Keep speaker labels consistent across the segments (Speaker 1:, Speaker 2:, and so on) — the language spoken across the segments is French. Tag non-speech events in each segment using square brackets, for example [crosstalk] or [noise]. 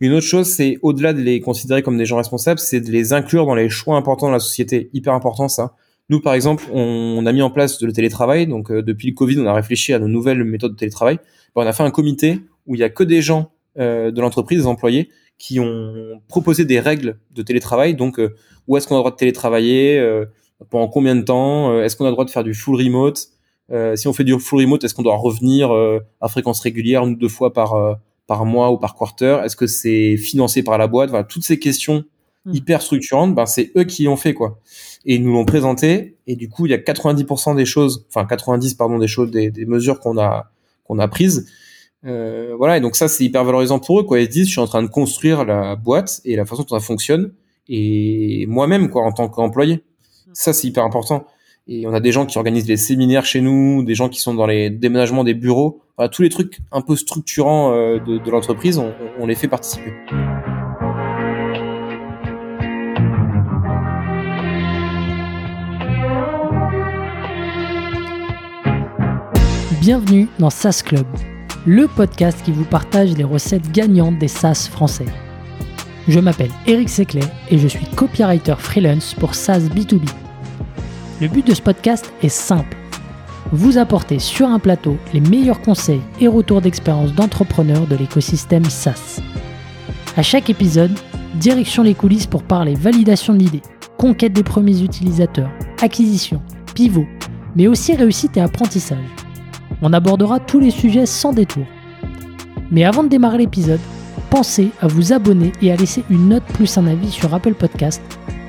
Speaker 1: Une autre chose, c'est au-delà de les considérer comme des gens responsables, c'est de les inclure dans les choix importants de la société. Hyper important ça. Nous, par exemple, on, a mis en place le télétravail. Donc, euh, depuis le Covid, on a réfléchi à nos nouvelles méthodes de télétravail. on a fait un comité où il y a que des gens euh, de l'entreprise, des employés, qui ont proposé des règles de télétravail. Donc, euh, où est-ce qu'on a le droit de télétravailler Pendant combien de temps Est-ce qu'on a le droit de faire du full remote Si on fait du full remote, est-ce qu'on doit revenir à fréquence régulière, une ou deux fois par par mois ou par quarter Est-ce que c'est financé par la boîte? Voilà, toutes ces questions hmm. hyper structurantes, ben c'est eux qui l'ont fait quoi. Et ils nous l'ont présenté et du coup il y a 90% des choses, enfin 90 pardon des choses, des, des mesures qu'on a qu'on a prises. Euh, voilà et donc ça c'est hyper valorisant pour eux quoi. Ils se disent je suis en train de construire la boîte et la façon dont ça fonctionne et moi-même quoi en tant qu'employé. Hmm. Ça c'est hyper important. Et on a des gens qui organisent des séminaires chez nous, des gens qui sont dans les déménagements des bureaux. tous les trucs un peu structurants euh, de, l'entreprise, on, les fait participer.
Speaker 2: Bienvenue dans SaaS Club, le podcast qui vous partage les recettes gagnantes des SaaS français. Je m'appelle Eric Seclet et je suis copywriter freelance pour SaaS B2B. Le but de ce podcast est simple. Vous apporter sur un plateau les meilleurs conseils et retours d'expérience d'entrepreneurs de l'écosystème SaaS. À chaque épisode, direction les coulisses pour parler validation de l'idée, conquête des premiers utilisateurs, acquisition, pivot, mais aussi réussite et apprentissage. On abordera tous les sujets sans détour. Mais avant de démarrer l'épisode, pensez à vous abonner et à laisser une note plus un avis sur Apple Podcast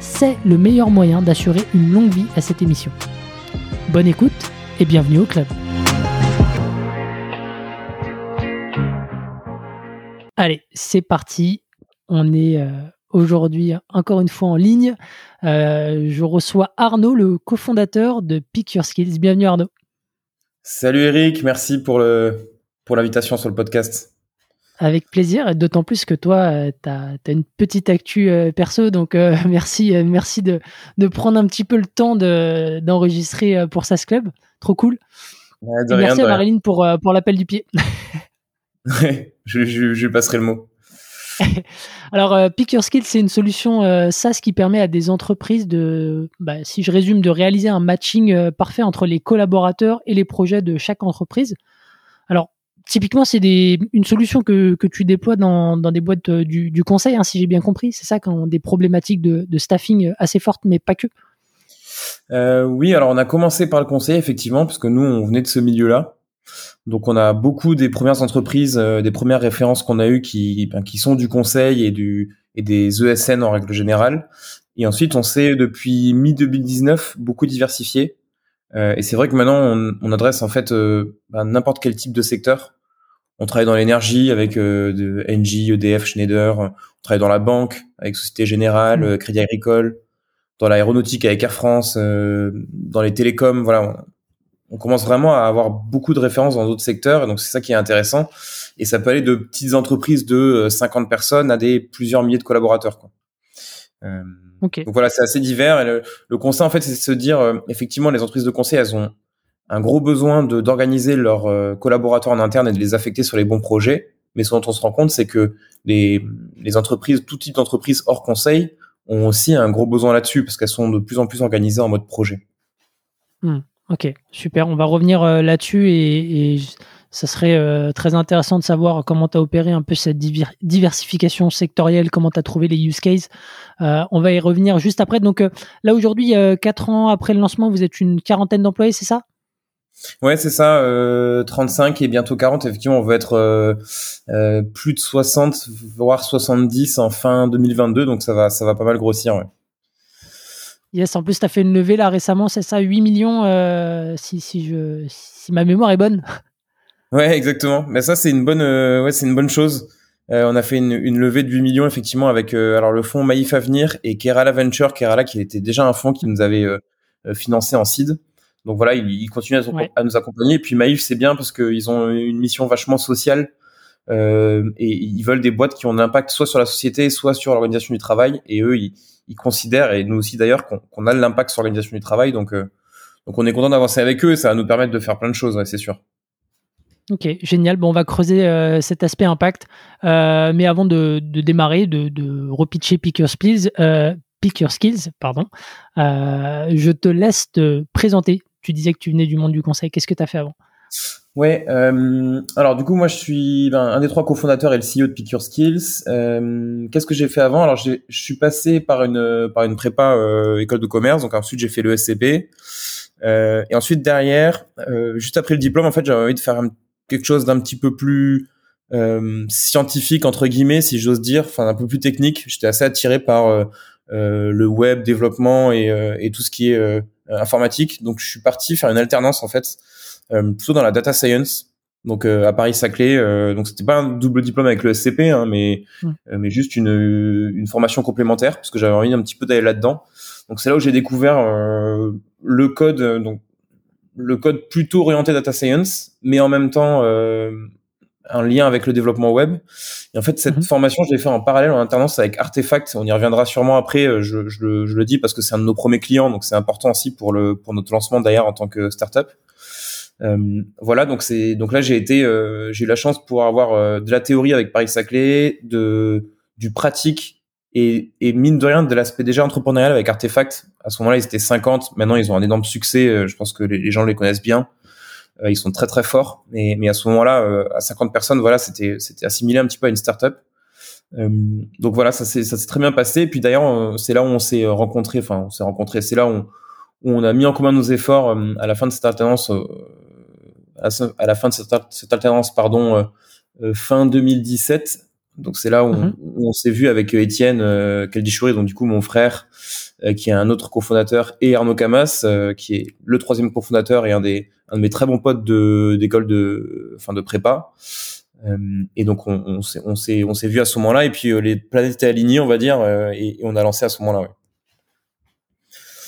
Speaker 2: c'est le meilleur moyen d'assurer une longue vie à cette émission. Bonne écoute et bienvenue au club. Allez, c'est parti. On est euh, aujourd'hui encore une fois en ligne. Euh, je reçois Arnaud, le cofondateur de Pick Your Skills. Bienvenue Arnaud.
Speaker 1: Salut Eric, merci pour l'invitation sur le podcast.
Speaker 2: Avec plaisir, d'autant plus que toi, euh, tu as, une petite actu euh, perso, donc euh, [laughs] merci, merci de, prendre un petit peu le temps d'enregistrer pour SAS Club. Trop cool. merci à Marilyn pour, pour l'appel du pied. [laughs] [laughs]
Speaker 1: je, je, passerai le mot.
Speaker 2: Alors, Pick Your Skills, c'est une solution SaaS qui permet à des entreprises de, bah, si je résume, de réaliser un matching parfait entre les collaborateurs et les projets de chaque entreprise. Typiquement, c'est une solution que, tu déploies dans, des boîtes euh, du, conseil, hein, si j'ai bien compris. C'est ça, quand des problématiques de, staffing assez fortes, mais pas que.
Speaker 1: Euh, oui, alors on a commencé par le conseil, effectivement, parce que nous, on venait de ce milieu-là. Donc, on a beaucoup des premières entreprises, euh, des premières références qu'on a eues qui, ben, qui sont du conseil et, du, et des ESN en règle générale. Et ensuite, on s'est, depuis mi-2019, beaucoup diversifié. Et c'est vrai que maintenant, on, adresse en fait ben, n'importe quel type de secteur. On travaille dans l'énergie avec euh, de Engie, EDF, Schneider. On travaille dans la banque avec Société Générale, mmh. euh, Crédit Agricole. Dans l'aéronautique avec Air France. Euh, dans les télécoms, voilà. On, commence vraiment à avoir beaucoup de références dans d'autres secteurs. Et donc c'est ça qui est intéressant. Et ça peut aller de petites entreprises de 50 personnes à des plusieurs milliers de collaborateurs. Quoi. Donc voilà, c'est assez divers. Et le, le conseil, en fait, c'est de se dire, effectivement, les entreprises de conseil, elles ont un gros besoin de d'organiser leurs euh, collaborateurs en interne et de les affecter sur les bons projets. Mais ce dont on se rend compte, c'est que les, les entreprises, tout type d'entreprises hors conseil, ont aussi un gros besoin là-dessus parce qu'elles sont de plus en plus organisées en mode projet.
Speaker 2: Hmm, ok, super. On va revenir euh, là-dessus et, et, ça serait euh, très intéressant de savoir comment tu as opéré un peu cette diversification sectorielle, comment tu as trouvé les use cases. on va y revenir juste après. Donc là, aujourd'hui, quatre ans après le lancement, vous êtes une quarantaine d'employés, c'est ça?
Speaker 1: Ouais, c'est ça, euh, 35 et bientôt 40. Effectivement, on veut être euh, euh, plus de 60, voire 70 en fin 2022, donc ça va, ça va pas mal grossir. Ouais.
Speaker 2: Yes, en plus, tu as fait une levée là récemment, c'est ça, 8 millions, euh, si, si, je, si ma mémoire est bonne?
Speaker 1: Ouais, exactement. Mais ça, c'est une bonne, ouais, c'est une bonne chose. on a fait une, une, levée de 8 millions effectivement avec alors le fonds Maïf Avenir et Kerala Venture, Kerala qui était déjà un fonds qui nous avait financé en seed. Donc voilà, ils, continuent à, nous accompagner. Et puis Maïf, c'est bien parce qu'ils ont une mission vachement sociale euh, et ils veulent des boîtes qui ont un impact soit sur la société, soit sur l'organisation du travail. Et eux, ils, considèrent, et nous aussi d'ailleurs, qu'on a l'impact sur l'organisation du travail. Donc, euh, donc on est content d'avancer avec eux et ça va nous permettre de faire plein de choses, c'est sûr.
Speaker 2: Ok, génial. Bon, on va creuser euh, cet aspect impact. Euh, mais avant de, démarrer, de, repitcher Pick Your Skills, euh, Skills pardon, je te laisse te présenter. Tu disais que tu venais du monde du conseil. Qu'est-ce que tu as fait avant?
Speaker 1: Ouais, alors du coup, moi je suis ben, un des trois cofondateurs et le CEO de Pick Your Skills. Qu'est-ce que j'ai fait avant? Alors je suis passé par une, par une prépa école de commerce, donc ensuite j'ai fait le SCP. et ensuite derrière, juste après le diplôme, en fait, j'avais envie de faire un quelque chose d'un petit peu plus euh, scientifique entre guillemets, si j'ose dire, enfin un peu plus technique. J'étais assez attiré par euh, euh, le web, développement et, et, tout ce qui est informatique. Donc je suis parti faire une alternance en fait, plutôt dans la data science. Donc à Paris Saclay, donc c'était pas un double diplôme avec le SCP, hein, mais mmh. mais juste une, une formation complémentaire parce que j'avais envie un petit peu d'aller là-dedans. Donc c'est là où j'ai découvert le code, donc le code plutôt orienté data science, mais en même temps euh, un lien avec le développement web. Et en fait, cette mhm. formation, je l'ai fait en parallèle en alternance avec Artefact. On y reviendra sûrement après. Euh, je, je, le, je, le, dis parce que c'est un de nos premiers clients, donc c'est important aussi pour le pour notre lancement d'ailleurs en tant que startup. Euh, voilà, donc c'est donc là j'ai été euh, j'ai eu la chance de pouvoir avoir euh, de la théorie avec Paris Saclay, de du pratique et, et mine de rien, de l'aspect déjà entrepreneurial avec Artefact, à ce moment-là, ils étaient 50. Maintenant, ils ont un énorme succès. Euh, je pense que les, gens les connaissent bien. Euh, ils sont très très forts. Mais, mais à ce moment-là, euh, à 50 personnes, voilà, c'était c'était assimilé un petit peu à une startup. Euh, donc voilà, ça s'est ça s'est très bien passé. Et puis d'ailleurs, c'est là où on s'est rencontrés. Enfin, on s'est rencontrés. C'est là où on, a mis en commun nos efforts à la fin de cette alternance. à la fin de cette alternance, pardon, fin 2017 donc c'est là où on, mhm. s'est vu avec euh, Étienne euh, Keldichouri, donc du coup mon frère, euh, qui est un autre cofondateur, et Arnaud Camas, euh, qui est le troisième cofondateur et un des un de mes très bons potes de d'école de enfin de prépa. et donc on, on s'est on s'est on s'est vu à ce moment-là, et puis les planètes étaient alignées, on va dire, et, on a lancé à ce moment-là. Ouais.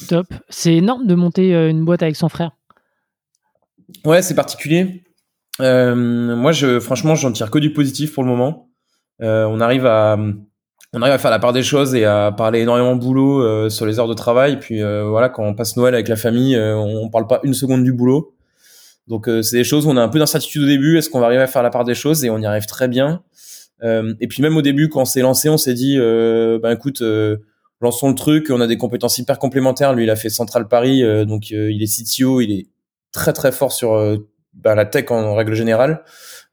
Speaker 2: Top. C'est énorme de monter une boîte avec son frère.
Speaker 1: Ouais, c'est particulier. moi, je franchement, j'en tire que du positif pour le moment. Euh, on arrive à on arrive à faire la part des choses et à parler énormément de boulot euh, sur les heures de travail. Puis euh, voilà, quand on passe Noël avec la famille, on, parle pas une seconde du boulot. Donc c'est des choses où on a un peu d'incertitude au début. Est-ce qu'on va arriver à faire la part des choses? Et on y arrive très bien. et puis même au début, quand on s'est lancé, on s'est dit, ben écoute, lançons le truc. On a des compétences hyper complémentaires. Lui, il a fait Central Paris, donc il est CTO, il est très très fort sur ben, la tech en règle générale.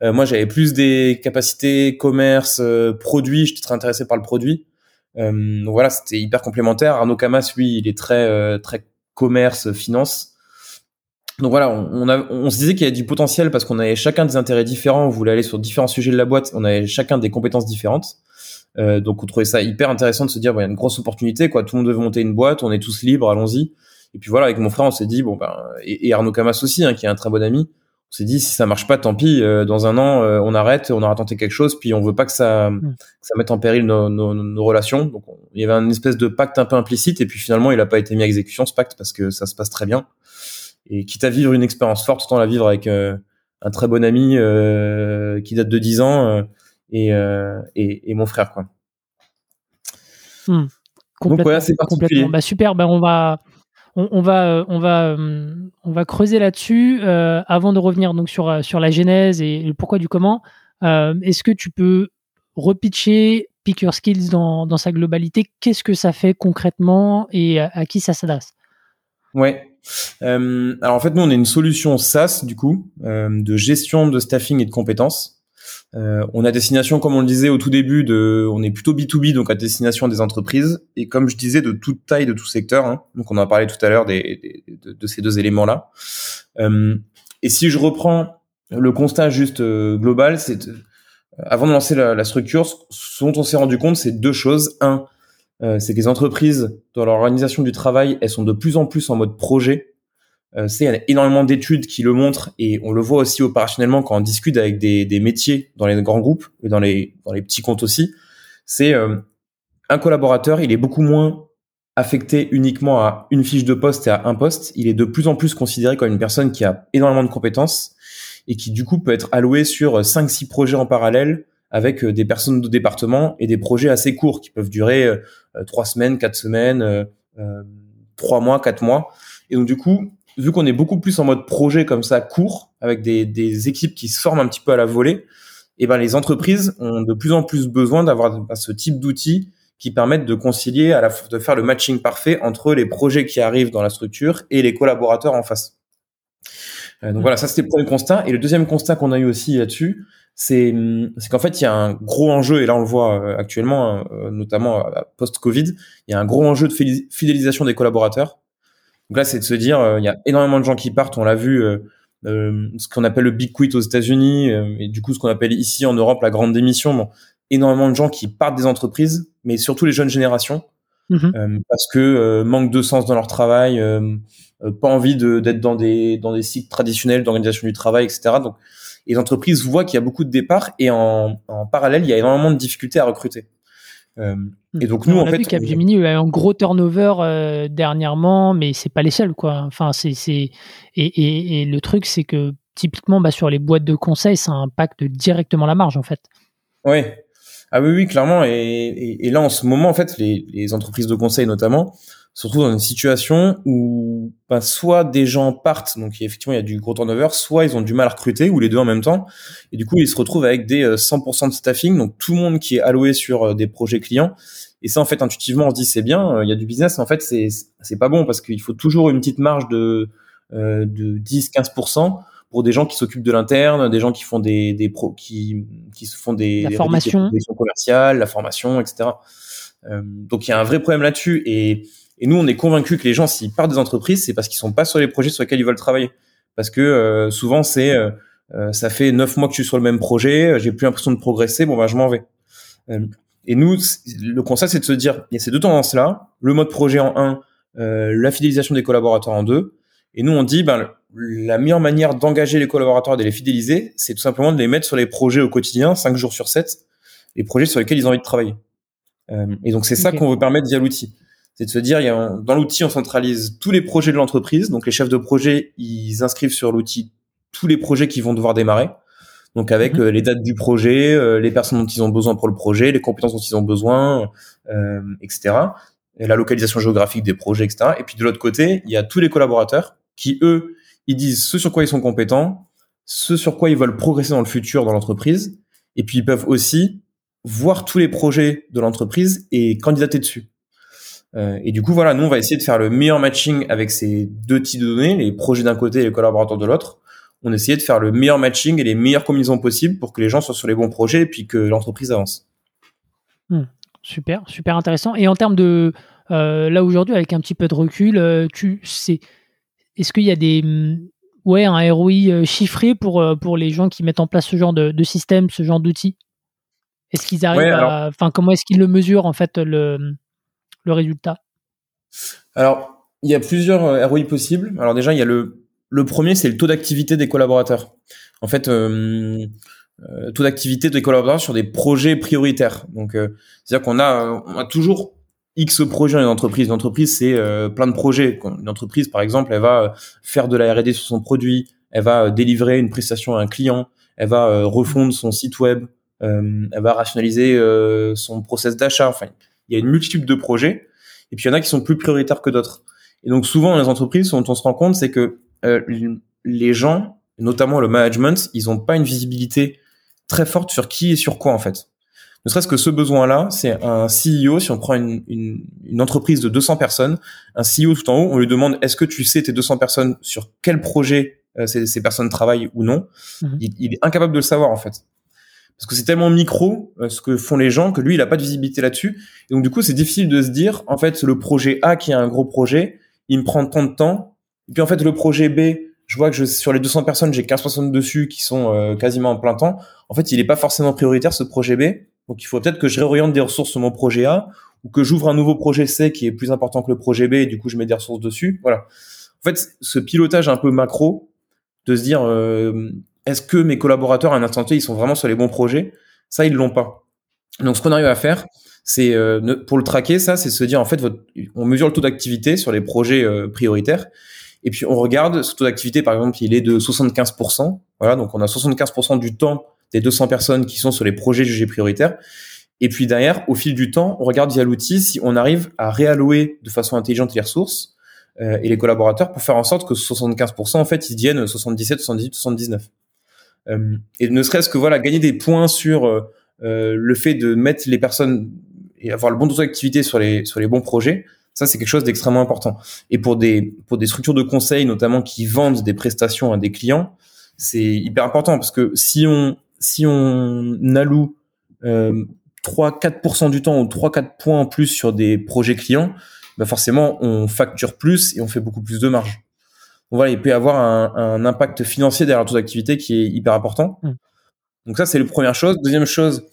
Speaker 1: Euh, moi, j'avais plus des capacités commerce, euh, produit. J'étais très intéressé par le produit. Euh, donc voilà, c'était hyper complémentaire. Arnaud Camas, lui, il est très très commerce, finance. Donc voilà, on, on, on se disait qu'il y avait du potentiel parce qu'on avait chacun des intérêts différents. On voulait aller sur différents sujets de la boîte. On avait chacun des compétences différentes. Euh, donc on trouvait ça hyper intéressant de se dire, il y a une grosse opportunité, quoi. Tout le monde veut monter une boîte, on est tous libres, allons-y. Et puis voilà, avec mon frère, on s'est dit, bon ben, et, et Arnaud Camas aussi, hein, qui est un très bon ami, on s'est dit si ça marche pas, tant pis. Euh, dans un an, euh, on arrête, on aura tenté quelque chose, puis on veut pas que ça, mm. ça mette en péril nos, nos, nos relations. Donc il y avait une espèce de pacte un peu implicite, et puis finalement il a pas été mis à exécution ce pacte parce que ça se passe très bien. Et quitte à vivre une expérience forte, autant la vivre avec euh, un très bon ami qui date de 10 ans et, et, et, mon frère quoi.
Speaker 2: Hmm. Donc voilà, c'est particulier. Bah, super, bah, on va on, va, on, va, euh, on va creuser là-dessus. Euh, avant de revenir donc sur, euh, la genèse et le pourquoi du comment, est-ce que tu peux repitcher Pick Skills dans, dans sa globalité? Qu'est-ce que ça fait concrètement et à, qui ça s'adresse?
Speaker 1: Ouais. alors en fait, nous, on est une solution SaaS, du coup, de gestion de staffing et de compétences. Euh, on a destination, comme on le disait au tout début, de, on est plutôt B2B, donc à destination des entreprises, et comme je disais, de toute taille, de tout secteur. Hein. Donc on en a parlé tout à l'heure des, de, ces deux éléments-là. Euh, et si je reprends le constat juste euh, global, c'est avant de lancer la, structure, ce dont on s'est rendu compte, c'est deux choses. Un, c'est que les entreprises, dans leur organisation du travail, elles sont de plus en plus en mode projet. Euh, c'est il y a énormément d'études qui le montrent et on le voit aussi opérationnellement quand on discute avec des, des métiers dans les grands groupes et dans les dans les petits comptes aussi. C'est euh, un collaborateur, il est beaucoup moins affecté uniquement à une fiche de poste et à un poste. Il est de plus en plus considéré comme une personne qui a énormément de compétences et qui du coup peut être alloué sur 5-6 projets en parallèle avec euh, des personnes de département et des projets assez courts qui peuvent durer euh, 3 semaines, 4 semaines, 3 mois, 4 mois. Et donc du coup, vu qu'on est beaucoup plus en mode projet comme ça, court, avec des, des équipes qui se forment un petit peu à la volée, et ben les entreprises ont de plus en plus besoin d'avoir ce type d'outils qui permettent de concilier, à la, de faire le matching parfait entre les projets qui arrivent dans la structure et les collaborateurs en face. Euh, donc voilà, ça c'était le premier constat. Et le deuxième constat qu'on a eu aussi là-dessus, c'est qu'en fait il y a un gros enjeu et là on le voit euh, actuellement, euh, notamment post-Covid, il y a un gros enjeu de fidélisation des collaborateurs. Donc là c'est de se dire, il y a énormément de gens qui partent, on l'a vu. ce qu'on appelle le big quit aux États-Unis et du coup ce qu'on appelle ici en Europe la grande démission. Bon, énormément de gens qui partent des entreprises, mais surtout les jeunes générations, mhm. euh, parce que euh, manque de sens dans leur travail, euh, pas envie d'être dans des dans des cycles traditionnels d'organisation du travail, etc. Donc, les entreprises voient qu'il y a beaucoup de départs et en, en, parallèle, il y a énormément de difficultés à recruter.
Speaker 2: Et donc nous, on en a fait, vu Capgemini a eu un gros turnover dernièrement, mais c'est pas les seuls, quoi. Enfin, c'est et, et, et, le truc, c'est que typiquement, bah, sur les boîtes de conseil, ça impacte directement la marge, en fait.
Speaker 1: Oui, ah oui, oui, clairement. Et, et, là, en ce moment, en fait, les, les, entreprises de conseil notamment se retrouvent dans une situation où ben, soit des gens partent, donc effectivement il y a du gros turnover, soit ils ont du mal à recruter, ou les deux en même temps. Et du coup, ils se retrouvent avec des 100% euh, de staffing, donc tout le monde qui est alloué sur euh, des projets clients. Et ça, en fait, intuitivement, on se dit c'est bien, euh, il y a du business. En fait, c'est c'est pas bon parce qu'il faut toujours une petite marge de de 10-15% pour des gens qui s'occupent de l'interne, des gens qui font des, des pros, qui, qui se font des,
Speaker 2: la formation,
Speaker 1: commerciales, la formation, etc. Euh, donc il y a un vrai problème là-dessus et, et nous on est convaincus que les gens s'ils partent des entreprises, c'est parce qu'ils sont pas sur les projets sur lesquels ils veulent travailler. Parce que euh, souvent c'est euh, euh, ça fait neuf mois que je suis sur le même projet, j'ai plus l'impression de progresser, bon ben je m'en vais. et nous le constat c'est de se dire il y a ces deux tendances là, le mode projet en un, la fidélisation des collaborateurs en deux. Et nous on dit ben la meilleure manière d'engager les collaborateurs et de les fidéliser, c'est tout simplement de les mettre sur les projets au quotidien, 5 jours sur 7, les projets sur lesquels ils ont envie de travailler. Euh, et donc c'est ça qu'on veut permettre via l'outil. C'est de se dire, il y a dans l'outil, on centralise tous les projets de l'entreprise. Donc les chefs de projet, ils inscrivent sur l'outil tous les projets qui vont devoir démarrer. Donc avec mhm. euh, les dates du projet, euh, les personnes dont ils ont besoin pour le projet, les compétences dont ils ont besoin, etc. Et la localisation géographique des projets, etc. Et puis de l'autre côté, il y a tous les collaborateurs qui, eux, ils disent ce sur quoi ils sont compétents, ce sur quoi ils veulent progresser dans le futur dans l'entreprise, et puis ils peuvent aussi voir tous les projets de l'entreprise et candidater dessus. Euh, et du coup, voilà, nous, on va essayer de faire le meilleur matching avec ces deux types de données, les projets d'un côté et les collaborateurs de l'autre. On essaie de faire le meilleur matching et les meilleures combinaisons possibles pour que les gens soient sur les bons projets et puis que l'entreprise avance.
Speaker 2: Hmm. super, super intéressant. Et en termes de, euh, là aujourd'hui, avec un petit peu de recul, euh, tu sais, est-ce qu'il y a des mm, ouais un ROI chiffré pour pour les gens qui mettent en place ce genre de, système, ce genre d'outils? Est-ce qu'ils arrivent à enfin comment est-ce qu'ils le mesurent en fait le le résultat?
Speaker 1: Alors, il y a plusieurs euh, ROI possibles. Alors déjà, il y a le le premier, c'est le taux d'activité des collaborateurs. En fait, taux d'activité des collaborateurs sur des projets prioritaires. Donc, c'est-à-dire qu'on a, on a toujours X projets dans une entreprise. Une entreprise, c'est euh, plein de projets. Une entreprise, par exemple, elle va euh, faire de la R&D sur son produit, elle va euh, délivrer une prestation à un client, elle va refondre son site web, elle va rationaliser son process d'achat. Enfin, il y a une multitude de projets. Et puis, il y en a qui sont plus prioritaires que d'autres. Et donc, souvent, dans les entreprises, ce dont on se rend compte, c'est que les gens, notamment le management, ils n'ont pas une visibilité très forte sur qui et sur quoi, en fait ne serait-ce que ce besoin-là, c'est un CEO, si on prend une, une, une, entreprise de 200 personnes, un CEO tout en haut, on lui demande est-ce que tu sais tes 200 personnes sur quel projet euh, ces, ces, personnes travaillent ou non? Mhm. il, est incapable de le savoir en fait. Parce que c'est tellement micro euh, ce que font les gens que lui, il a pas de visibilité là-dessus. Et donc du coup, c'est difficile de se dire, en fait, le projet A qui est un gros projet, il me prend tant de temps. Et puis en fait, le projet B, je vois que je, sur les 200 personnes, j'ai 15 personnes dessus qui sont euh, quasiment en plein temps. En fait, il n'est pas forcément prioritaire ce projet B. Donc il faut peut-être que je réoriente des ressources sur mon projet A ou que j'ouvre un nouveau projet C qui est plus important que le projet B et du coup je mets des ressources dessus. Voilà. En fait, ce pilotage un peu macro de se dire euh, est-ce que mes collaborateurs à un instant T ils sont vraiment sur les bons projets? Ça ils l'ont pas. Donc ce qu'on arrive à faire, c'est euh, pour le traquer ça, c'est se dire en fait votre, on mesure le taux d'activité sur les projets euh, prioritaires et puis on regarde ce taux d'activité par exemple il est de 75%. Voilà donc on a 75% du temps des 200 personnes qui sont sur les projets jugés prioritaires. Et puis derrière, au fil du temps, on regarde via l'outil si on arrive à réallouer de façon intelligente les ressources et les collaborateurs pour faire en sorte que 75% en fait ils deviennent 77, 78, 79. Et ne serait-ce que voilà gagner des points sur le fait de mettre les personnes et avoir le bon taux d'activité sur les sur les bons projets, ça c'est quelque chose d'extrêmement important. Et pour des pour des structures de conseil notamment qui vendent des prestations à des clients, c'est hyper important parce que si on si on alloue euh, 3-4% du temps ou 3-4 points en plus sur des projets clients, bah forcément on facture plus et on fait beaucoup plus de marge. Donc voilà, il peut y avoir un, un impact financier derrière le taux d'activité qui est hyper important. Mmh. Donc ça c'est la première chose. Deuxième chose,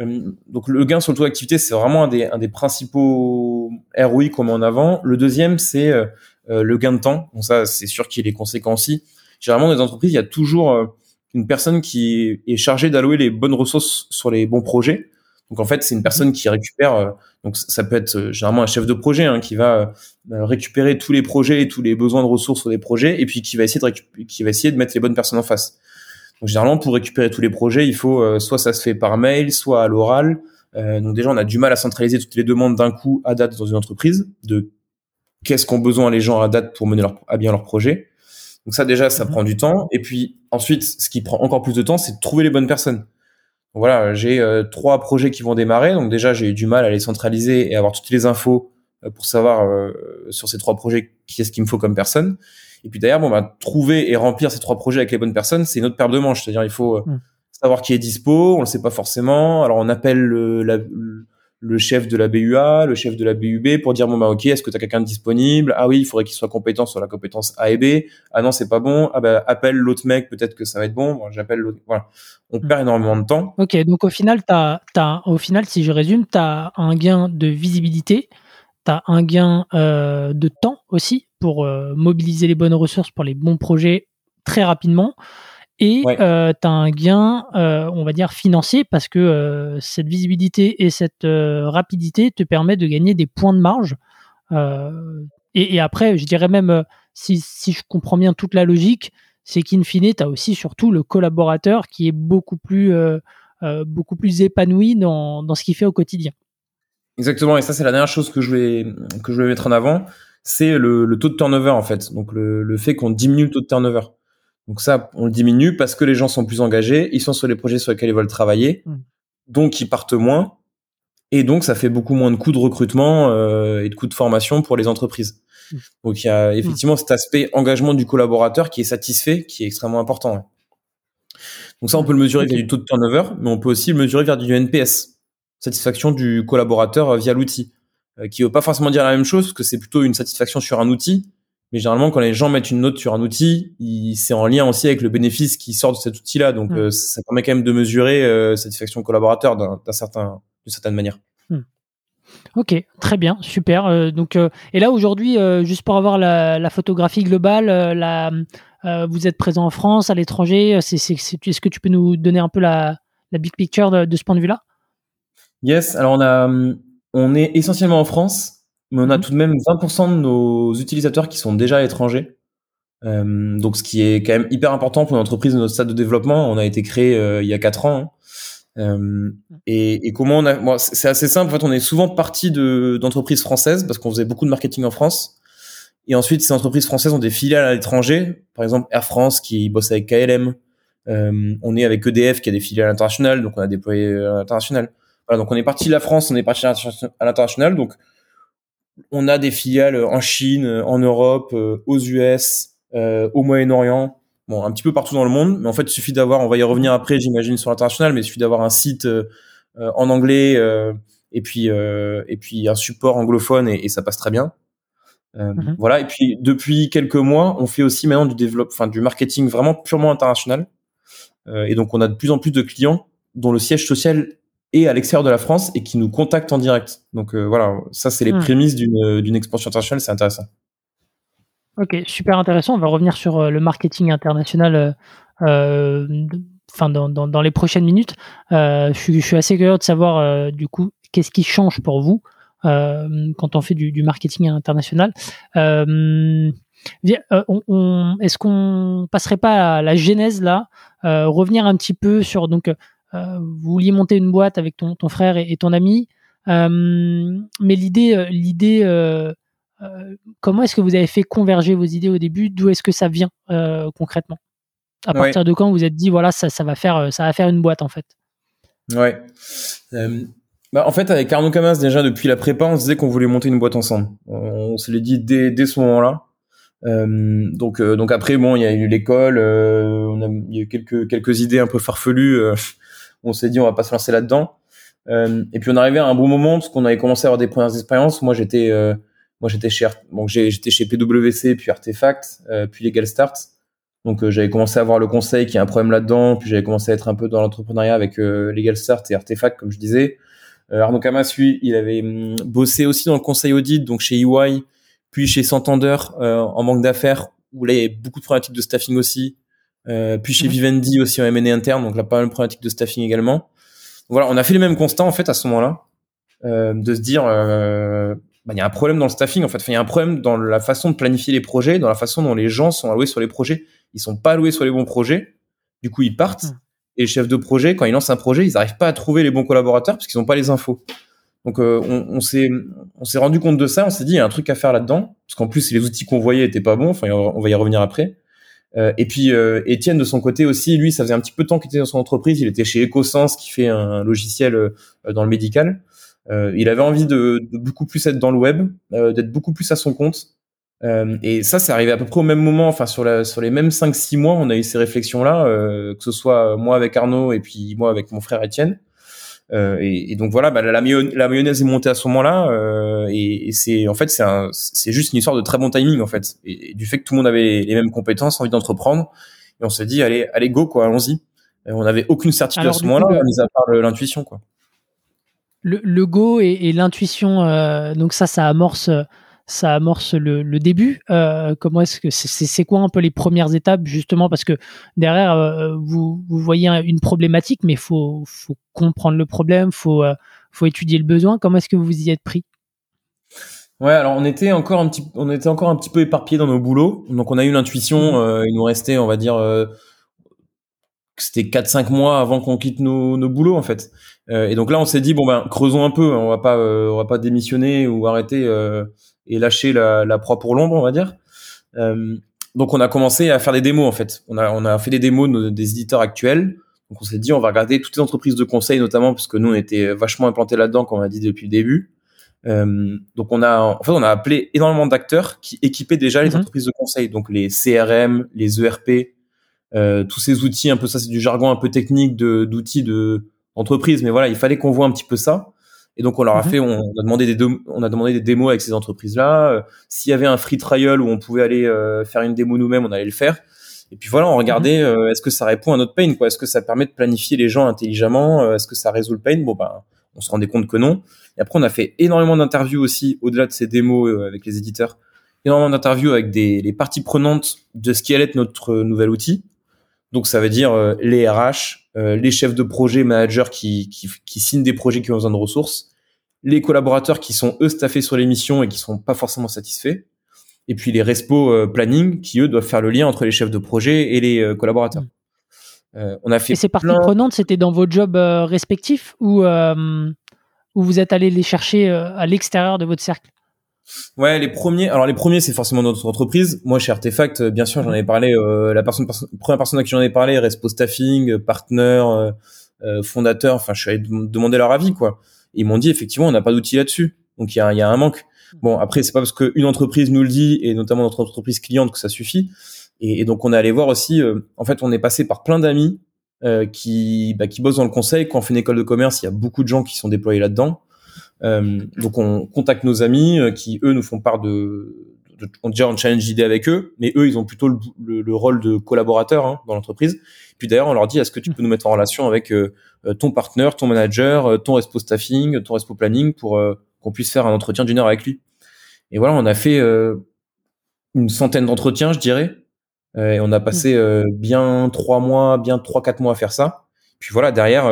Speaker 1: euh, donc le gain sur le taux d'activité, c'est vraiment un des, un des principaux ROI qu'on met en avant. Le deuxième, c'est euh, euh, le gain de temps. Bon, ça, c'est sûr qu'il est conséquent aussi. Généralement, dans les entreprises, il y a toujours une personne qui est chargée d'allouer les bonnes ressources sur les bons projets. Donc en fait, c'est une personne qui récupère. donc ça peut être généralement un chef de projet hein, qui va récupérer tous les projets et tous les besoins de ressources sur des projets, et puis qui va essayer de qui va essayer de mettre les bonnes personnes en face. Donc généralement, pour récupérer tous les projets, il faut euh, soit ça se fait par mail, soit à l'oral. Euh, donc déjà, on a du mal à centraliser toutes les demandes d'un coup à date dans une entreprise de qu'est-ce qu'ont besoin les gens à date pour mener leur, à bien leur projet. Donc ça déjà, ça mhm. prend du temps. Et puis ensuite, ce qui prend encore plus de temps, c'est de trouver les bonnes personnes. Voilà, j'ai euh, trois projets qui vont démarrer. Donc déjà, j'ai eu du mal à les centraliser et avoir toutes les infos pour savoir sur ces trois projets qui est-ce qu'il me faut comme personne. Et puis d'ailleurs, bon, bah, trouver et remplir ces trois projets avec les bonnes personnes, c'est une autre paire de manches. C'est-à-dire, il faut euh, mm. savoir qui est dispo, on le sait pas forcément. Alors, on appelle le, le chef de la BUA, le chef de la BUB pour dire bon bah ok, est-ce que tu as quelqu'un de disponible? Ah oui, il faudrait qu'il soit compétent sur la compétence A et B. Ah non, c'est pas bon. Ah bah appelle l'autre mec, peut-être que ça va être bon. bon J'appelle l'autre. Voilà. On mm. perd énormément de temps.
Speaker 2: Ok, donc au final, t'as, as, au final, si je résume, tu as un gain de visibilité, tu as un gain euh, de temps aussi pour euh, mobiliser les bonnes ressources pour les bons projets très rapidement. Et euh, tu as un gain, on va dire, financier parce que cette visibilité et cette rapidité te permet de gagner des points de marge. Et, après, je dirais même, si, si, je comprends bien toute la logique, c'est qu'in fine, tu as aussi surtout le collaborateur qui est beaucoup plus, beaucoup plus épanoui dans, dans ce qu'il fait au quotidien.
Speaker 1: Exactement, et ça c'est la dernière chose que je vais que je vais mettre en avant, c'est le, le, taux de turnover en fait. Donc le, le fait qu'on diminue le taux de turnover. Donc ça, on le diminue parce que les gens sont plus engagés, ils sont sur les projets sur lesquels ils veulent travailler, mmh. donc ils partent moins, et donc ça fait beaucoup moins de coûts de recrutement euh, et de coûts de formation pour les entreprises. Mmh. Donc il y a effectivement cet aspect engagement du collaborateur qui est satisfait, qui est extrêmement important. Donc ça, on peut le mesurer via du taux de turnover, mais on peut aussi le mesurer via du NPS satisfaction du collaborateur euh, via l'outil, euh, qui veut pas forcément dire la même chose, parce que c'est plutôt une satisfaction sur un outil. Mais généralement, quand les gens mettent une note sur un outil, c'est en lien aussi avec le bénéfice qui sort de cet outil-là. Donc, mm. euh, ça permet quand même de mesurer euh, satisfaction collaborateur d'un certain, d'une certaine manière. Mm.
Speaker 2: Ok, très bien, super. donc, et là aujourd'hui, juste pour avoir la, photographie globale, la, vous êtes présent en France, à l'étranger. Est-ce que tu peux nous donner un peu la, big picture de ce point de vue-là?
Speaker 1: Yes, alors on a, on est essentiellement en France, mais on a mhm. tout de même 20% de nos utilisateurs qui sont déjà à l'étranger. Euh, donc ce qui est quand même hyper important pour une entreprise de notre stade de développement. On a été créé euh, il y a quatre ans. Hein. Euh, et, et, comment on a, bon, c'est assez simple. En fait, on est souvent parti de d'entreprises françaises parce qu'on faisait beaucoup de marketing en France. Et ensuite, ces entreprises françaises ont des filiales à l'étranger. Par exemple, Air France qui bosse avec KLM. Euh, on est avec EDF qui a des filiales internationales, donc on a déployé à l'international donc on est parti de la France, on est parti à l'international. Donc on a des filiales en Chine, en Europe, euh, aux US, euh, au Moyen-Orient, bon un petit peu partout dans le monde. Mais en fait, il suffit d'avoir, on va y revenir après, j'imagine sur l'international, mais il suffit d'avoir un site euh, en anglais et puis et puis un support anglophone et, ça passe très bien. Mhm. Voilà. Et puis depuis quelques mois, on fait aussi maintenant du développement, enfin du marketing vraiment purement international. et donc on a de plus en plus de clients dont le siège social et à l'extérieur de la France et qui nous contactent en direct. Donc euh, voilà, ça c'est les hmm. prémices d'une d'une expansion internationale, c'est intéressant.
Speaker 2: Ok, super intéressant. On va revenir sur euh, le marketing international. Euh, enfin, dans, dans, dans, les prochaines minutes, je suis, je, suis, assez curieux de savoir du coup qu'est-ce qui change pour vous quand on fait du, du marketing international. on, on, Est-ce qu'on passerait pas à la genèse là, revenir un petit peu sur donc euh, vous vouliez monter une boîte avec ton, ton frère et, ton ami, euh, mais l'idée, euh, l'idée comment est-ce que vous avez fait converger vos idées au début? D'où est-ce que ça vient concrètement? À partir de quand vous vous êtes dit voilà ça, ça va faire ça va faire une boîte en fait?
Speaker 1: Ouais. Bah, en fait, avec Arnaud Camas, déjà depuis la prépa, on se disait qu'on voulait monter une boîte ensemble. On, se l'est dit dès, dès ce moment-là. Euh, donc, euh, donc après, bon, il y a eu l'école, euh, on a, il y a eu quelques quelques idées un peu farfelues. Euh, on s'est dit, on va pas se lancer là-dedans. et puis on arrivait à un bon moment parce qu'on avait commencé à avoir des premières expériences. Moi, j'étais moi j'étais chez donc j'étais chez PwC, puis Artefact, puis Legal Start. Donc j'avais commencé à voir le conseil qui a un problème là-dedans, puis j'avais commencé à être un peu dans l'entrepreneuriat avec Legal Start et Artefact, comme je disais. Euh, Arnaud Camas, lui, il avait hum, bossé aussi dans le conseil audit, donc chez EY, puis chez Santander euh, en banque d'affaires, où là, il y avait beaucoup de problématiques de staffing aussi. Euh, puis chez Vivendi aussi en M&A interne, donc là, pas mal de problématiques de staffing également. Voilà, on a fait les mêmes constats en fait à ce moment-là, de se dire, bah, il y a un problème dans le staffing en fait. il y a un problème dans la façon de planifier les projets, dans la façon dont les gens sont alloués sur les projets. Ils sont pas alloués sur les bons projets. Du coup, ils partent. Mmh et les chefs de projet, quand ils lancent un projet, ils n'arrivent pas à trouver les bons collaborateurs parce qu'ils n'ont pas les infos. Donc euh, on, on s'est on s'est rendu compte de ça, on s'est dit il y a un truc à faire là-dedans parce qu'en plus les outils qu'on voyait étaient pas bons. Enfin on va y revenir après. Euh, et puis euh, Étienne de son côté aussi, lui ça faisait un petit peu de temps qu'il était dans son entreprise, il était chez EcoSense qui fait un logiciel euh, dans le médical. Euh, il avait envie de, de, beaucoup plus être dans le web, d'être beaucoup plus à son compte. Et ça, c'est arrivé à peu près au même moment, enfin sur, la, sur les mêmes 5-6 mois, on a eu ces réflexions-là, que ce soit moi avec Arnaud et puis moi avec mon frère Étienne. Euh, et, et, donc voilà, bah, la, la, mayonnaise est montée à ce moment-là, euh, et, et c'est en fait c'est juste une histoire de très bon timing en fait, et, du fait que tout le monde avait les, mêmes compétences, envie d'entreprendre, et on s'est dit allez allez go quoi, allons-y. On n'avait aucune certitude à ce moment-là, mis à part l'intuition quoi.
Speaker 2: Le, le go et, l'intuition, euh, donc ça, ça amorce ça amorce le, début. Euh, comment est-ce que c'est quoi un peu les premières étapes justement? Parce que derrière euh, vous, voyez une problématique, mais faut faut comprendre le problème, faut euh, faut étudier le besoin. Comment est-ce que vous y êtes pris?
Speaker 1: Ouais, alors on était encore un petit on était encore un petit peu éparpillés dans nos boulots, donc on a eu l'intuition. Mmh. il nous restait, on va dire, c'était 4-5 mois avant qu'on quitte nos, nos boulots en fait. et donc là, on s'est dit bon ben creusons un peu, on va pas on va pas démissionner ou arrêter et lâcher la, la proie pour l'ombre, on va dire. Euh, donc on a commencé à faire des démos en fait. On a on a fait des démos des éditeurs actuels. Donc on s'est dit on va regarder toutes les entreprises de conseil notamment parce que nous on était vachement implantés là-dedans comme on a dit depuis le début. Euh, donc on a en fait on a appelé énormément d'acteurs qui équipaient déjà les mhm. entreprises de conseil, donc les CRM, les ERP, euh, tous ces outils un peu ça c'est du jargon un peu technique de d'outils de d'entreprise, mais voilà il fallait qu'on voit un petit peu ça. Et donc on leur a mhm. fait, on a demandé des on a demandé des démos avec ces entreprises-là. Euh, s'il y avait un free trial où on pouvait aller euh, faire une démo nous-mêmes, on allait le faire. Et puis voilà, on regardait, mhm. euh, est-ce que ça répond à notre pain, quoi? Est-ce que ça permet de planifier les gens intelligemment? Est-ce que ça résout le pain? Bon ben, on se rendait compte que non. Et après, on a fait énormément d'interviews aussi, au-delà de ces démos avec les éditeurs, énormément d'interviews avec des les parties prenantes de ce qui allait être notre nouvel outil. Donc ça veut dire les RH, les chefs de projet, managers qui, qui, qui signent des projets qui ont besoin de ressources, les collaborateurs qui sont eux staffés sur les missions et qui sont pas forcément satisfaits, et puis les respo euh, planning qui eux doivent faire le lien entre les chefs de projet et les euh, collaborateurs.
Speaker 2: Euh, on a fait et ces parties prenantes, c'était dans vos jobs respectifs ou où vous êtes allé les chercher à l'extérieur de votre cercle?
Speaker 1: Ouais, les premiers. Alors les premiers, c'est forcément notre entreprise. Moi, chez Artefact, bien sûr, j'en ai parlé. la personne, première personne à qui j'en ai parlé, respo staffing, partner, fondateur. Enfin, je suis allé demander leur avis, quoi ils m'ont dit effectivement, on n'a pas d'outils là-dessus. Donc il y a, y a, un manque. Bon, après, c'est pas parce qu'une entreprise nous le dit, et notamment notre entreprise cliente, que ça suffit. Et, donc on est allé voir aussi, euh, en fait, on est passé par plein d'amis euh, qui, bah, qui bossent dans le conseil. Quand on fait une école de commerce, il y a beaucoup de gens qui sont déployés là-dedans. Euh, donc on contacte nos amis euh, qui, eux, nous font part de... on, déjà, on challenge d'idées avec eux, mais eux, ils ont plutôt le, le, rôle de collaborateur hein, dans l'entreprise. Puis d'ailleurs, on leur dit, est-ce que tu peux nous mettre en relation avec euh, euh, ton partenaire, ton manager, euh, ton respo staffing, ton respo planning pour qu'on puisse faire un entretien d'une heure avec lui? Et voilà, on a fait une centaine d'entretiens, je dirais. et on a passé bien trois mois, bien trois quatre mois à faire ça. Puis voilà, derrière,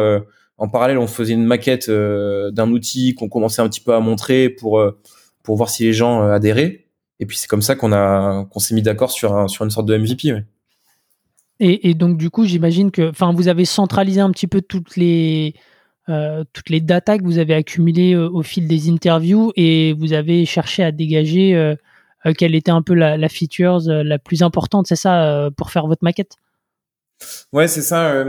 Speaker 1: en parallèle, on faisait une maquette d'un outil qu'on commençait un petit peu à montrer pour pour voir si les gens adhéraient. Et puis c'est comme ça qu'on a qu'on s'est mis d'accord sur sur une sorte de MVP. Ouais.
Speaker 2: Et, donc, du coup, j'imagine que, enfin, vous avez centralisé un petit peu toutes les, toutes les datas que vous avez accumulées au fil des interviews et vous avez cherché à dégager quelle était un peu la, la features la plus importante, c'est ça, pour faire votre maquette?
Speaker 1: Ouais, c'est ça.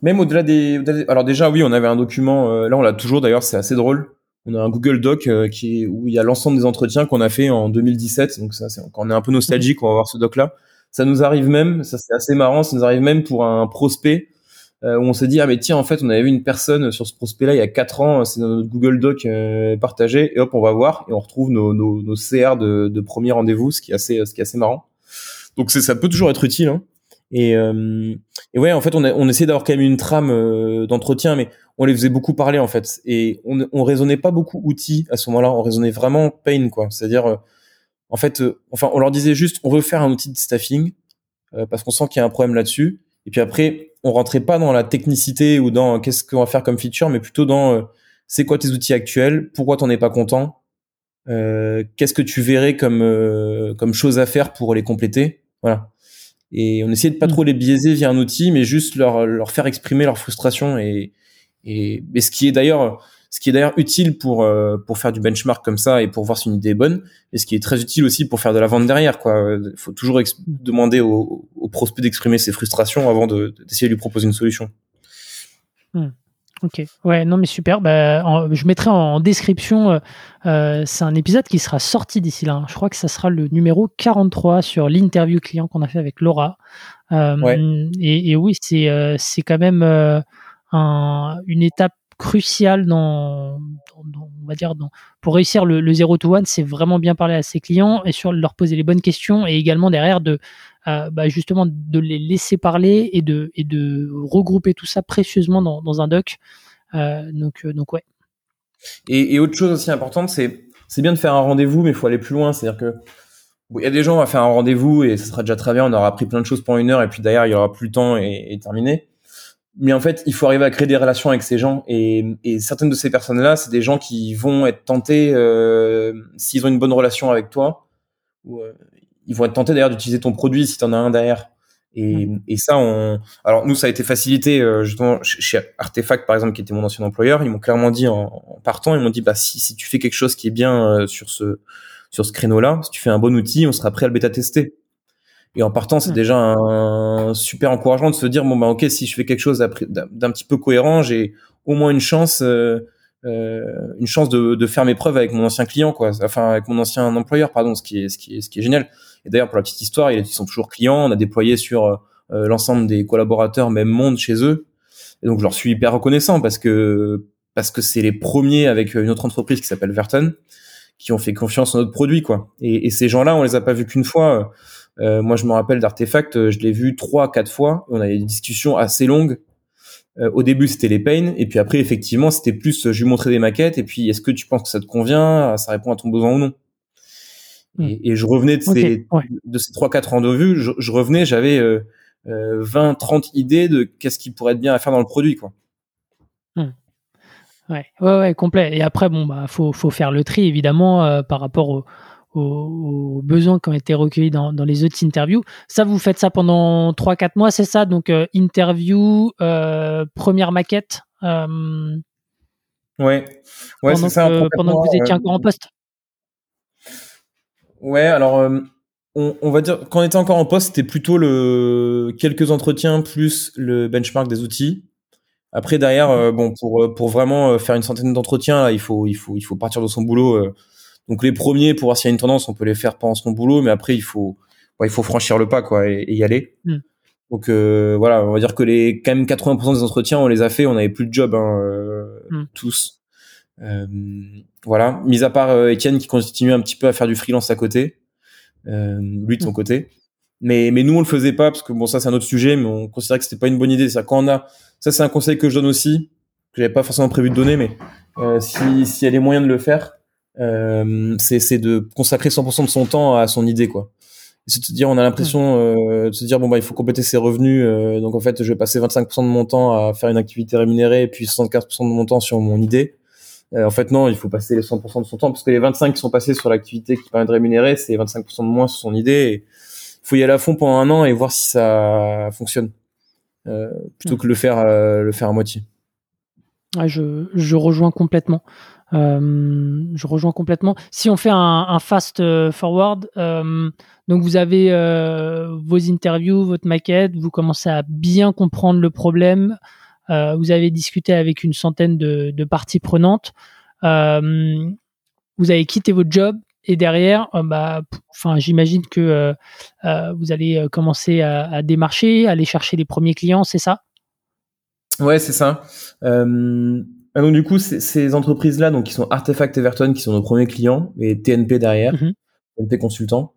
Speaker 1: même au-delà des, Alors déjà, oui, on avait un document, là on l'a toujours d'ailleurs, c'est assez drôle. On a un Google Doc qui est, où il y a l'ensemble des entretiens qu'on a fait en 2017. Donc ça, c'est, quand on est un peu nostalgique, on va voir ce doc-là. Ça nous arrive même, ça c'est assez marrant, ça nous arrive même pour un prospect euh, où on s'est dit ah mais tiens en fait on avait vu une personne sur ce prospect-là il y a quatre ans, c'est dans notre Google Doc euh, partagé et hop on va voir et on retrouve nos, nos, nos CR de, de premier rendez-vous, ce qui est assez ce qui est assez marrant. Donc c'est ça peut toujours être utile. Hein. Et, euh, et ouais en fait on, a, on essayait d'avoir quand même une trame euh, d'entretien mais on les faisait beaucoup parler en fait et on, on raisonnait pas beaucoup outils à ce moment-là, on raisonnait vraiment pain quoi, c'est-à-dire en fait, euh, enfin, on leur disait juste, on veut faire un outil de staffing euh, parce qu'on sent qu'il y a un problème là-dessus. Et puis après, on rentrait pas dans la technicité ou dans qu'est-ce qu'on va faire comme feature, mais plutôt dans euh, c'est quoi tes outils actuels, pourquoi t'en es pas content, qu'est-ce que tu verrais comme comme chose à faire pour les compléter, voilà. Et on essayait de pas trop les biaiser via un outil, mais juste leur leur faire exprimer leur frustration et et, et ce qui est d'ailleurs ce qui est d'ailleurs utile pour euh, pour faire du benchmark comme ça et pour voir si une idée est bonne, et ce qui est très utile aussi pour faire de la vente derrière. Quoi, il faut toujours demander au, au prospect d'exprimer ses frustrations avant d'essayer de, lui proposer une solution.
Speaker 2: Hmm. Ok, ouais, non mais super. Bah, je mettrai en, description. Euh, euh, c'est un épisode qui sera sorti d'ici là. Hein. Je crois que ça sera le numéro 43 sur l'interview client qu'on a fait avec Laura. Euh, et, et, oui, c'est c'est quand même un, une étape crucial dans, on va dire, pour réussir le, le 0 to 1, c'est vraiment bien parler à ses clients et sur leur poser les bonnes questions et également derrière de euh, bah justement de les laisser parler et de, et de regrouper tout ça précieusement dans, un doc. Euh, donc, euh, donc ouais.
Speaker 1: Et, autre chose aussi importante, c'est c'est bien de faire un rendez-vous, mais il faut aller plus loin. C'est-à-dire que il y a des gens, on va faire un rendez-vous et ça sera déjà très bien, on aura appris plein de choses pendant une heure et puis derrière il y aura plus le temps et terminé mais en fait, il faut arriver à créer des relations avec ces gens. Et, et certaines de ces personnes-là, c'est des gens qui vont être tentés, euh, s'ils ont une bonne relation avec toi, ou, euh, ils vont être tentés d'ailleurs d'utiliser ton produit si tu en as un derrière. Et, mmh. et, ça, on. Alors nous, ça a été facilité euh, justement chez Artefact, par exemple, qui était mon ancien employeur. Ils m'ont clairement dit en, en, partant, ils m'ont dit bah si, si tu fais quelque chose qui est bien euh, sur ce sur ce créneau-là, si tu fais un bon outil, on sera prêt à le bêta tester. Et en partant, c'est déjà un super encouragement de se dire bon bah ok, si je fais quelque chose d'un petit peu cohérent, j'ai au moins une chance, euh, euh, une chance de, de, faire mes preuves avec mon ancien client, quoi. Enfin avec mon ancien employeur, pardon, ce qui est ce qui est ce qui est génial. Et d'ailleurs pour la petite histoire, ils sont toujours clients. On a déployé sur euh, l'ensemble des collaborateurs même monde chez eux. Et donc je leur suis hyper reconnaissant parce que parce que c'est les premiers avec une autre entreprise qui s'appelle Verton qui ont fait confiance en notre produit, quoi. Et, et ces gens-là, on les a pas vus qu'une fois euh, moi, je me rappelle d'Artefact, euh, je l'ai vu trois, quatre fois. On avait des discussions assez longues. Euh, au début, c'était les pains, et puis après, effectivement, c'était plus, je lui montrais des maquettes, et puis, est-ce que tu penses que ça te convient, ça répond à ton besoin ou non? Hmm. Et, je revenais de ces, de ces trois, quatre rendez-vous, je, je revenais, j'avais euh, 20, 30 idées de qu'est-ce qui pourrait être bien à faire dans le produit, quoi.
Speaker 2: Hmm. Ouais, ouais, ouais, complet. Et après, bon, bah, faut, faut faire le tri, évidemment, par rapport au, aux, besoins qui ont été recueillis dans, dans, les autres interviews. Ça, vous faites ça pendant 3-4 mois, c'est ça? Donc, euh, interview, euh, première maquette. Euh,
Speaker 1: ouais, ouais c'est ça.
Speaker 2: pendant que vous étiez encore en poste?
Speaker 1: Ouais, alors, on, on, va dire, quand on était encore en poste, c'était plutôt le quelques entretiens plus le benchmark des outils. Après, derrière, bon, pour, pour vraiment faire une centaine d'entretiens, il faut, il faut, il faut partir de son boulot donc les premiers, pour voir s'il y a une tendance, on peut les faire pendant son boulot, mais après il faut, il faut franchir le pas quoi et, y aller. Mm. Donc euh, voilà, on va dire que les quand même 80% des entretiens, on les a fait, on n'avait plus de job hein, euh, mm. tous. Euh, voilà, mis à part Étienne qui continue un petit peu à faire du freelance à côté, lui de son mm. côté. Mais mais nous on le faisait pas parce que bon ça c'est un autre sujet, mais on considérait que c'était pas une bonne idée. Ça quand on a, ça c'est un conseil que je donne aussi, que j'avais pas forcément prévu de donner, mais si s'il y a les moyens de le faire, c'est de consacrer 100% de son temps à son idée quoi. C'est de se dire on a l'impression euh, de se dire bon bah il faut compléter ses revenus euh, donc en fait je vais passer 25% de mon temps à faire une activité rémunérée et puis 75% de mon temps sur mon idée. Euh, en fait non il faut passer les 100% de son temps parce que les 25 qui sont passés sur l'activité qui permet de rémunérer c'est 25% de moins sur son idée il faut y aller à fond pendant un an et voir si ça fonctionne euh, plutôt que le faire le faire à moitié.
Speaker 2: Je, je, rejoins complètement. Euh, je rejoins complètement. Si on fait un, fast euh, forward, euh, donc vous avez vos interviews, votre maquette, vous commencez à bien comprendre le problème. Vous avez discuté avec une centaine de, parties prenantes. vous avez quitté votre job et derrière, bah, enfin, j'imagine que vous allez commencer à, démarcher, aller chercher les premiers clients, c'est ça?
Speaker 1: Ouais, c'est ça. Donc du coup, ces entreprises-là, donc qui sont Artefact Everton, qui sont nos premiers clients, et TNP derrière, mhm. TNP Consultant,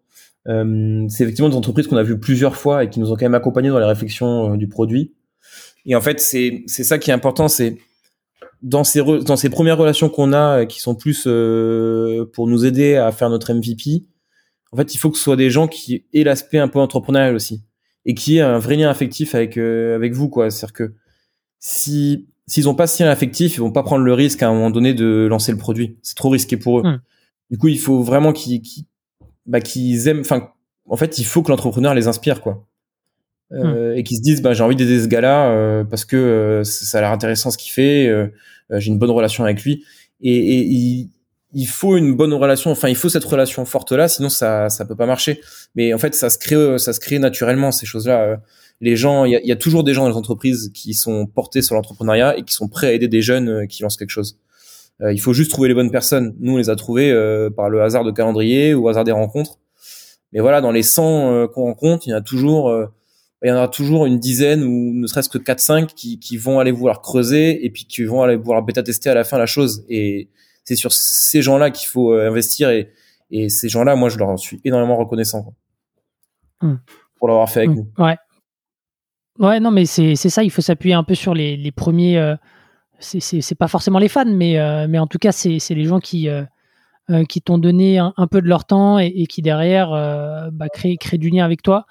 Speaker 1: euh, c'est effectivement des entreprises qu'on a vues plusieurs fois et qui nous ont quand même accompagnés dans la réflexion euh, du produit. Et en fait, c'est c'est ça qui est important, c'est dans ces dans ces premières relations qu'on a, euh, qui sont plus euh, pour nous aider à faire notre MVP. En fait, il faut que ce soit des gens qui aient l'aspect un peu entrepreneurial aussi et qui aient un vrai lien affectif avec avec vous, quoi. C'est-à-dire que si s'ils ont pas ce lien affectif, ils vont pas prendre le risque à un moment donné de lancer le produit. C'est trop risqué pour eux. Hmm. Du coup, il faut vraiment qu'ils bah, qu'ils aiment. Enfin, en fait, il faut que l'entrepreneur les inspire, quoi. Euh, hmm. et qu'ils se disent bah j'ai envie d'aider ce gars-là euh, parce que euh, ça a l'air intéressant ce qu'il fait euh, j'ai une bonne relation avec lui et, et il, il, faut une bonne relation enfin il faut cette relation forte là sinon ça ça peut pas marcher mais en fait ça se crée ça se crée naturellement ces choses là les gens, il y a, toujours des gens dans les entreprises qui sont portés sur l'entrepreneuriat et qui sont prêts à aider des jeunes euh, qui lancent quelque chose. Euh, il faut juste trouver les bonnes personnes. Nous, on les a trouvés euh, par le hasard de calendrier ou au hasard des rencontres. Mais voilà, dans les 100 qu'on rencontre, il y en a toujours, il y en aura toujours une dizaine ou ne serait-ce que 4-5 qui, qui vont aller vouloir creuser et puis qui vont aller vouloir bêta-tester à la fin la chose. Et c'est sur ces gens-là qu'il faut investir et, et ces gens-là, moi, je leur suis énormément reconnaissant quoi. Mmh. pour l'avoir fait avec mmh. nous.
Speaker 2: Ouais, Ouais, non, mais c'est ça, il faut s'appuyer un peu sur les, les premiers. Euh, c'est pas forcément les fans, mais, euh, mais en tout cas, c'est les gens qui, euh, euh, qui t'ont donné un, peu de leur temps et, qui derrière bah, créent, du lien avec toi.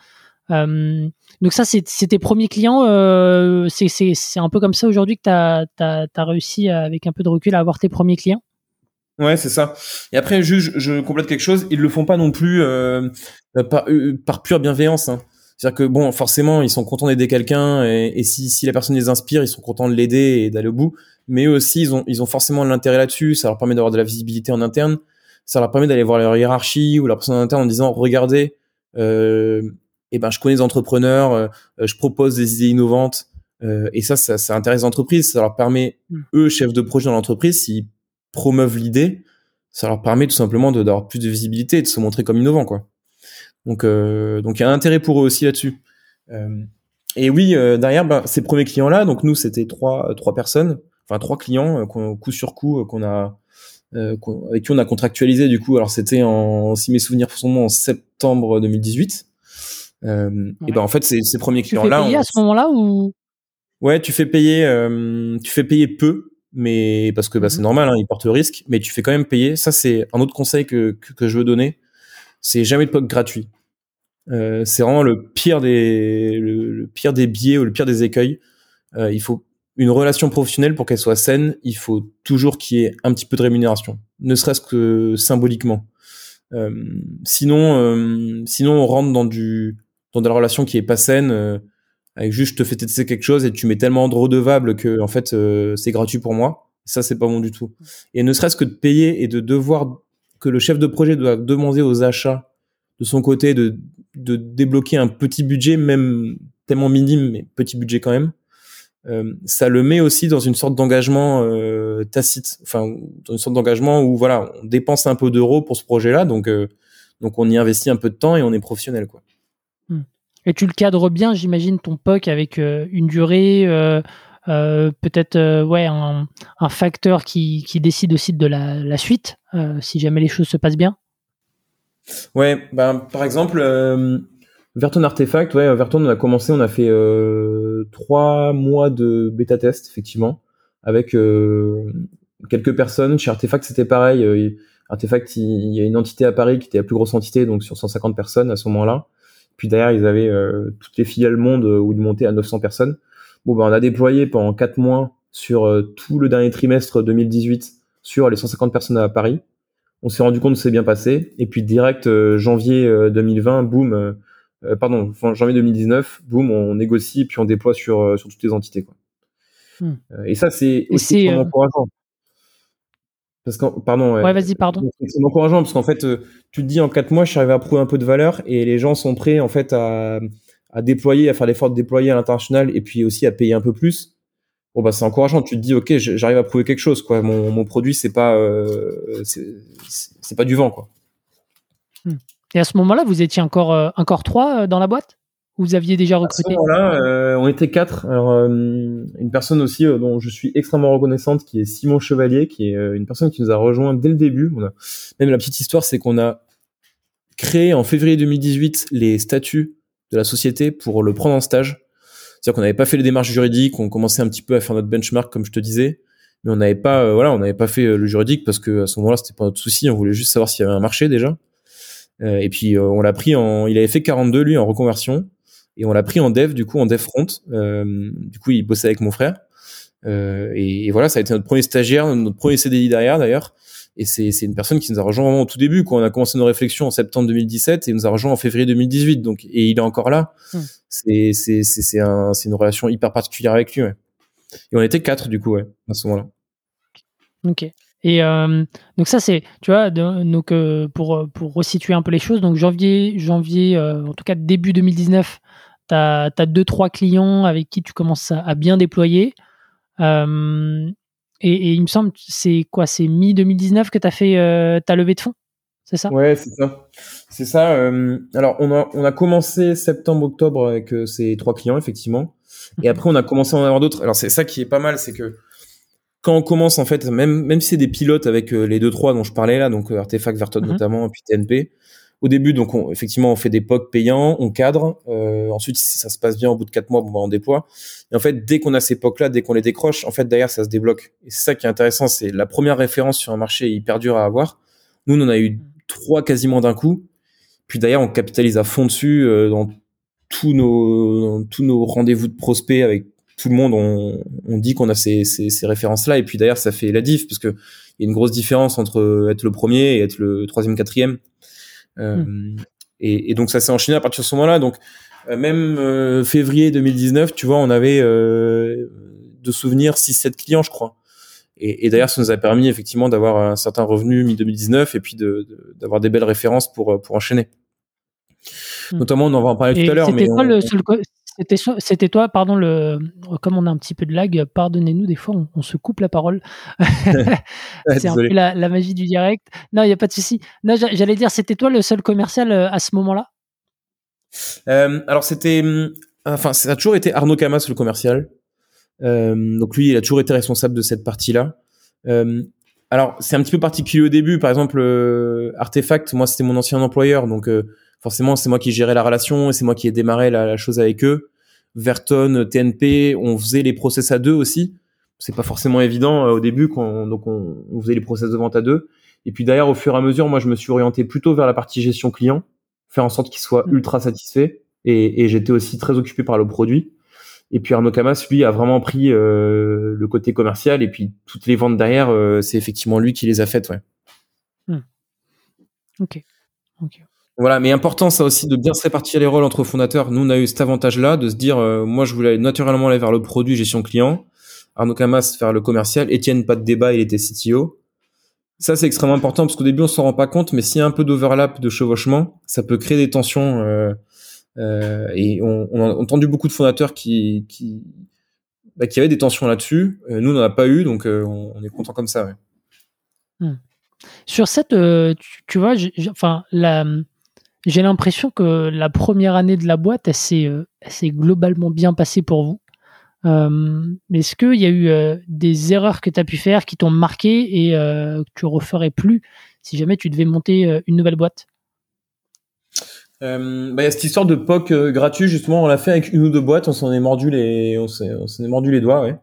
Speaker 2: donc, ça, c'est tes premiers clients. c'est un peu comme ça aujourd'hui que tu as, réussi, avec un peu de recul, à avoir tes premiers clients?
Speaker 1: Ouais, c'est ça. Et après, je, je complète quelque chose. Ils le font pas non plus par, par pure bienveillance. Hein. C'est-à-dire que bon, forcément, ils sont contents d'aider quelqu'un et, et si, si, la personne les inspire, ils sont contents de l'aider et d'aller au bout. Mais eux aussi, ils ont, ils ont forcément l'intérêt là-dessus. Ça leur permet d'avoir de la visibilité en interne. Ça leur permet d'aller voir leur hiérarchie ou leur personne en interne en disant, regardez, euh, eh ben, je connais des entrepreneurs, euh, je propose des idées innovantes. Euh, et ça, ça, ça intéresse l'entreprise. Ça leur permet, mm. eux, chefs de projet dans l'entreprise, s'ils promeuvent l'idée, ça leur permet tout simplement d'avoir plus de visibilité et de se montrer comme innovant, quoi. Donc, euh, donc il y a un intérêt pour eux aussi là-dessus. Euh, et oui, euh, derrière, ben, ces premiers clients-là, donc nous, c'était trois, trois personnes, enfin trois clients, coup sur coup, qu'on a, avec qui on a contractualisé du coup. Alors c'était en, si mes souvenirs sont bons, en septembre 2018. Euh, Et ben en fait, ces, ces premiers clients-là.
Speaker 2: Tu fais payer à ce moment-là ou?
Speaker 1: Ouais, tu fais payer, euh, tu fais payer peu, mais parce que bah, c'est mhm. normal, hein, ils portent le risque, mais tu fais quand même payer. Ça, c'est un autre conseil que, que, que je veux donner c'est jamais de POC gratuit. Euh, c'est vraiment le pire des le, des biais ou le pire des écueils. Euh, il faut une relation professionnelle pour qu'elle soit saine. Il faut toujours qu'il y ait un petit peu de rémunération, ne serait-ce que symboliquement. Euh, sinon, sinon on rentre dans du dans de la relation qui est pas saine. Avec juste je te fais tester quelque chose et tu mets tellement de redevable que en fait c'est gratuit pour moi. Ça c'est pas bon du tout. Et ne serait-ce que de payer et de devoir que le chef de projet doit demander aux achats de son côté de, de débloquer un petit budget, même tellement minime, mais petit budget quand même, euh, ça le met aussi dans une sorte d'engagement euh, tacite, enfin une sorte d'engagement où voilà, on dépense un peu d'euros pour ce projet-là, donc euh, donc on y investit un peu de temps et on est professionnel quoi.
Speaker 2: Hmm. Et tu le cadres bien, j'imagine ton POC avec une durée, peut-être euh, ouais un, facteur qui, qui, décide aussi de la, la suite euh, si jamais les choses se passent bien.
Speaker 1: Ouais ben par exemple Verton Artefact ouais Verton on a commencé on a fait trois mois de bêta test effectivement avec quelques personnes. Chez Artefact c'était pareil Artefact il, y a une entité à Paris qui était la plus grosse entité donc sur 150 personnes à ce moment-là. Puis derrière ils avaient toutes les filiales monde où ils montaient à 900 personnes Bon, ben, on a déployé pendant quatre mois sur euh, tout le dernier trimestre 2018 sur les 150 personnes à Paris. On s'est rendu compte que c'est bien passé. Et puis direct euh, janvier 2020, euh, boum, pardon, janvier 2019, boum, on négocie puis on déploie sur sur toutes les entités. Quoi. Hmm. et ça, c'est aussi encourageant. Parce que, pardon.
Speaker 2: Ouais, vas-y, pardon.
Speaker 1: C'est encourageant parce qu'en fait, tu te dis en quatre mois, je suis arrivé à prouver un peu de valeur et les gens sont prêts en fait à, à déployer, à faire l'effort de déployer à l'international et puis aussi à payer un peu plus. Bon bah c'est encourageant. Tu te dis ok j'arrive à prouver quelque chose quoi. Mon, mon produit c'est pas euh, c'est pas du vent quoi.
Speaker 2: Hmm. et à ce moment-là vous étiez encore euh, encore trois euh, dans la boîte? Vous aviez déjà recruté à ce
Speaker 1: moment-là on était quatre. Alors une personne aussi dont je suis extrêmement reconnaissante qui est Simon Chevalier qui est une personne qui nous a rejoint dès le début. On a, même la petite histoire c'est qu'on a créé en février 2018 les statuts de la société pour le prendre en stage c'est-à-dire qu'on n'avait pas fait les démarches juridiques, on commençait un petit peu à faire notre benchmark, comme je te disais, mais on n'avait pas, euh, voilà, on n'avait pas fait euh, le juridique parce que à ce moment-là, c'était pas notre souci. On voulait juste savoir s'il y avait un marché déjà. Euh, et puis on l'a pris en, il avait fait 42 lui en reconversion, et on l'a pris en dev du coup en dev front. du coup, il bossait avec mon frère. Et, et, voilà, ça a été notre premier stagiaire, notre premier CDI derrière d'ailleurs. Et c'est, une personne qui nous a rejoint vraiment au tout début, quand on a commencé nos réflexions en septembre 2017 et il nous a rejoint en février 2018. Donc, et il est encore là. Hmm. C'est, c'est, un, une relation hyper particulière avec lui. Ouais. Et on était quatre du coup, ouais, à ce moment-là.
Speaker 2: Ok. Et euh, donc ça c'est, tu vois, donc euh, pour pour resituer un peu les choses, donc janvier, janvier, euh, en tout cas début 2019, tu as, deux trois clients avec qui tu commences à, à bien déployer. Euh, et, il me semble, c'est quoi C'est mi-2019 que tu as fait euh, ta levée de fonds C'est ça?
Speaker 1: Ouais, c'est ça. C'est ça. Euh, alors, on a, on a commencé septembre-octobre avec euh, ces trois clients, effectivement. Et après, on a commencé à en avoir d'autres. Alors, c'est ça qui est pas mal, c'est que quand on commence, en fait, même, même si c'est des pilotes avec les deux, trois dont je parlais là, donc Artefact, Verton mhm. notamment, et puis TNP, au début, donc on, effectivement, on fait des POC payants, on cadre. Euh, ensuite, si ça se passe bien, au bout de quatre mois, bah, on déploie. Et en fait, dès qu'on a ces POC là, dès qu'on les décroche, en fait, derrière, ça se débloque. Et c'est ça qui est intéressant, c'est la première référence sur un marché hyper dur à avoir. Nous, on en a eu trois quasiment d'un coup. Puis d'ailleurs, on capitalise à fond dessus euh, dans tous nos tous nos rendez-vous de prospects avec tout le monde. On, dit qu'on a ces, ces, ces références là. Et puis d'ailleurs, ça fait la diff parce que il y a une grosse différence entre être le premier et être le troisième, quatrième. Euh, hmm. et, et, donc ça s'est enchaîné à partir de ce moment-là. Donc euh, même euh, février 2019, tu vois, on avait de souvenirs 6-7 clients, je crois. Et, et d'ailleurs, ça nous a permis effectivement d'avoir un certain revenu mi-2019 et puis d'avoir de, des belles références pour, pour enchaîner. Hmm. Notamment, on en va en parler tout à l'heure.
Speaker 2: C'était quoi le c'était toi, pardon, le, comme on a un petit peu de lag, pardonnez-nous, des fois on, se coupe la parole. [laughs] [laughs] c'est un peu la, magie du direct. Non, il n'y a pas de souci. Non, j'allais dire, c'était toi le seul commercial euh, à ce moment-là?
Speaker 1: Euh, Alors c'était, hum, enfin, ça a toujours été Arnaud Camas le commercial. Euh, donc lui, il a toujours été responsable de cette partie-là. alors c'est un petit peu particulier au début. Par exemple, Artefact, moi c'était mon ancien employeur, donc forcément, c'est moi qui gérais la relation et c'est moi qui ai démarré la, chose avec eux. Verton, TNP, on faisait les process à deux aussi. C'est pas forcément évident euh, au début quand donc on, faisait les process de vente à deux. Et puis d'ailleurs, au fur et à mesure, moi, je me suis orienté plutôt vers la partie gestion client, faire en sorte qu'il soit mm. ultra satisfait. Et, j'étais aussi très occupé par le produit. Et puis Arnaud Camas, lui, a vraiment pris euh, le côté commercial et puis toutes les ventes derrière, euh, c'est effectivement lui qui les a faites, ouais.
Speaker 2: Mm. Ok. Ok.
Speaker 1: Voilà, mais important ça aussi de bien se répartir les rôles entre fondateurs. Nous, on a eu cet avantage-là de se dire, euh, moi, je voulais naturellement aller vers le produit gestion client, Arnaud Camas faire le commercial, Étienne, pas de débat, il était CTO. Ça, c'est extrêmement important parce qu'au début, on s'en rend pas compte, mais s'il y a un peu d'overlap, de chevauchement, ça peut créer des tensions. Euh, euh, et on, a entendu beaucoup de fondateurs qui, bah, avaient des tensions là-dessus. nous, on n'en a pas eu, donc on, est content comme ça.
Speaker 2: Hmm. Sur cette, tu, tu, vois, enfin, la j'ai l'impression que la première année de la boîte, elle s'est, euh, globalement bien passée pour vous. Euh, est-ce qu'il y a eu euh, des erreurs que tu as pu faire qui t'ont marqué et que tu referais plus si jamais tu devais monter une nouvelle boîte?
Speaker 1: Bah, il y a cette histoire de POC gratuit, justement, on l'a fait avec une ou deux boîtes, on s'en est mordu les, est mordu les doigts, ouais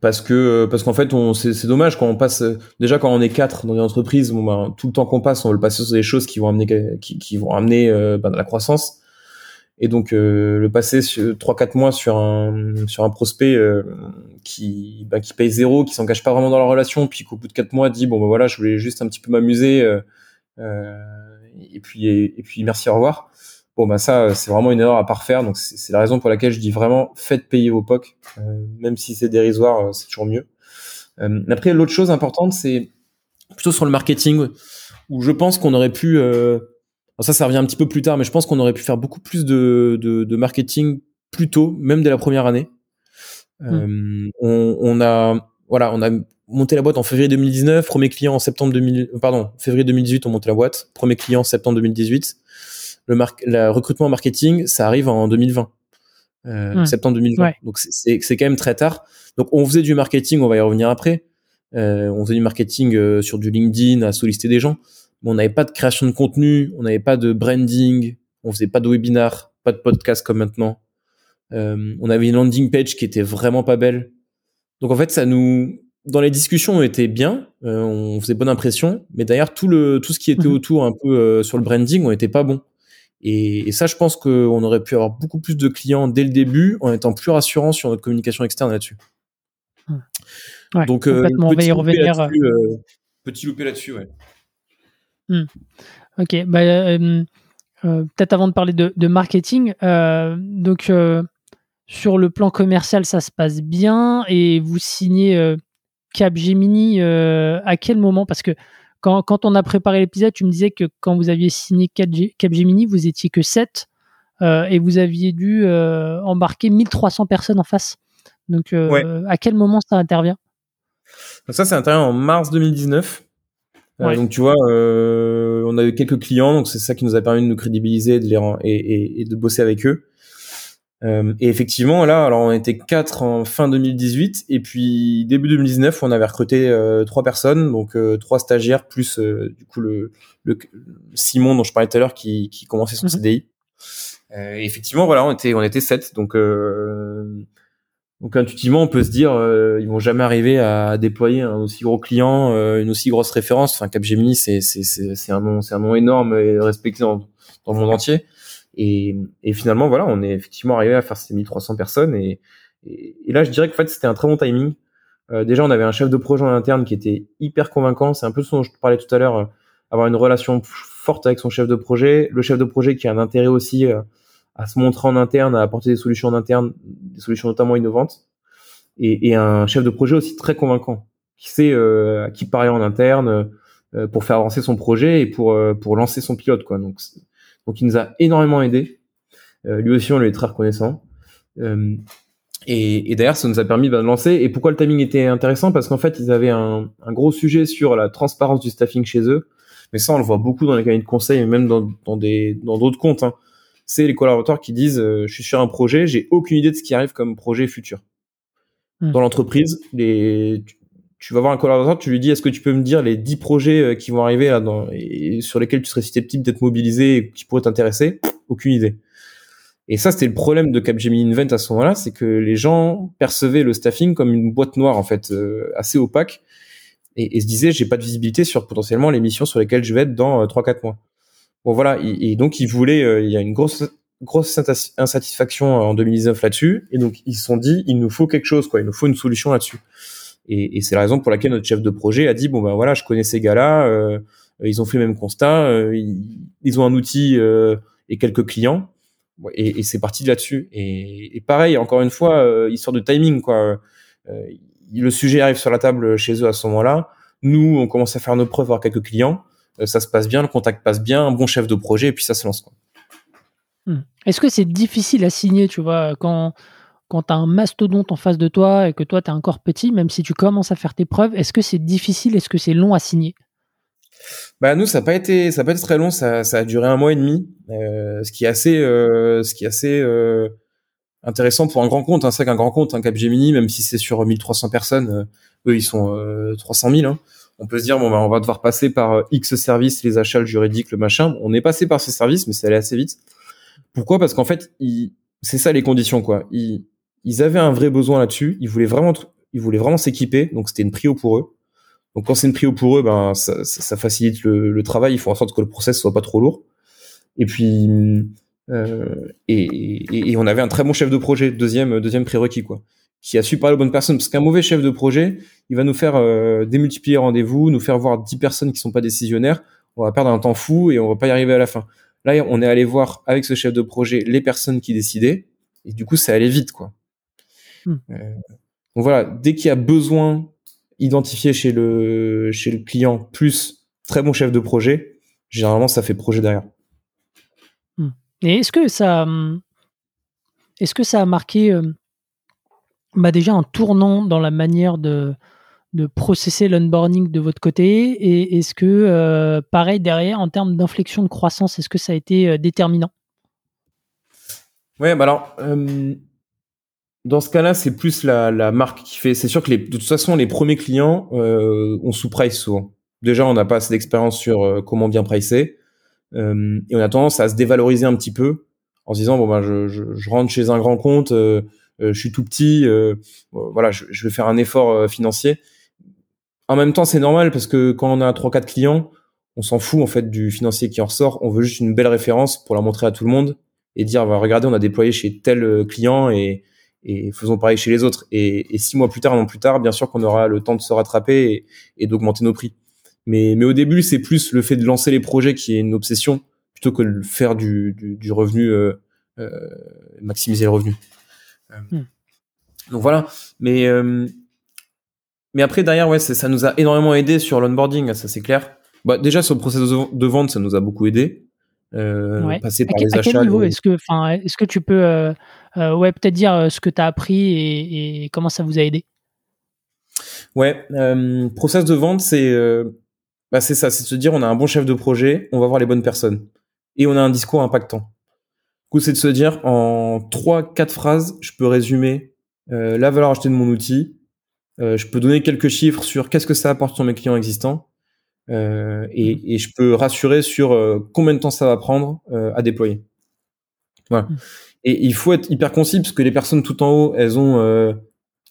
Speaker 1: parce que parce qu'en fait on c'est dommage quand on passe déjà quand on est quatre dans une entreprise bon ben, tout le temps qu'on passe on veut le passer sur des choses qui vont amener qui, qui vont amener euh, ben, de la croissance. Et donc euh, le passer trois quatre mois sur un sur un prospect euh, qui ben, qui paye zéro qui s'engage pas vraiment dans la relation puis qu'au bout de quatre mois dit bon ben voilà je voulais juste un petit peu m'amuser et puis et, puis merci au revoir Bon, bah ça, c'est vraiment une erreur à parfaire. Donc, c'est la raison pour laquelle je dis vraiment, faites payer vos POC. même si c'est dérisoire, c'est toujours mieux. après, l'autre chose importante, c'est plutôt sur le marketing, où je pense qu'on aurait pu... ça, ça revient un petit peu plus tard, mais je pense qu'on aurait pu faire beaucoup plus de, de, de marketing plus tôt, même dès la première année. Mmh. on, on, a voilà, on a monté la boîte en février 2019, premier client en septembre 2000, pardon, février 2018, on montait la boîte, premier client en septembre 2018. Le mar recrutement marketing, ça arrive en 2020, euh, septembre 2020. Donc c'est quand même très tard. Donc on faisait du marketing, on va y revenir après. Euh, on faisait du marketing euh, sur du LinkedIn à solliciter des gens, mais on n'avait pas de création de contenu, on n'avait pas de branding, on faisait pas de webinar, pas de podcast comme maintenant. On avait une landing page qui était vraiment pas belle. Donc en fait, ça nous, dans les discussions, on était bien, on faisait bonne impression, mais derrière tout le tout ce qui était mhm. autour un peu sur le branding, on n'était pas bon. Et, ça, je pense qu'on aurait pu avoir beaucoup plus de clients dès le début, en étant plus rassurant sur notre communication externe là-dessus.
Speaker 2: Donc, euh, petit, on va y revenir.
Speaker 1: petit loupé là-dessus, ouais.
Speaker 2: Hmm. Ok, bah, peut-être avant de parler de, de marketing, donc sur le plan commercial, ça se passe bien et vous signez euh, Capgemini euh, à quel moment? Parce que quand, quand, on a préparé l'épisode, tu me disais que quand vous aviez signé Capgemini, vous étiez que 7 euh, et vous aviez dû embarquer 1300 personnes en face. Donc, à quel moment ça intervient?
Speaker 1: Ça, ça intervient en mars 2019. donc tu vois, on a eu quelques clients, donc c'est ça qui nous a permis de nous crédibiliser de les et, et, de bosser avec eux. Euh, et effectivement, là, alors on était quatre en fin 2018, et puis début 2019, on avait recruté euh, trois personnes, donc euh, trois stagiaires plus du coup le, le, Simon dont je parlais tout à l'heure qui, qui commençait son mhm. CDI. Et effectivement, voilà, on était on était sept, donc donc intuitivement, on peut se dire ils vont jamais arriver à déployer un aussi gros client, une aussi grosse référence. Enfin, Capgemini, c'est c'est c'est un nom c'est un nom énorme et respecté dans, dans le monde entier. Et, et, finalement, voilà, on est effectivement arrivé à faire ces 1300 personnes. Et, et, là, je dirais que fait, c'était un très bon timing. Euh, déjà, on avait un chef de projet en interne qui était hyper convaincant. C'est un peu ce dont je te parlais tout à l'heure, euh, avoir une relation forte avec son chef de projet. Le chef de projet qui a un intérêt aussi euh, à se montrer en interne, à apporter des solutions en interne, des solutions notamment innovantes. Et, un chef de projet aussi très convaincant, qui sait à qui parler en interne pour faire avancer son projet et pour pour lancer son pilote. Quoi. Donc donc il nous a énormément aidé. Euh, lui aussi, on lui est très reconnaissant. Euh, et, et d'ailleurs, ça nous a permis bah, de lancer. Et pourquoi le timing était intéressant? Parce qu'en fait, ils avaient un, un, gros sujet sur la transparence du staffing chez eux. Mais ça, on le voit beaucoup dans les cabinets de conseil et même dans, dans des dans d'autres comptes. Hein. C'est les collaborateurs qui disent euh, Je suis sur un projet, j'ai aucune idée de ce qui arrive comme projet futur. Hmm. Dans l'entreprise, les, tu vas voir un collaborateur, tu lui dis est-ce que tu peux me dire les 10 projets euh, qui vont arriver là dans, et sur lesquels tu serais susceptible d'être mobilisé et qui pourraient t'intéresser? Aucune idée. Et ça, c'était le problème de Capgemini Invent à ce moment-là, c'est que les gens percevaient le staffing comme une boîte noire en fait, euh, assez opaque, et, et, se disaient j'ai pas de visibilité sur potentiellement les missions sur lesquelles je vais être dans euh, 3-4 mois. Bon voilà, et, et donc ils voulaient, euh, il y a une grosse grosse insatisfaction en 2019 là-dessus, et donc ils se sont dit il nous faut quelque chose quoi, il nous faut une solution là-dessus. Et, c'est la raison pour laquelle notre chef de projet a dit bon ben voilà, je connais ces gars-là, euh, ils ont fait le même constat, euh, ils, ont un outil euh, et quelques clients, et, c'est parti de là-dessus. Et, pareil, encore une fois, histoire de timing quoi. le sujet arrive sur la table chez eux à ce moment-là. Nous, on commence à faire nos preuves, avoir quelques clients. ça se passe bien, le contact passe bien, un bon chef de projet, et puis ça se lance. Quoi.
Speaker 2: Hmm. Est-ce que c'est difficile à signer, tu vois, quand quand tu as un mastodonte en face de toi et que toi, tu es encore petit, même si tu commences à faire tes preuves, est-ce que c'est difficile Est-ce que c'est long à signer?
Speaker 1: Bah nous ça n'a pas été ça pas été très long ça, ça a duré un mois et demi. Euh, ce qui est assez euh, ce qui est assez euh, intéressant pour un grand compte hein. c'est vrai qu'un grand compte un Capgemini même si c'est sur 1300 personnes eux ils sont 300 000 hein. on peut se dire bon bah on va devoir passer par X services les achats le juridique le machin. On est passé par ces services mais ça allait assez vite. Pourquoi? Parce qu'en fait c'est ça les conditions quoi ils avaient un vrai besoin là-dessus. Ils voulaient vraiment, ils voulaient vraiment s'équiper. Donc c'était une prio pour eux. Donc quand c'est une prio pour eux, ben ça, facilite le, travail. Ils font en sorte que le process soit pas trop lourd. Et puis euh, et, on avait un très bon chef de projet, deuxième deuxième prérequis quoi, qui a su parler aux bonnes personnes. Parce qu'un mauvais chef de projet, il va nous faire euh, démultiplier rendez-vous, nous faire voir 10 personnes qui sont pas décisionnaires. On va perdre un temps fou et on va pas y arriver à la fin. Là, on est allé voir avec ce chef de projet les personnes qui décidaient, et du coup, ça allait vite, quoi. Hmm. Euh, donc voilà, dès qu'il y a besoin identifié chez le chez le client plus très bon chef de projet, généralement, ça fait projet derrière.
Speaker 2: Hmm. Et est-ce que ça, est-ce que ça a marqué euh, bah déjà un tournant dans la manière de, de processer l'onboarding de votre côté? Et est-ce que, euh, pareil, derrière, en termes d'inflexion de croissance, est-ce que ça a été déterminant?
Speaker 1: Ouais, bah alors, dans ce cas-là, c'est plus la, la, marque qui fait. C'est sûr que les, de toute façon, les premiers clients, on sous-price souvent. Déjà, on n'a pas assez d'expérience sur comment bien pricer. et on a tendance à se dévaloriser un petit peu en se disant bon ben je, je, je rentre chez un grand compte, euh, euh, je suis tout petit, euh, voilà, je, je, vais faire un effort financier. En même temps, c'est normal parce que quand on a trois quatre clients, on s'en fout en fait du financier qui en ressort. On veut juste une belle référence pour la montrer à tout le monde et dire bah, regardez, on a déployé chez tel client et, et faisons pareil chez les autres. Et, et, six mois plus tard, un an plus tard, bien sûr qu'on aura le temps de se rattraper et, et d'augmenter nos prix. Mais, mais au début, c'est plus le fait de lancer les projets qui est une obsession plutôt que de faire du, du, du revenu, euh, euh, maximiser le revenu. Euh, hmm. Donc voilà. Mais mais après derrière, ouais, ça nous a énormément aidé sur l'onboarding, ça c'est clair. Bah, déjà sur le processus de vente, ça nous a beaucoup aidé.
Speaker 2: Euh, passer par à, les à achats. Quel niveau est-ce que, enfin, est-ce que tu peux, euh, ouais, peut-être dire ce que tu as appris et, et, comment ça vous a aidé
Speaker 1: Ouais, euh, process de vente, c'est, bah, c'est ça, c'est de se dire, on a un bon chef de projet, on va voir les bonnes personnes et on a un discours impactant. Du coup, c'est de se dire en trois, quatre phrases, je peux résumer euh, la valeur ajoutée de mon outil. Euh, je peux donner quelques chiffres sur qu'est-ce que ça apporte sur mes clients existants. Euh, et, mmh. et, je peux rassurer sur euh, combien de temps ça va prendre euh, à déployer. Voilà. Et il faut être hyper concis parce que les personnes tout en haut, elles ont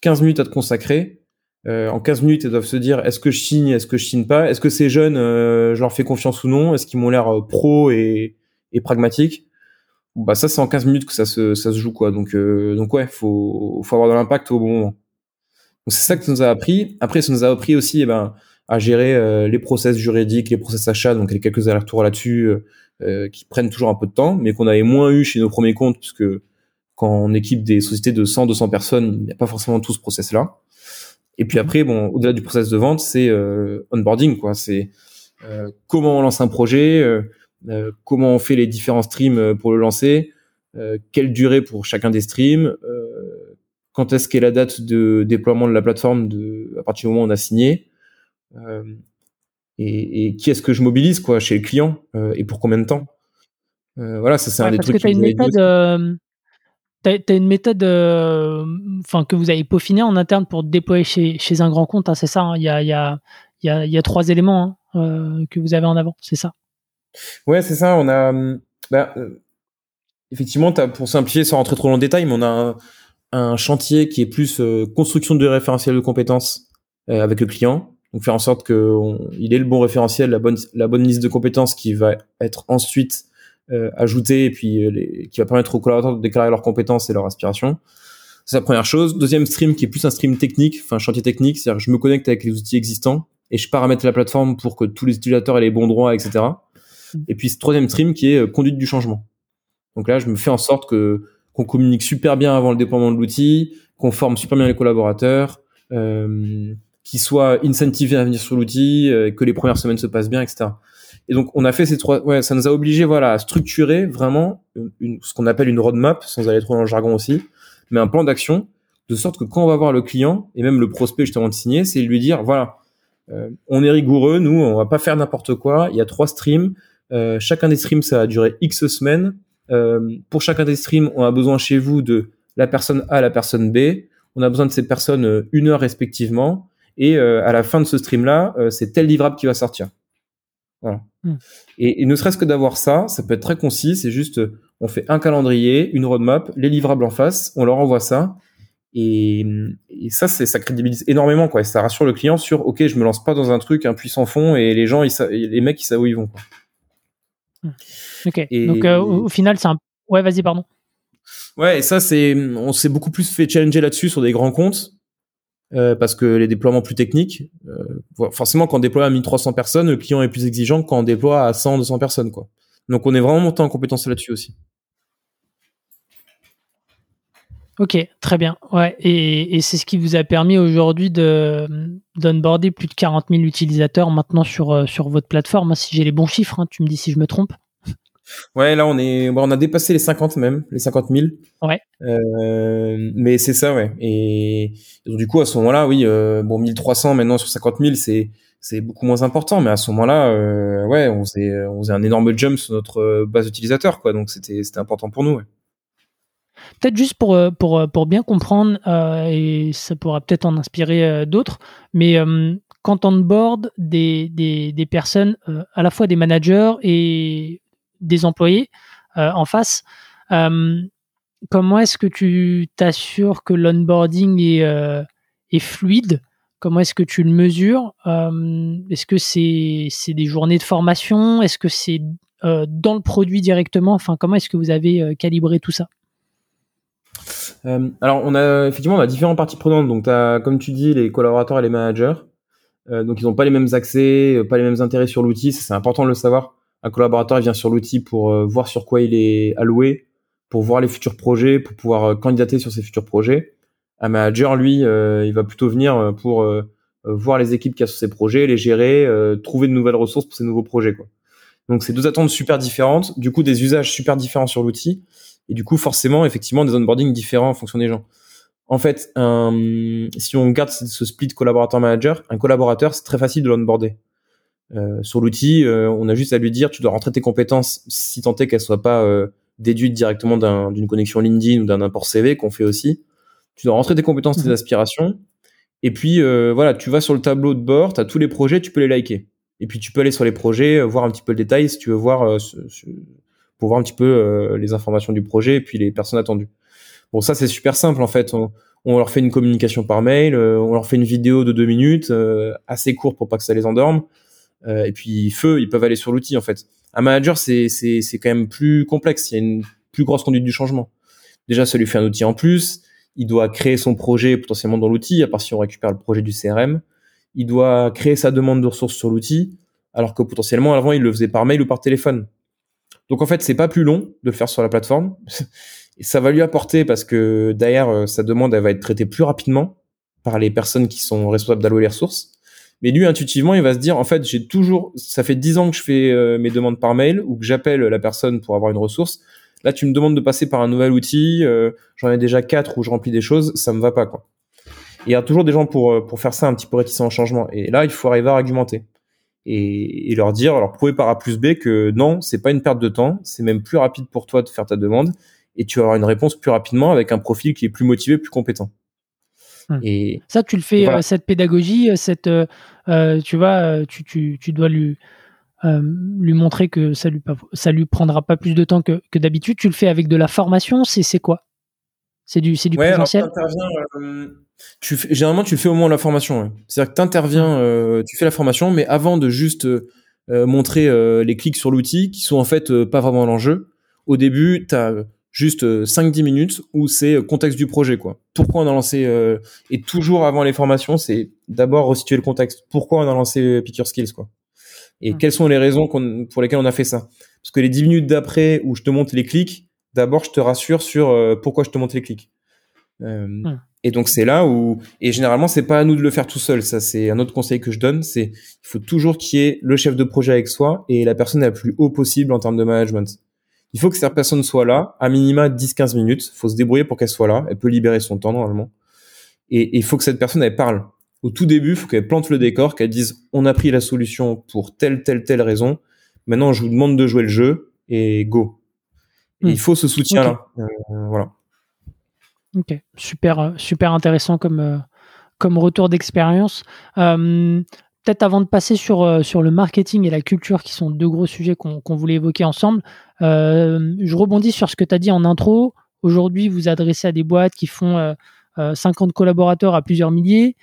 Speaker 1: 15 minutes à te consacrer. en 15 minutes, elles doivent se dire est-ce que je signe, est-ce que je signe pas, est-ce que ces jeunes, je leur fais confiance ou non, est-ce qu'ils m'ont l'air pro et, et pragmatique? Bah ça c'est en 15 minutes que ça se, joue quoi. Donc euh, donc ouais, faut avoir de l'impact au bon moment. Donc c'est ça que ça nous a appris. Après ça nous a appris aussi eh ben à gérer euh, les process juridiques, les process achats, donc a quelques allers-retours là-dessus euh, qui prennent toujours un peu de temps, mais qu'on avait moins eu chez nos premiers comptes puisque quand on équipe des sociétés de 100 200 personnes, il n'y a pas forcément tout ce process là. Et puis après bon, au-delà du process de vente, c'est onboarding quoi, c'est comment on lance un projet euh, comment on fait les différents streams euh, pour le lancer, euh, quelle durée pour chacun des streams, quand est-ce qu'est la date de déploiement de la plateforme de, à partir du moment où on a signé, et, et, qui est-ce que je mobilise quoi chez le client et pour combien de temps? voilà, ça c'est un des trucs.
Speaker 2: Que as une méthode, T'as as une méthode enfin que vous avez peaufiné en interne pour déployer chez, chez un grand compte, hein, c'est ça hein. Il y, a, y, a, y, y, a, trois éléments hein, que vous avez en avant, c'est ça?
Speaker 1: Ouais, c'est ça. On a, bah, euh, effectivement, as, pour simplifier, sans rentrer trop dans le détail, mais on a un, un chantier qui est plus euh, construction de référentiel de compétences euh, avec le client. Donc faire en sorte qu'il ait le bon référentiel, la bonne, la bonne liste de compétences qui va être ensuite euh, ajoutée et puis les, qui va permettre aux collaborateurs de déclarer leurs compétences et leurs aspirations. C'est la première chose. Deuxième stream qui est plus un stream technique, enfin chantier technique, c'est-à-dire je me connecte avec les outils existants et je paramètre la plateforme pour que tous les utilisateurs aient les bons droits, etc. Et puis ce troisième stream qui est euh, conduite du changement. Donc là, je me fais en sorte que qu'on communique super bien avant le déploiement de l'outil, qu'on forme super bien les collaborateurs, euh, qu'ils soient incentivés à venir sur l'outil, euh, que les premières semaines se passent bien, etc. Et donc on a fait ces trois, ouais, ça nous a obligé voilà à structurer vraiment une, ce qu'on appelle une roadmap, sans aller trop dans le jargon aussi, mais un plan d'action de sorte que quand on va voir le client et même le prospect justement de signer, c'est lui dire voilà, euh, on est rigoureux, nous, on va pas faire n'importe quoi. Il y a trois streams, euh, chacun des streams, ça a duré X semaines. Pour chacun des streams, on a besoin chez vous de la personne A, la personne B. On a besoin de ces personnes une heure respectivement. Et à la fin de ce stream-là, c'est tel livrable qui va sortir. Voilà. Hmm. Et, ne serait-ce que d'avoir ça, ça peut être très concis. C'est juste, on fait un calendrier, une roadmap, les livrables en face, on leur envoie ça. Et, et ça, c'est ça crédibilise énormément, quoi. ça rassure le client sur, ok, je me lance pas dans un truc un puissant fond et les gens, ils les mecs, ils savent où ils vont. Quoi.
Speaker 2: Ok. Donc euh, au, final, c'est un. Ouais, vas-y, pardon.
Speaker 1: Ouais, et ça, c'est, on s'est beaucoup plus fait challenger là-dessus sur des grands comptes. Euh, parce que les déploiements plus techniques, euh, forcément, quand on déploie à 1300 personnes, le client est plus exigeant que quand on déploie à 100, 200 personnes, quoi. Donc on est vraiment monté en compétence là-dessus aussi.
Speaker 2: Ok, très bien. Ouais, et, c'est ce qui vous a permis aujourd'hui de d'onboarder plus de 40 000 utilisateurs maintenant sur euh, sur votre plateforme. Si j'ai les bons chiffres, hein, tu me dis si je me trompe.
Speaker 1: Ouais, là on est, bon, on a dépassé les 50 même, les 50 000.
Speaker 2: Ouais.
Speaker 1: Euh, mais c'est ça, ouais. Et, du coup à ce moment-là, oui, euh, bon 1300 maintenant sur 50 000, c'est c'est beaucoup moins important. Mais à ce moment-là, euh, ouais, on faisait on faisait un énorme jump sur notre base d'utilisateurs, quoi. Donc c'était c'était important pour nous. Ouais.
Speaker 2: Peut-être juste pour, pour, pour bien comprendre, et ça pourra peut-être en inspirer d'autres, mais quand on board des, des, des personnes, à la fois des managers et des employés en face, comment est-ce que tu t'assures que l'onboarding est, est fluide? Comment est-ce que tu le mesures? Est-ce que c'est des journées de formation? Est-ce que c'est dans le produit directement? Enfin, comment est-ce que vous avez calibré tout ça?
Speaker 1: Euh, alors, on a effectivement on a différentes parties prenantes. Donc, as, comme tu dis, les collaborateurs et les managers. Euh, donc, ils n'ont pas les mêmes accès, euh, pas les mêmes intérêts sur l'outil. C'est important de le savoir. Un collaborateur vient sur l'outil pour voir sur quoi il est alloué, pour voir les futurs projets, pour pouvoir candidater sur ses futurs projets. Un manager, lui, il va plutôt venir pour voir les équipes qu'il y a sur ses projets, les gérer, trouver de nouvelles ressources pour ses nouveaux projets. Donc, c'est deux attentes super différentes. Du coup, des usages super différents sur l'outil et du coup, forcément, effectivement, des onboarding différents en fonction des gens. En fait, si on garde ce split collaborateur-manager, un collaborateur, c'est très facile de l'onboarder. Euh, sur l'outil, euh, on a juste à lui dire, tu dois rentrer tes compétences, si tant est qu'elles soient pas euh, déduites directement d'une connexion LinkedIn ou d'un import CV qu'on fait aussi. Tu dois rentrer tes compétences, tes mhm. aspirations. Et puis, euh, voilà, tu vas sur le tableau de bord, tu as tous les projets, tu peux les liker. Et puis, tu peux aller sur les projets, voir un petit peu le détail si tu veux voir ce, ce, pour voir un petit peu euh, les informations du projet et puis les personnes attendues. Bon, ça c'est super simple en fait. On, leur fait une communication par mail, euh, on leur fait une vidéo de deux minutes, euh, assez court pour pas que ça les endorme. Et puis feu, ils peuvent aller sur l'outil en fait. Un manager c'est c'est c'est quand même plus complexe. Il y a une plus grosse conduite du changement. Déjà, ça lui fait un outil en plus. Il doit créer son projet potentiellement dans l'outil, à part si on récupère le projet du CRM. Il doit créer sa demande de ressources sur l'outil, alors que potentiellement avant il le faisait par mail ou par téléphone. Donc en fait, c'est pas plus long de le faire sur la plateforme. [laughs] Et ça va lui apporter parce que derrière, euh, sa demande, elle va être traitée plus rapidement par les personnes qui sont responsables d'allouer les ressources. Mais lui, intuitivement, il va se dire, en fait, j'ai toujours, ça fait dix ans que je fais euh, mes demandes par mail ou que j'appelle la personne pour avoir une ressource. Là, tu me demandes de passer par un nouvel outil. Euh, j'en ai déjà quatre où je remplis des choses, ça me va pas, quoi. il y a toujours des gens pour pour faire ça un petit peu réticents au changement. Et là, il faut arriver à argumenter et, leur dire, alors prouver par A plus B que non, c'est pas une perte de temps, c'est même plus rapide pour toi de faire ta demande et tu vas avoir une réponse plus rapidement avec un profil qui est plus motivé, plus compétent.
Speaker 2: Hmm. Et ça, tu le fais euh, cette pédagogie, euh, cette, euh, tu vois, tu, tu, tu dois lui lui montrer que ça lui ça lui prendra pas plus de temps que, que d'habitude. Tu le fais avec de la formation, c'est c'est quoi? C'est du c'est du présentiel?
Speaker 1: tu fais, généralement, tu fais au moins la formation. C'est-à-dire que tu interviens, euh, tu fais la formation, mais avant de juste euh, euh, montrer les clics sur l'outil, qui sont en fait pas vraiment l'enjeu, au début, tu as juste 5-10 minutes où c'est contexte du projet. quoi. Pourquoi on a lancé... et toujours avant les formations, c'est d'abord resituer le contexte. Pourquoi on a lancé Pick Skills quoi? Et quelles sont les raisons pour lesquelles on a fait ça? Parce que les 10 minutes d'après où je te montre les clics, d'abord je te rassure sur pourquoi je te montre les clics. Et donc c'est là où et généralement c'est pas à nous de le faire tout seul. Ça c'est un autre conseil que je donne, c'est il faut toujours qu'il y ait le chef de projet avec soi et la personne la plus haut possible en termes de management. Il faut que cette personne soit là, à minima 10-15 minutes. Il faut se débrouiller pour qu'elle soit là. Elle peut libérer son temps normalement. Et il faut que cette personne elle parle. Au tout début, il faut qu'elle plante le décor, qu'elle dise on a pris la solution pour telle telle telle raison. Maintenant, je vous demande de jouer le jeu et go. Et hmm. il faut ce soutien là. Euh, voilà.
Speaker 2: Ok, super, euh, super intéressant comme, euh, comme retour d'expérience. Euh, peut-être avant de passer sur, sur le marketing et la culture, qui sont deux gros sujets qu'on voulait évoquer ensemble, je rebondis sur ce que tu as dit en intro. Aujourd'hui, vous adressez à des boîtes qui font 50 collaborateurs à plusieurs milliers.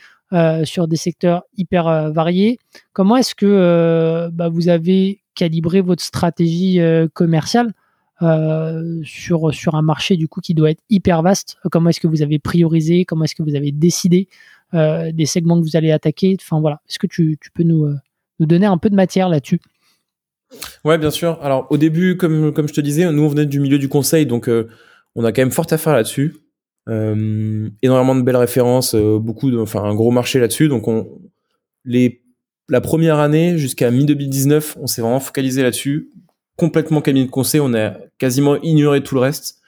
Speaker 2: sur des secteurs hyper variés. Comment est-ce que bah, vous avez calibré votre stratégie commerciale euh, sur, sur un marché du coup qui doit être hyper vaste? Comment est-ce que vous avez priorisé? Comment est-ce que vous avez décidé euh, des segments que vous allez attaquer Enfin voilà, est-ce que tu, peux nous, euh, nous donner un peu de matière là-dessus?
Speaker 1: Ouais, bien sûr. Alors au début, comme je te disais, nous on venait du milieu du conseil, donc on a quand même fort à faire là-dessus. énormément de belles références, beaucoup enfin un gros marché là-dessus. Donc on les la première année jusqu'à mi 2019, on s'est vraiment focalisé là-dessus, complètement cabinet de conseil. On a quasiment ignoré tout le reste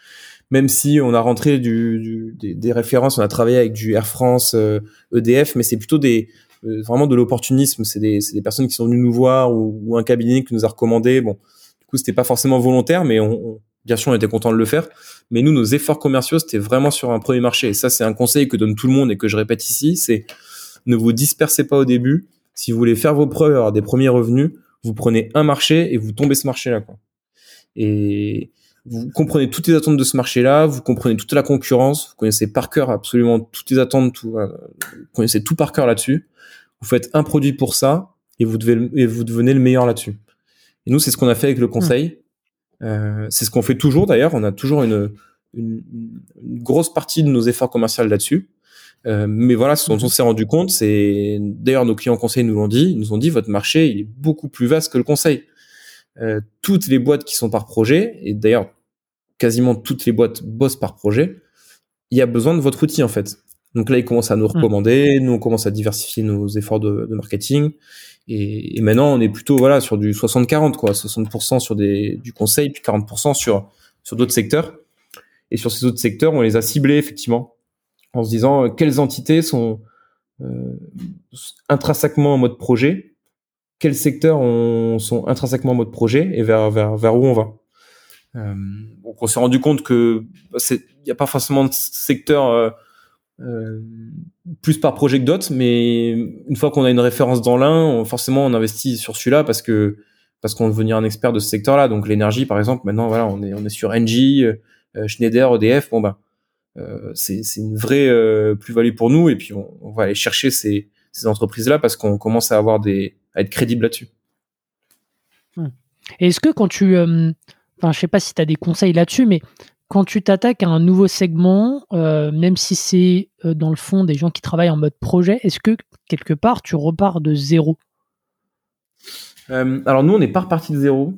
Speaker 1: même si on a rentré du, des, références, on a travaillé avec du Air France, EDF, euh, e mais c'est plutôt des euh, vraiment de l'opportunisme. C'est des, des, personnes qui sont venues nous voir ou, un cabinet qui nous a recommandé. Bon, du coup, c'était pas forcément volontaire, mais on, bien sûr, on était content de le faire. Mais nous, nos efforts commerciaux, c'était vraiment sur un premier marché. Et ça, c'est un conseil que donne tout le monde et que je répète ici, c'est ne vous dispersez pas au début. Si vous voulez faire vos preuves, avoir des premiers revenus, vous prenez un marché et vous tombez ce marché-là. Et, vous comprenez toutes les attentes de ce marché-là, vous comprenez toute la concurrence, vous connaissez par cœur absolument toutes les attentes, tout, vous connaissez tout par cœur là-dessus. Vous faites un produit pour ça et vous devez et vous devenez le meilleur là-dessus. Et nous, c'est ce qu'on a fait avec le conseil. Euh, c'est ce qu'on fait toujours d'ailleurs. On a toujours une, une, une, grosse partie de nos efforts commerciaux là-dessus. Euh, mais voilà, ce dont on s'est rendu compte, c'est d'ailleurs nos clients conseils nous l'ont dit, ils nous ont dit votre marché il est beaucoup plus vaste que le conseil. Euh, toutes les boîtes qui sont par projet, et d'ailleurs quasiment toutes les boîtes bossent par projet, il y a besoin de votre outil en fait. Donc là, ils commencent à nous mmh. recommander, nous on commence à diversifier nos efforts de, de marketing, et, et, maintenant on est plutôt voilà sur du 60-40 quoi, 60% sur des, du conseil puis 40% sur sur d'autres secteurs. Et sur ces autres secteurs, on les a ciblés effectivement en se disant euh, quelles entités sont euh, intrinsèquement en mode projet, quels secteurs on, sont intrinsèquement en mode projet et vers vers vers où on va. Euh, on s'est rendu compte que bah, il n'y a pas forcément de secteur euh, euh, plus par projet que d'autres, mais une fois qu'on a une référence dans l'un, forcément on investit sur celui-là parce que parce qu'on veut devenir un expert de ce secteur-là. Donc l'énergie, par exemple, maintenant voilà, on est on est sur Engie, Schneider, EDF. Bon ben, c'est une vraie plus-value pour nous et puis on, va aller chercher ces ces entreprises-là parce qu'on commence à avoir des à être crédible là-dessus.
Speaker 2: Est-ce que quand tu enfin, je sais pas si tu as des conseils là-dessus, mais quand tu t'attaques à un nouveau segment, euh, même si c'est euh, dans le fond des gens qui travaillent en mode projet, est-ce que quelque part tu repars de zéro?
Speaker 1: Euh, Alors nous, on n'est pas reparti de zéro.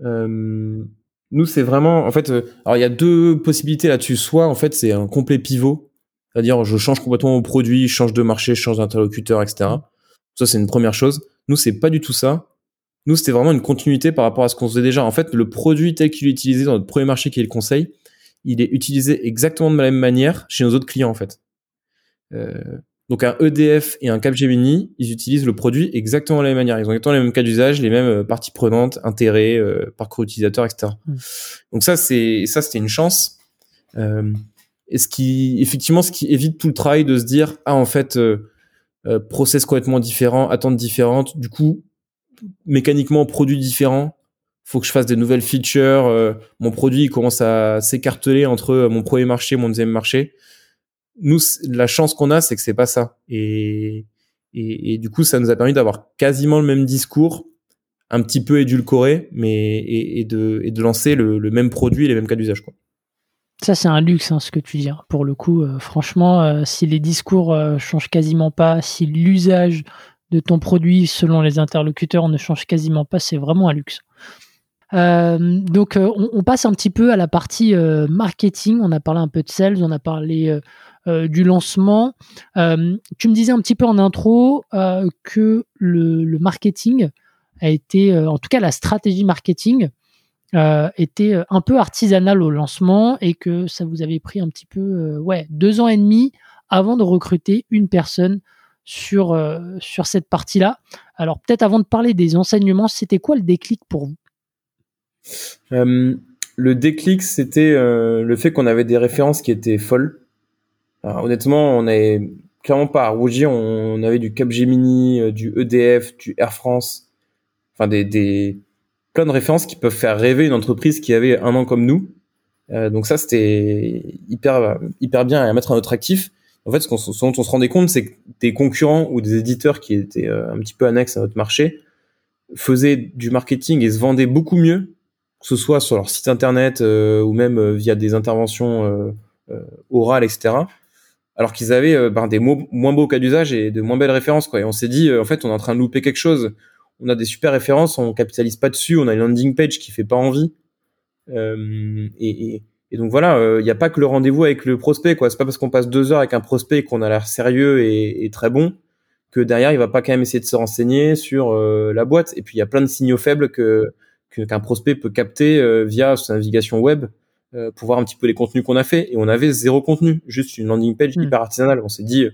Speaker 1: nous, c'est vraiment, en fait, alors il y a deux possibilités là-dessus. Soit en fait, c'est un complet pivot, c'est-à-dire je change complètement mon produit, je change de marché, je change d'interlocuteur, etc. Ça, c'est une première chose. Nous, c'est pas du tout ça. Nous, c'était vraiment une continuité par rapport à ce qu'on faisait déjà. En fait, le produit tel qu'il est utilisé dans notre premier marché qui est le conseil, il est utilisé exactement de la même manière chez nos autres clients en fait. Euh, donc un EDF et un Capgemini, ils utilisent le produit exactement de la même manière. Ils ont exactement les mêmes cas d'usage, les mêmes euh, parties prenantes, intérêts, euh, parcours utilisateur, etc. Mm. Donc ça, c'est ça, c'était une chance. Euh, et ce qui, effectivement, ce qui évite tout le travail de se dire, ah en fait, euh, process complètement différent, attentes différentes. Du coup, mécaniquement produit différent. Faut que je fasse des nouvelles features. Euh, mon produit commence à s'écarteler entre euh, mon premier marché et mon deuxième marché. Nous, la chance qu'on a, c'est que c'est pas ça. Et, et, du coup, ça nous a permis d'avoir quasiment le même discours, un petit peu édulcoré, mais et, de, et de lancer le, même produit et les mêmes cas d'usage.
Speaker 2: Ça, c'est un luxe, hein, ce que tu dis. Hein. Pour le coup, euh, franchement, si les discours changent quasiment pas, si l'usage de ton produit selon les interlocuteurs ne change quasiment pas, c'est vraiment un luxe. Euh, donc euh, on, passe un petit peu à la partie euh, marketing, on a parlé un peu de sales, on a parlé du lancement. tu me disais un petit peu en intro que le, marketing a été, en tout cas la stratégie marketing, était un peu artisanale au lancement et que ça vous avait pris un petit peu ouais, deux ans et demi avant de recruter une personne sur, euh, sur cette partie-là. Alors peut-être avant de parler des enseignements, c'était quoi le déclic pour vous?
Speaker 1: Euh, Le déclic, c'était euh, le fait qu'on avait des références qui étaient folles. honnêtement, on n'avait clairement pas à rougir. On, avait du Capgemini, du EDF, du Air France, enfin des, des plein de références qui peuvent faire rêver une entreprise qui avait un an comme nous. donc ça, c'était hyper hyper bien à mettre à notre actif en fait, ce, qu'on, dont on se rendait compte, c'est que des concurrents ou des éditeurs qui étaient euh, un petit peu annexes à notre marché faisaient du marketing et se vendaient beaucoup mieux, que ce soit sur leur site internet euh, ou même euh, via des interventions orales, etc. Alors qu'ils avaient ben, des mots, moins beaux cas d'usage et de moins belles références. Quoi. Et on s'est dit, en fait, on est en train de louper quelque chose. on a des super références, on capitalise pas dessus, on a une landing page qui fait pas envie. Euh, et, et, donc voilà, il euh, n'y a pas que le rendez-vous avec le prospect, quoi. C'est pas parce qu'on passe deux heures avec un prospect qu'on a l'air sérieux et, et, très bon que derrière il va pas quand même essayer de se renseigner sur euh, la boîte. Et puis il y a plein de signaux faibles que qu'un prospect peut capter via sa navigation web pour voir un petit peu les contenus qu'on a fait. Et on avait zéro contenu, juste une landing page hmm. hyper artisanale. On s'est dit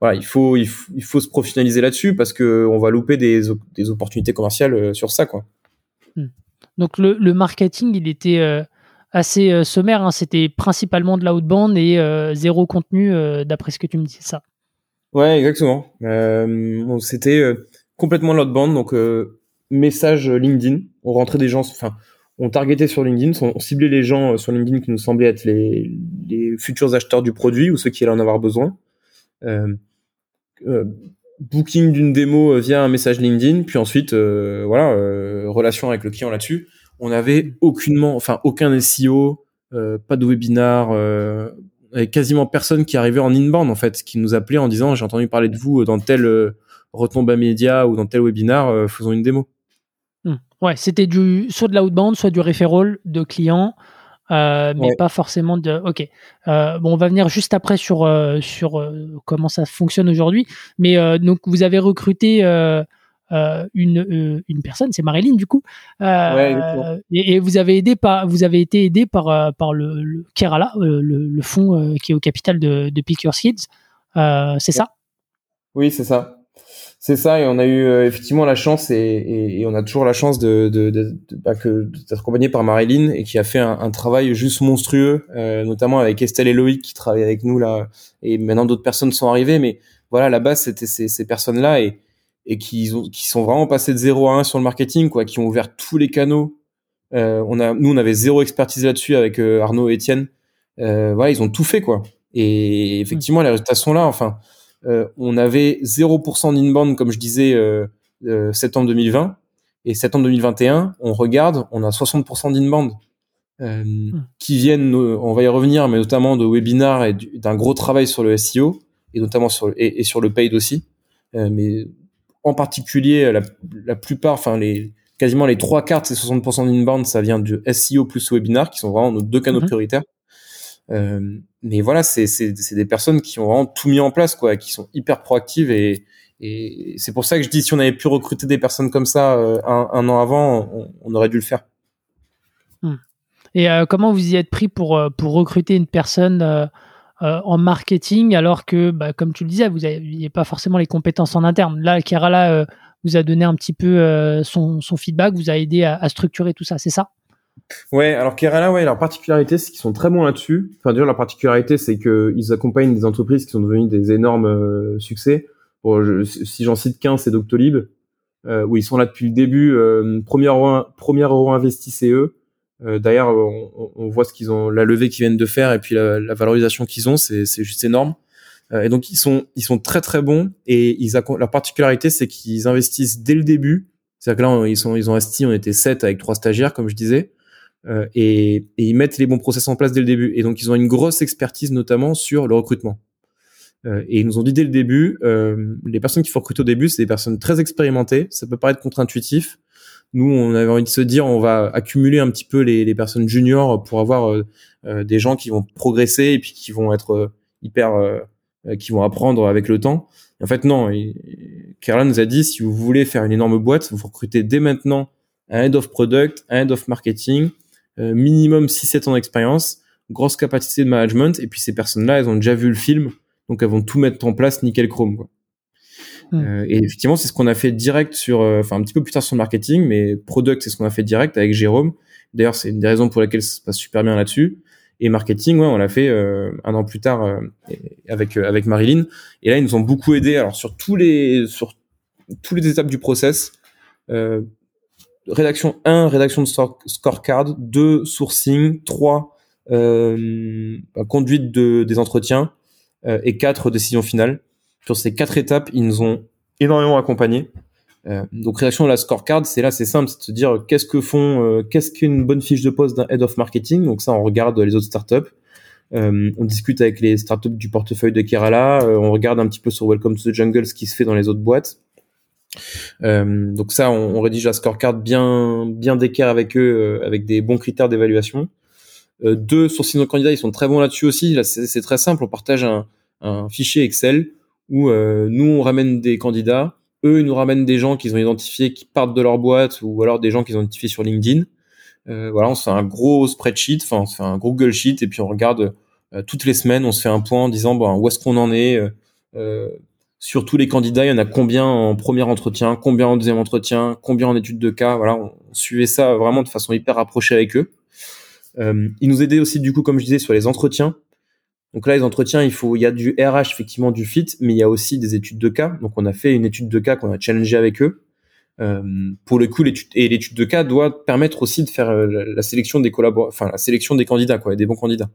Speaker 1: voilà, il faut, il faut, il faut se professionnaliser là-dessus parce que on va louper des, des opportunités commerciales sur ça, quoi.
Speaker 2: Hmm. Donc le, le, marketing, il était euh, assez euh, sommaire. Hein. C'était principalement de l'outbound et euh, zéro contenu, d'après ce que tu me dis, ça.
Speaker 1: Ouais, exactement. C'était complètement l'outbound, donc message LinkedIn. On rentrait des gens, enfin, on targetait sur LinkedIn, on ciblait les gens sur LinkedIn qui nous semblaient être les futurs acheteurs du produit ou ceux qui allaient en avoir besoin. booking d'une démo via un message LinkedIn, puis ensuite, voilà, relation avec le client là-dessus on avait aucunement, enfin aucun SEO, euh, pas de webinar, euh, quasiment personne qui arrivait en inbound en fait, qui nous appelait en disant j'ai entendu parler de vous dans tel euh, retombe média ou dans tel webinar, euh, faisons une démo.
Speaker 2: Hmm. Ouais, c'était du soit de l'outbound, soit du referral de clients. mais pas forcément de. Ok. bon, on va venir juste après sur sur comment ça fonctionne aujourd'hui. Mais donc vous avez recruté euh, une, euh, une personne, c'est Marilyn du coup. Euh, et, vous avez aidé par, vous avez été aidé par par le, Kerala, le, le fonds qui est au capital de, de Pick Your Kids. c'est ça?
Speaker 1: Oui, c'est ça. C'est ça, et on a eu effectivement la chance, et, et, on a toujours la chance de, de, de, bah, d'être accompagné par Marilyn et qui a fait un, travail juste monstrueux, notamment avec Estelle et Loïc qui travaillent avec nous là, et maintenant d'autres personnes sont arrivées, mais voilà, la base c'était ces, ces personnes-là et, et qui, ont, qui sont vraiment passés de 0 à 1 sur le marketing, quoi, qui ont ouvert tous les canaux. Euh, on a, nous, on avait zéro expertise là-dessus avec euh, Arnaud et Étienne. Euh, voilà, ils ont tout fait, quoi. Et effectivement, les résultats sont là. Enfin, euh, on avait 0% d'inbound, comme je disais, septembre 2020. Et septembre 2021, on regarde, on a 60% d'inbound. Hmm. qui viennent, on va y revenir, mais notamment de webinars et d'un gros travail sur le SEO et notamment sur et, et sur le paid aussi. mais en particulier, la, la plupart, enfin les quasiment les trois quarts, c'est 60% d'inbound, ça vient du SEO plus webinar, qui sont vraiment nos deux canaux mhm. prioritaires. Euh, mais voilà, c'est des personnes qui ont vraiment tout mis en place, quoi, qui sont hyper proactives et, et c'est pour ça que je dis si on avait pu recruter des personnes comme ça euh, un, un, an avant, on, on, aurait dû le faire.
Speaker 2: Hmm. Et euh, comment vous y êtes pris pour euh, pour recruter une personne euh, euh, en marketing, alors que, bah, comme tu le disais, vous n'aviez pas forcément les compétences en interne. Là, Kerala euh, vous a donné un petit peu euh, son, feedback, vous a aidé à, structurer tout ça, c'est ça?
Speaker 1: Ouais, alors Kerala, ouais, leur particularité, c'est qu'ils sont très bons là-dessus. Enfin, dire leur particularité, c'est qu'ils accompagnent des entreprises qui sont devenues des énormes succès. si j'en cite qu'un, c'est Doctolib, où ils sont là depuis le début. première, euro, première euro investi, c'est eux. Euh, D'ailleurs, on, on, voit ce qu'ils ont, la levée qu'ils viennent de faire et puis la, la valorisation qu'ils ont, c'est juste énorme. Euh, et donc ils sont, ils sont très très bons et ils leur particularité, c'est qu'ils investissent dès le début. C'est-à-dire que là, ils sont, ils ont investi, on était sept avec trois stagiaires, comme je disais, euh, et, et, ils mettent les bons process en place dès le début. Et donc ils ont une grosse expertise notamment sur le recrutement. Euh, et ils nous ont dit dès le début, euh, les personnes qu'il faut recruter au début, c'est des personnes très expérimentées. Ça peut paraître contre-intuitif, nous, on avait envie de se dire, on va accumuler un petit peu les, les personnes juniors pour avoir euh, euh, des gens qui vont progresser et puis qui vont être euh, hyper, qui vont apprendre avec le temps. en fait, non. Kerala nous a dit, si vous voulez faire une énorme boîte, vous recrutez dès maintenant un head of product, un head of marketing, minimum 6-7 ans d'expérience, grosse capacité de management, et puis ces personnes-là, elles ont déjà vu le film, donc elles vont tout mettre en place nickel chrome. Quoi. Hmm. Euh, et effectivement, c'est ce qu'on a fait direct sur, euh, enfin un petit peu plus tard sur le marketing, mais product, c'est ce qu'on a fait direct avec Jérôme. D'ailleurs, c'est une des raisons pour lesquelles ça se passe super bien là-dessus. Et marketing, ouais, on l'a fait euh, un an plus tard avec avec Marilyn. Et là, ils nous ont beaucoup aidé. Alors sur tous les sur tous les étapes du process. rédaction 1, rédaction de scorecard, 2, sourcing, 3, euh, conduite de, des entretiens, et 4, décision finale sur ces quatre étapes, ils nous ont énormément accompagnés. Euh, donc création de la scorecard, c'est là, c'est simple, c'est de se dire qu'est-ce que font, euh, qu'est-ce qu'une bonne fiche de poste d'un head of marketing? Donc ça, on regarde les autres startups, euh, on discute avec les startups du portefeuille de Kerala, on regarde un petit peu sur Welcome to the Jungle ce qui se fait dans les autres boîtes. Donc ça, on, rédige la scorecard bien bien d'équerre avec eux, avec des bons critères d'évaluation. deux, sourcing nos candidats, ils sont très bons là-dessus aussi. C'est très simple. On partage un fichier Excel où nous on ramène des candidats, eux ils nous ramènent des gens qu'ils ont identifiés qui partent de leur boîte ou alors des gens qu'ils ont identifiés sur LinkedIn. Euh, voilà, on fait un gros spreadsheet, enfin on fait un Google Sheet et puis on regarde euh, toutes les semaines, on se fait un point en disant bon où est-ce qu'on en est euh, sur tous les candidats, il y en a combien en premier entretien, combien en deuxième entretien, combien en étude de cas. Voilà, on, suivait ça vraiment de façon hyper rapprochée avec eux. Euh, ils nous aidaient aussi du coup, comme je disais, sur les entretiens. Donc là, les entretiens, il faut, il y a du RH effectivement du fit, mais il y a aussi des études de cas. Donc on a fait une étude de cas qu'on a challengé avec eux. Euh, pour le coup, l'étude et l'étude de cas doit permettre aussi de faire euh, la, sélection des collaborateurs, enfin la sélection des candidats, quoi, des bons candidats.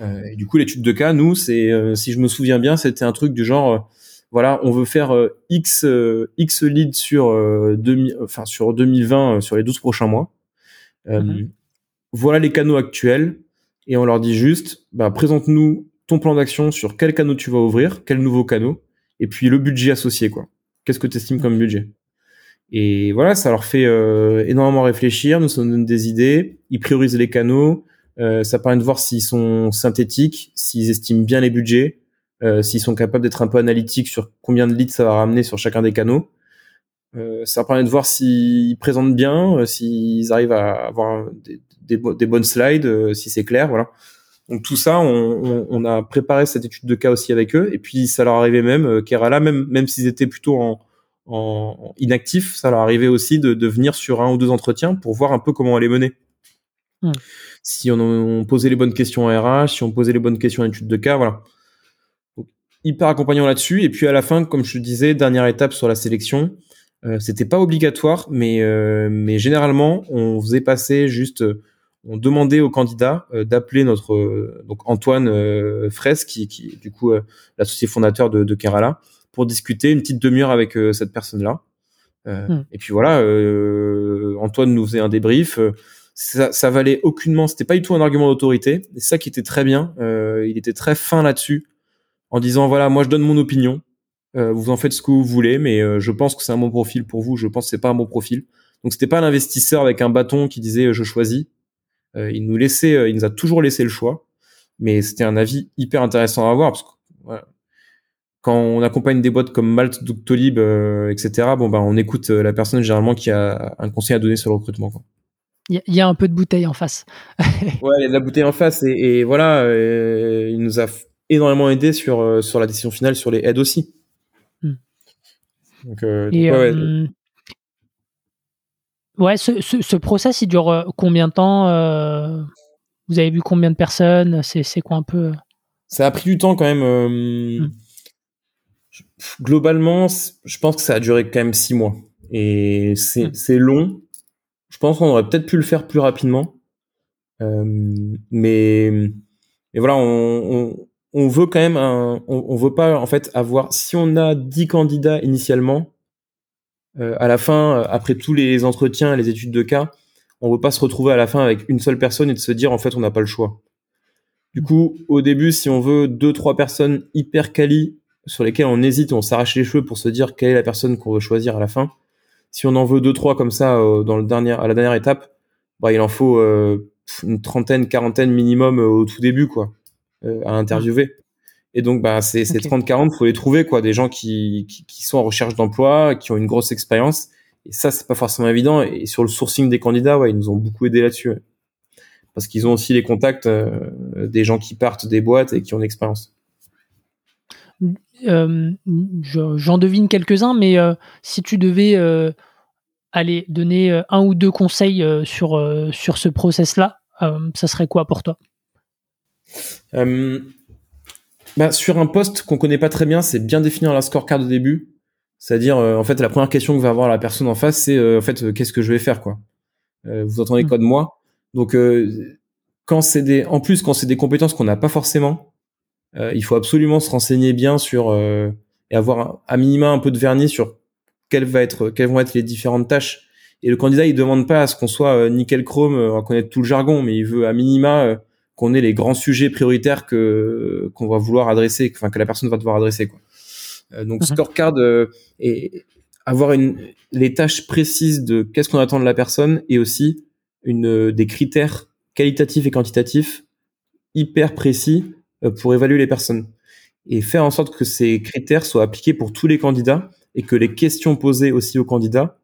Speaker 1: Euh, et du coup, l'étude de cas, nous, c'est, si je me souviens bien, c'était un truc du genre, voilà, on veut faire x x leads sur enfin sur 2020, sur les 12 prochains mois. Mhm. Voilà les canaux actuels, et on leur dit juste, bah, présente-nous ton plan d'action sur quel canot tu vas ouvrir, quel nouveau canot, et puis le budget associé, quoi. Qu'est-ce que tu estimes comme budget? Et voilà, ça leur fait euh, énormément réfléchir, nous ça nous donne des idées, ils priorisent les canaux, euh, ça permet de voir s'ils sont synthétiques, s'ils estiment bien les budgets, euh, s'ils sont capables d'être un peu analytiques sur combien de leads ça va ramener sur chacun des canaux. Euh, ça permet de voir s'ils présentent bien, euh, s'ils arrivent à avoir des, des, des bonnes slides, euh, si c'est clair, voilà. Donc tout ça, on, on, on, a préparé cette étude de cas aussi avec eux, et puis ça leur arrivait même, Kerala, même même s'ils étaient plutôt en en inactif, ça leur arrivait aussi de, de, venir sur un ou deux entretiens pour voir un peu comment elle est menée. Hmm. Si on, posait les bonnes questions en RH, si on posait les bonnes questions en étude de cas, voilà. hyper accompagnant là-dessus. Et puis à la fin, comme je te disais, dernière étape sur la sélection, c'était pas obligatoire, mais euh, mais généralement on faisait passer juste, on demandait aux candidats euh, d'appeler notre donc Antoine Fraisse, qui, qui du coup l'associé fondateur de, de Kerala, pour discuter une petite demi-heure avec euh, cette personne-là. Euh, hmm. Et puis voilà, euh, Antoine nous faisait un débrief. Ça, ça valait aucunement, c'était pas du tout un argument d'autorité. Et ça qui était très bien, il était très fin là-dessus, en disant voilà, moi je donne mon opinion, vous en faites ce que vous voulez, mais je pense que c'est un bon profil pour vous. Je pense que c'est pas un bon profil. Donc c'était pas l'investisseur avec un bâton qui disait je choisis. il nous laissait, il nous a toujours laissé le choix, mais c'était un avis hyper intéressant à avoir parce que voilà, quand on accompagne des boîtes comme Malte, Doctolib, euh, etc. Bon ben on écoute euh, la personne généralement qui a un conseil à donner sur le recrutement.
Speaker 2: Il y, a un peu de bouteille en face. [laughs]
Speaker 1: ouais, il y a de la bouteille en face et, et voilà, euh, il nous a énormément aidé sur euh, sur la décision finale, sur les aides aussi.
Speaker 2: Donc, euh, et, ouais, ouais. ouais ce, ce, ce, process il dure combien de temps Vous avez vu combien de personnes? C'est quoi un peu
Speaker 1: Ça a pris du temps quand même. Hmm globalement, je pense que ça a duré quand même six mois. Et c'est hmm. long. Je pense qu'on aurait peut-être pu le faire plus rapidement. Euh, mais, mais voilà, on, on, on, veut quand même un, on, veut pas en fait avoir, si on a dix candidats initialement, euh, à la fin, après tous les entretiens et les études de cas, on veut pas se retrouver à la fin avec une seule personne et de se dire en fait on n'a pas le choix. Du coup, au début, si on veut deux trois personnes hyper quali sur lesquels on hésite, on s'arrache les cheveux pour se dire quelle est la personne qu'on veut choisir à la fin. Si on en veut deux trois comme ça euh, dans le dernier à la dernière étape, bah il en faut euh, une trentaine, quarantaine minimum euh, au tout début quoi à interviewer. Et donc bah c'est ces 30 40, faut les trouver quoi, des gens qui, qui, qui sont en recherche d'emploi, qui ont une grosse expérience et ça c'est pas forcément évident et sur le sourcing des candidats, ouais, ils nous ont beaucoup aidé là-dessus. Parce qu'ils ont aussi les contacts des gens qui partent des boîtes et qui ont l'expérience.
Speaker 2: Euh, j'en devine quelques-uns, mais euh, si tu devais euh, aller donner un ou deux conseils sur, sur ce process-là, ça serait quoi pour toi?
Speaker 1: Bah, Sur un poste qu'on connaît pas très bien, c'est bien définir la scorecard au début. C'est-à-dire, en fait, la première question que va avoir la personne en face, c'est en fait, qu'est-ce que je vais faire, quoi. vous entendez mmh. quoi de moi? Donc, quand c'est des, en plus, quand c'est des compétences qu'on n'a pas forcément, euh, il faut absolument se renseigner bien sur euh, et avoir à minima un peu de vernis sur quelles, va être, quelles vont être les différentes tâches. Et le candidat, il demande pas à ce qu'on soit euh, nickel chrome, à connaître tout le jargon, mais il veut à minima qu'on ait les grands sujets prioritaires que qu'on va vouloir adresser, enfin que la personne va devoir adresser. Quoi. donc mhm. scorecard et avoir une, les tâches précises de qu'est-ce qu'on attend de la personne et aussi une, des critères qualitatifs et quantitatifs hyper précis pour évaluer les personnes et faire en sorte que ces critères soient appliqués pour tous les candidats et que les questions posées aussi aux candidats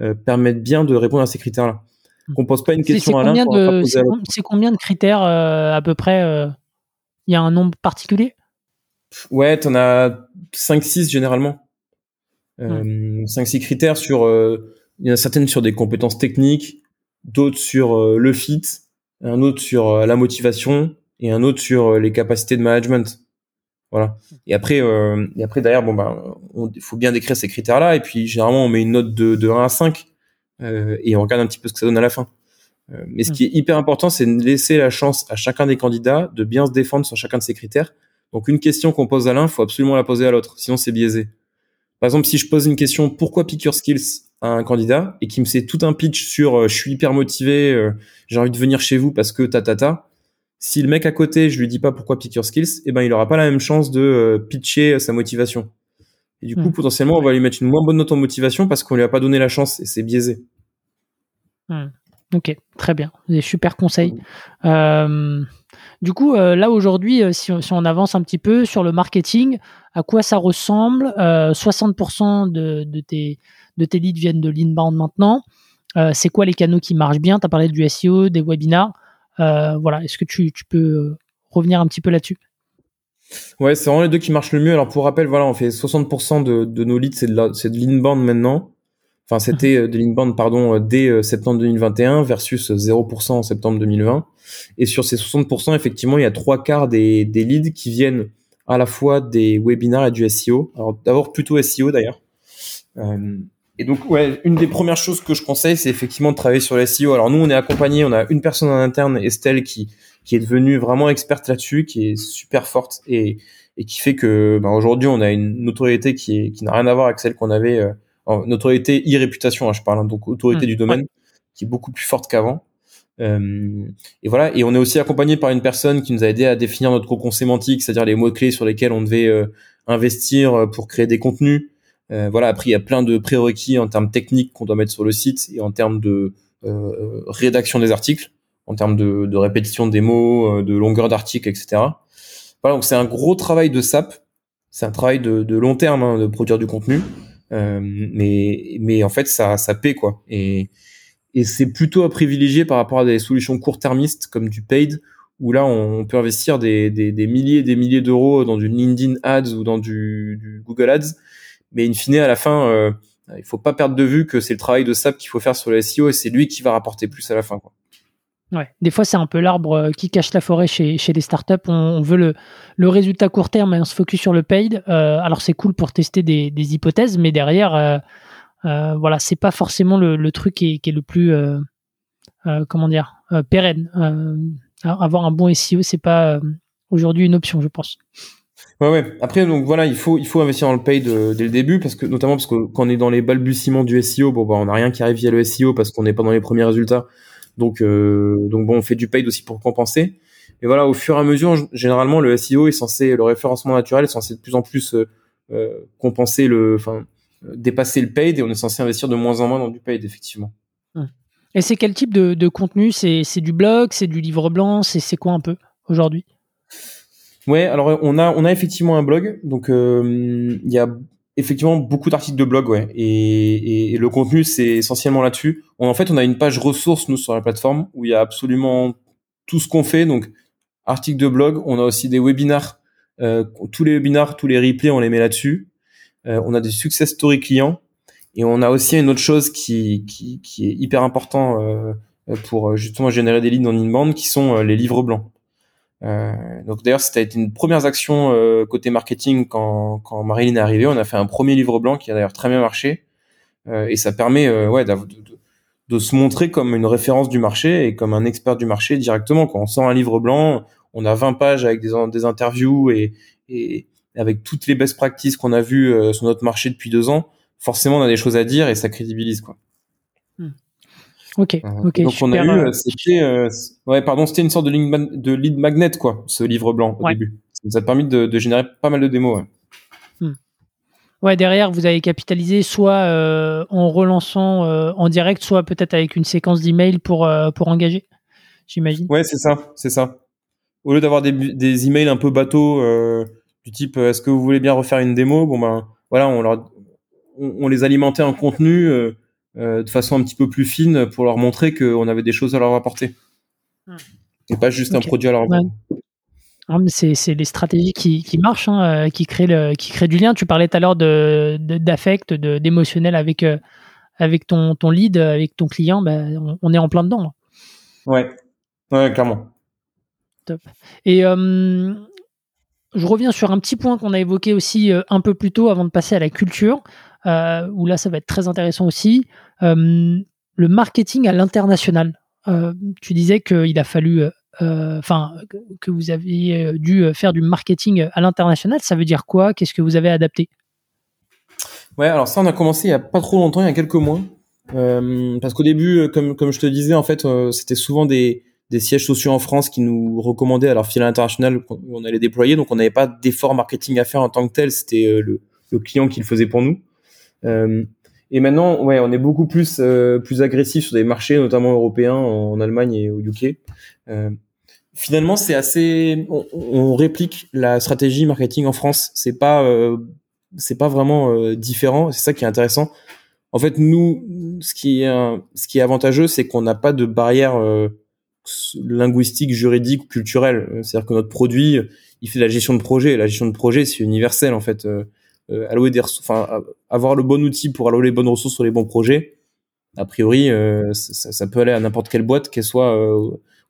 Speaker 1: euh, permettent bien de répondre à ces critères-là.
Speaker 2: Qu'on pose pas une question à l'un C'est combien de critères euh, à peu près euh, Il y a un nombre particulier?
Speaker 1: Ouais, tu en as 5-6 généralement. Euh, 5-6 mmh. critères sur... Il y en a certaines sur des compétences techniques, d'autres sur le fit, un autre sur la motivation et un autre sur les capacités de management. Voilà. Et après, euh, et après derrière, bon bah, il faut bien décrire ces critères-là. Et puis généralement, on met une note de, de 1 à 5 euh, et on regarde un petit peu ce que ça donne à la fin. Euh, mais ce qui est hyper important, c'est de laisser la chance à chacun des candidats de bien se défendre sur chacun de ces critères. Donc une question qu'on pose à l'un, faut absolument la poser à l'autre, sinon c'est biaisé. Par exemple, si je pose une question pourquoi pick your skills à un candidat et qui me fait tout un pitch sur euh, je suis hyper motivé, euh, j'ai envie de venir chez vous parce que ta ta ta, si le mec à côté, je lui dis pas pourquoi pick your skills, eh ben il aura pas la même chance de euh, pitcher sa motivation. Et du coup, hmm. potentiellement, on va lui mettre une moins bonne note en motivation parce qu'on lui a pas donné la chance et c'est biaisé.
Speaker 2: Hmm. Ok, très bien. Des super conseils. Euh, du coup, euh, là aujourd'hui, si, on avance un petit peu sur le marketing, à quoi ça ressemble 60% de, de, tes, de tes leads viennent de l'inbound maintenant. c'est quoi les canaux qui marchent bien? Tu as parlé du SEO, des webinars. Euh, voilà, est-ce que tu, peux euh, revenir un petit peu là-dessus?
Speaker 1: Ouais, c'est vraiment les deux qui marchent le mieux. Alors pour rappel, voilà, on fait 60% de, nos leads, c'est de, de l'inbound maintenant. Enfin, c'était euh, de l'inbound, pardon, dès septembre 2021 versus 0% en septembre 2020. Et sur ces 60%, effectivement, il y a trois quarts des, des leads qui viennent à la fois des webinars et du SEO. Alors d'abord plutôt SEO d'ailleurs. Et donc, ouais, une des premières choses que je conseille, c'est effectivement de travailler sur SEO. Alors nous, on est accompagné, on a une personne en interne, Estelle, qui qui est devenue vraiment experte là-dessus, qui est super forte et et qui fait que ben, aujourd'hui, on a une notoriété qui est qui n'a rien à voir avec celle qu'on avait. Euh, notoriété e-réputation, hein, je parle, hein, donc autorité mmh. du domaine, qui est beaucoup plus forte qu'avant. Euh, et voilà. Et on est aussi accompagné par une personne qui nous a aidé à définir notre cocon sémantique, c'est-à-dire les mots clés sur lesquels on devait euh, investir pour créer des contenus. Euh, voilà, après il y a plein de prérequis en termes techniques qu'on doit mettre sur le site et en termes de euh, rédaction des articles, en termes de, de répétition des mots, euh, de longueur d'article, etc. Voilà, donc c'est un gros travail de SAP. C'est un travail de, de long terme hein, de produire du contenu, euh, mais mais en fait ça ça paie quoi. Et et c'est plutôt à privilégier par rapport à des solutions court-termistes comme du paid où là on peut investir des, des, des milliers et des milliers d'euros dans du LinkedIn Ads ou dans du, du Google Ads mais in fine, à la fin, euh, il faut pas perdre de vue que c'est le travail de SAP qu'il faut faire sur le SEO et c'est lui qui va rapporter plus à la fin. Quoi.
Speaker 2: Des fois, c'est un peu l'arbre euh, qui cache la forêt chez, les startups. On, veut le, le résultat court terme et on se focus sur le paid. Euh, alors, c'est cool pour tester des, hypothèses, mais derrière, euh, voilà, c'est pas forcément le, truc qui est, le plus, comment dire, pérenne. avoir un bon SEO, c'est pas aujourd'hui une option, je pense.
Speaker 1: Ouais, ouais. Après, donc voilà, il faut, investir dans le paid dès le début, parce que notamment parce que quand on est dans les balbutiements du SEO, bon, bah, on n'a rien qui arrive via le SEO parce qu'on n'est pas dans les premiers résultats. Donc, euh, donc bon, on fait du paid aussi pour compenser. Et voilà, au fur et à mesure, généralement, le SEO est censé, le référencement naturel est censé de plus en plus euh, euh compenser le, enfin, dépasser le paid, et on est censé investir de moins en moins dans du paid, effectivement.
Speaker 2: Et c'est quel type de, de contenu? C'est du blog, c'est du livre blanc, c'est quoi un peu aujourd'hui?
Speaker 1: Ouais, alors on a on a effectivement un blog, donc euh, il y a effectivement beaucoup d'articles de blog, ouais, et, et, le contenu c'est essentiellement là-dessus. En fait, on a une page ressources nous sur la plateforme où il y a absolument tout ce qu'on fait, donc articles de blog. On a aussi des webinars, euh, tous les webinars, tous les replays, on les met là-dessus. Euh, on a des success stories clients et on a aussi une autre chose qui qui, est hyper important euh, pour justement générer des leads en inbound, qui sont les livres blancs. Euh, donc d'ailleurs, c'était une première action euh, côté marketing quand, quand Marilyn est arrivée. On a fait un premier livre blanc qui a d'ailleurs très bien marché. Euh, et ça permet ouais, de, de, de, se montrer comme une référence du marché et comme un expert du marché directement. Quand on sort un livre blanc, on a 20 pages avec des, des interviews et, et avec toutes les best practices qu'on a vues sur notre marché depuis deux ans. Forcément, on a des choses à dire et ça crédibilise quoi.
Speaker 2: Ok, euh, ok.
Speaker 1: Donc on a eu, euh, c'était, euh, ouais, pardon, c'était une sorte de, lead, de lead magnet quoi, ce livre blanc au début. Ça nous a permis de, de, générer pas mal de démos. Ouais.
Speaker 2: Hmm. Ouais, derrière, vous avez capitalisé soit en relançant en direct, soit peut-être avec une séquence d'emails pour, pour engager, j'imagine.
Speaker 1: Ouais, c'est ça, c'est ça. Au lieu d'avoir des, des emails un peu bateaux du type est-ce que vous voulez bien refaire une démo, bon ben voilà, on leur on, les alimentait en contenu de façon un petit peu plus fine pour leur montrer qu'on avait des choses à leur apporter. Hmm. Et pas juste un produit à leur vendre.
Speaker 2: C'est les stratégies qui, qui marchent, hein, euh, qui, créent le, qui créent du lien. Tu parlais tout à l'heure d'affect, de, d'émotionnel avec, euh, avec ton, ton lead, avec ton client. Ben, on, est en plein dedans.
Speaker 1: Ouais, ouais clairement.
Speaker 2: Top. Et euh, je reviens sur un petit point qu'on a évoqué aussi un peu plus tôt avant de passer à la culture, où là, ça va être très intéressant aussi. le marketing à l'international. tu disais qu'il a fallu euh, enfin, que vous euh, dû euh, faire du marketing à l'international, ça veut dire quoi? Qu'est-ce que vous avez adapté?
Speaker 1: Ouais, alors ça, on a commencé il y a pas trop longtemps, il y a quelques mois. parce qu'au début, comme, je te disais, en fait, c'était souvent des, sièges sociaux en France qui nous recommandaient à leur filiale internationale où on allait déployer. Donc, on n'avait pas d'effort marketing à faire en tant que tel. C'était le, client qui le faisait pour nous. Et maintenant, ouais, on est beaucoup plus plus agressif sur des marchés, notamment européens, en, Allemagne et au UK finalement, c'est assez. On, réplique la stratégie marketing en France. C'est pas, euh, c'est pas vraiment euh, différent. C'est ça qui est intéressant. En fait, nous, ce qui est, ce qui est avantageux, c'est qu'on n'a pas de barrière euh, linguistique, juridique ou culturelle. C'est-à-dire que notre produit, il fait de la gestion de projet. La gestion de projet, c'est universel en fait. Allouer des, enfin, avoir le bon outil pour allouer les bonnes ressources sur les bons projets. A priori, ça, ça, peut aller à n'importe quelle boîte, qu'elle soit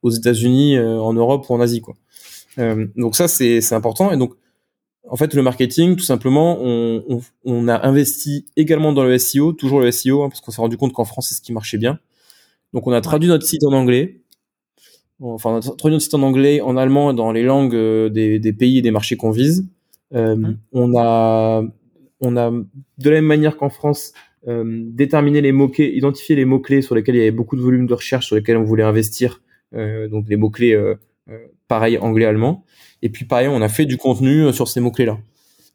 Speaker 1: aux États-Unis, euh, en Europe ou en Asie, quoi. Euh, donc ça, c'est important. Et donc, en fait, le marketing, tout simplement, on, a investi également dans le SEO, toujours le SEO, hein, parce qu'on s'est rendu compte qu'en France, c'est ce qui marchait bien. Donc, on a traduit notre site en anglais. Enfin, on a traduit notre site en anglais, en allemand, dans les langues euh, des pays et des marchés qu'on vise. Euh, On a, on a de la même manière qu'en France, euh, déterminé les mots clés, identifié les mots clés sur lesquels il y avait beaucoup de volume de recherche, sur lesquels on voulait investir euh, donc les mots-clés euh, euh, pareil anglais-allemand. Et puis pareil, on a fait du contenu sur ces mots-clés-là.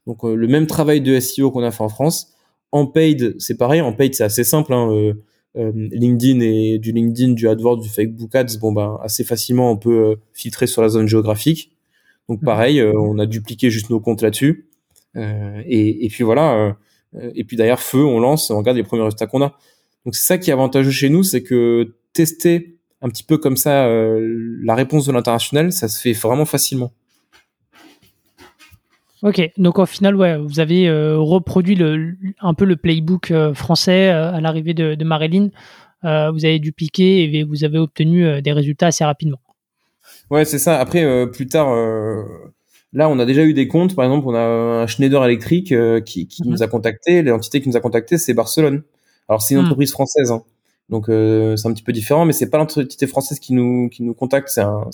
Speaker 1: Donc le même travail de SEO qu'on a fait en France. En paid, c'est pareil. En paid, c'est assez simple. Hein. LinkedIn et du LinkedIn, du AdWords, du Facebook Ads, bon ben assez facilement on peut filtrer sur la zone géographique. Donc mmh. pareil, on a dupliqué juste nos comptes là-dessus. et, et, puis voilà. et puis derrière feu, on lance, on regarde les premiers résultats qu'on a. Donc c'est ça qui est avantageux chez nous, c'est que tester un petit peu comme ça euh, la réponse de l'international, ça se fait vraiment facilement.
Speaker 2: Ok, donc au final, ouais, vous avez euh, reproduit le, un peu le playbook euh, français à l'arrivée de, de Marilyn. vous avez dupliqué et vous avez obtenu des résultats assez rapidement.
Speaker 1: Ouais, c'est ça. Après, plus tard, là, on a déjà eu des comptes. Par exemple, on a un Schneider Electric qui, qui mhm. nous a contacté. L'entité qui nous a contacté, c'est Barcelone. Alors, c'est une hmm. entreprise française. Hein. Donc euh, c'est un petit peu différent, mais c'est pas l'entité française qui nous qui nous contacte, c'est un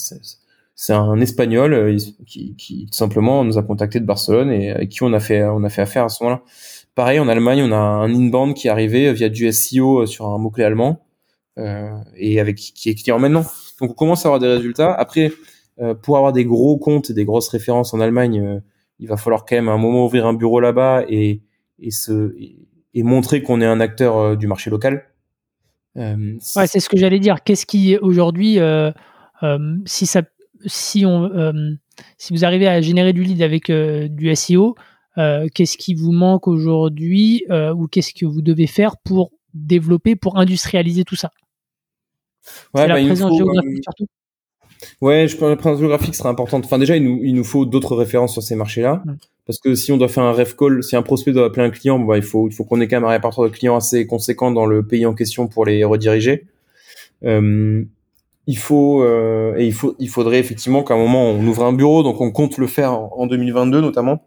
Speaker 1: c'est un espagnol euh, qui, qui tout simplement nous a contacté de Barcelone et avec qui on a fait on a fait affaire à ce moment-là. Pareil en Allemagne, on a un inbound qui est arrivé via du SEO euh, sur un mot clé allemand euh, et avec qui est client maintenant. Donc on commence à avoir des résultats. Après, euh, pour avoir des gros comptes et des grosses références en Allemagne, il va falloir quand même un moment ouvrir un bureau là-bas et montrer qu'on est un acteur du marché local.
Speaker 2: Euh, c'est ce que j'allais dire. Qu'est-ce qui aujourd'hui, euh, euh, si vous arrivez à générer du lead avec du SEO, qu'est-ce qui vous manque aujourd'hui ou qu'est-ce que vous devez faire pour développer, pour industrialiser tout ça?
Speaker 1: Ouais, la bah, présence géographique surtout. Ouais, je pense que la présence géographique sera importante. Enfin, déjà, il nous, il nous faut d'autres références sur ces marchés-là. Parce que si on doit faire un ref call, si un prospect doit appeler un client, bah, il faut, il faut qu'on ait quand même un répertoire de clients assez conséquent dans le pays en question pour les rediriger. Euh, il faut, euh, et il faut, il faudrait effectivement qu'à un moment on ouvre un bureau, donc on compte le faire en 2022 notamment,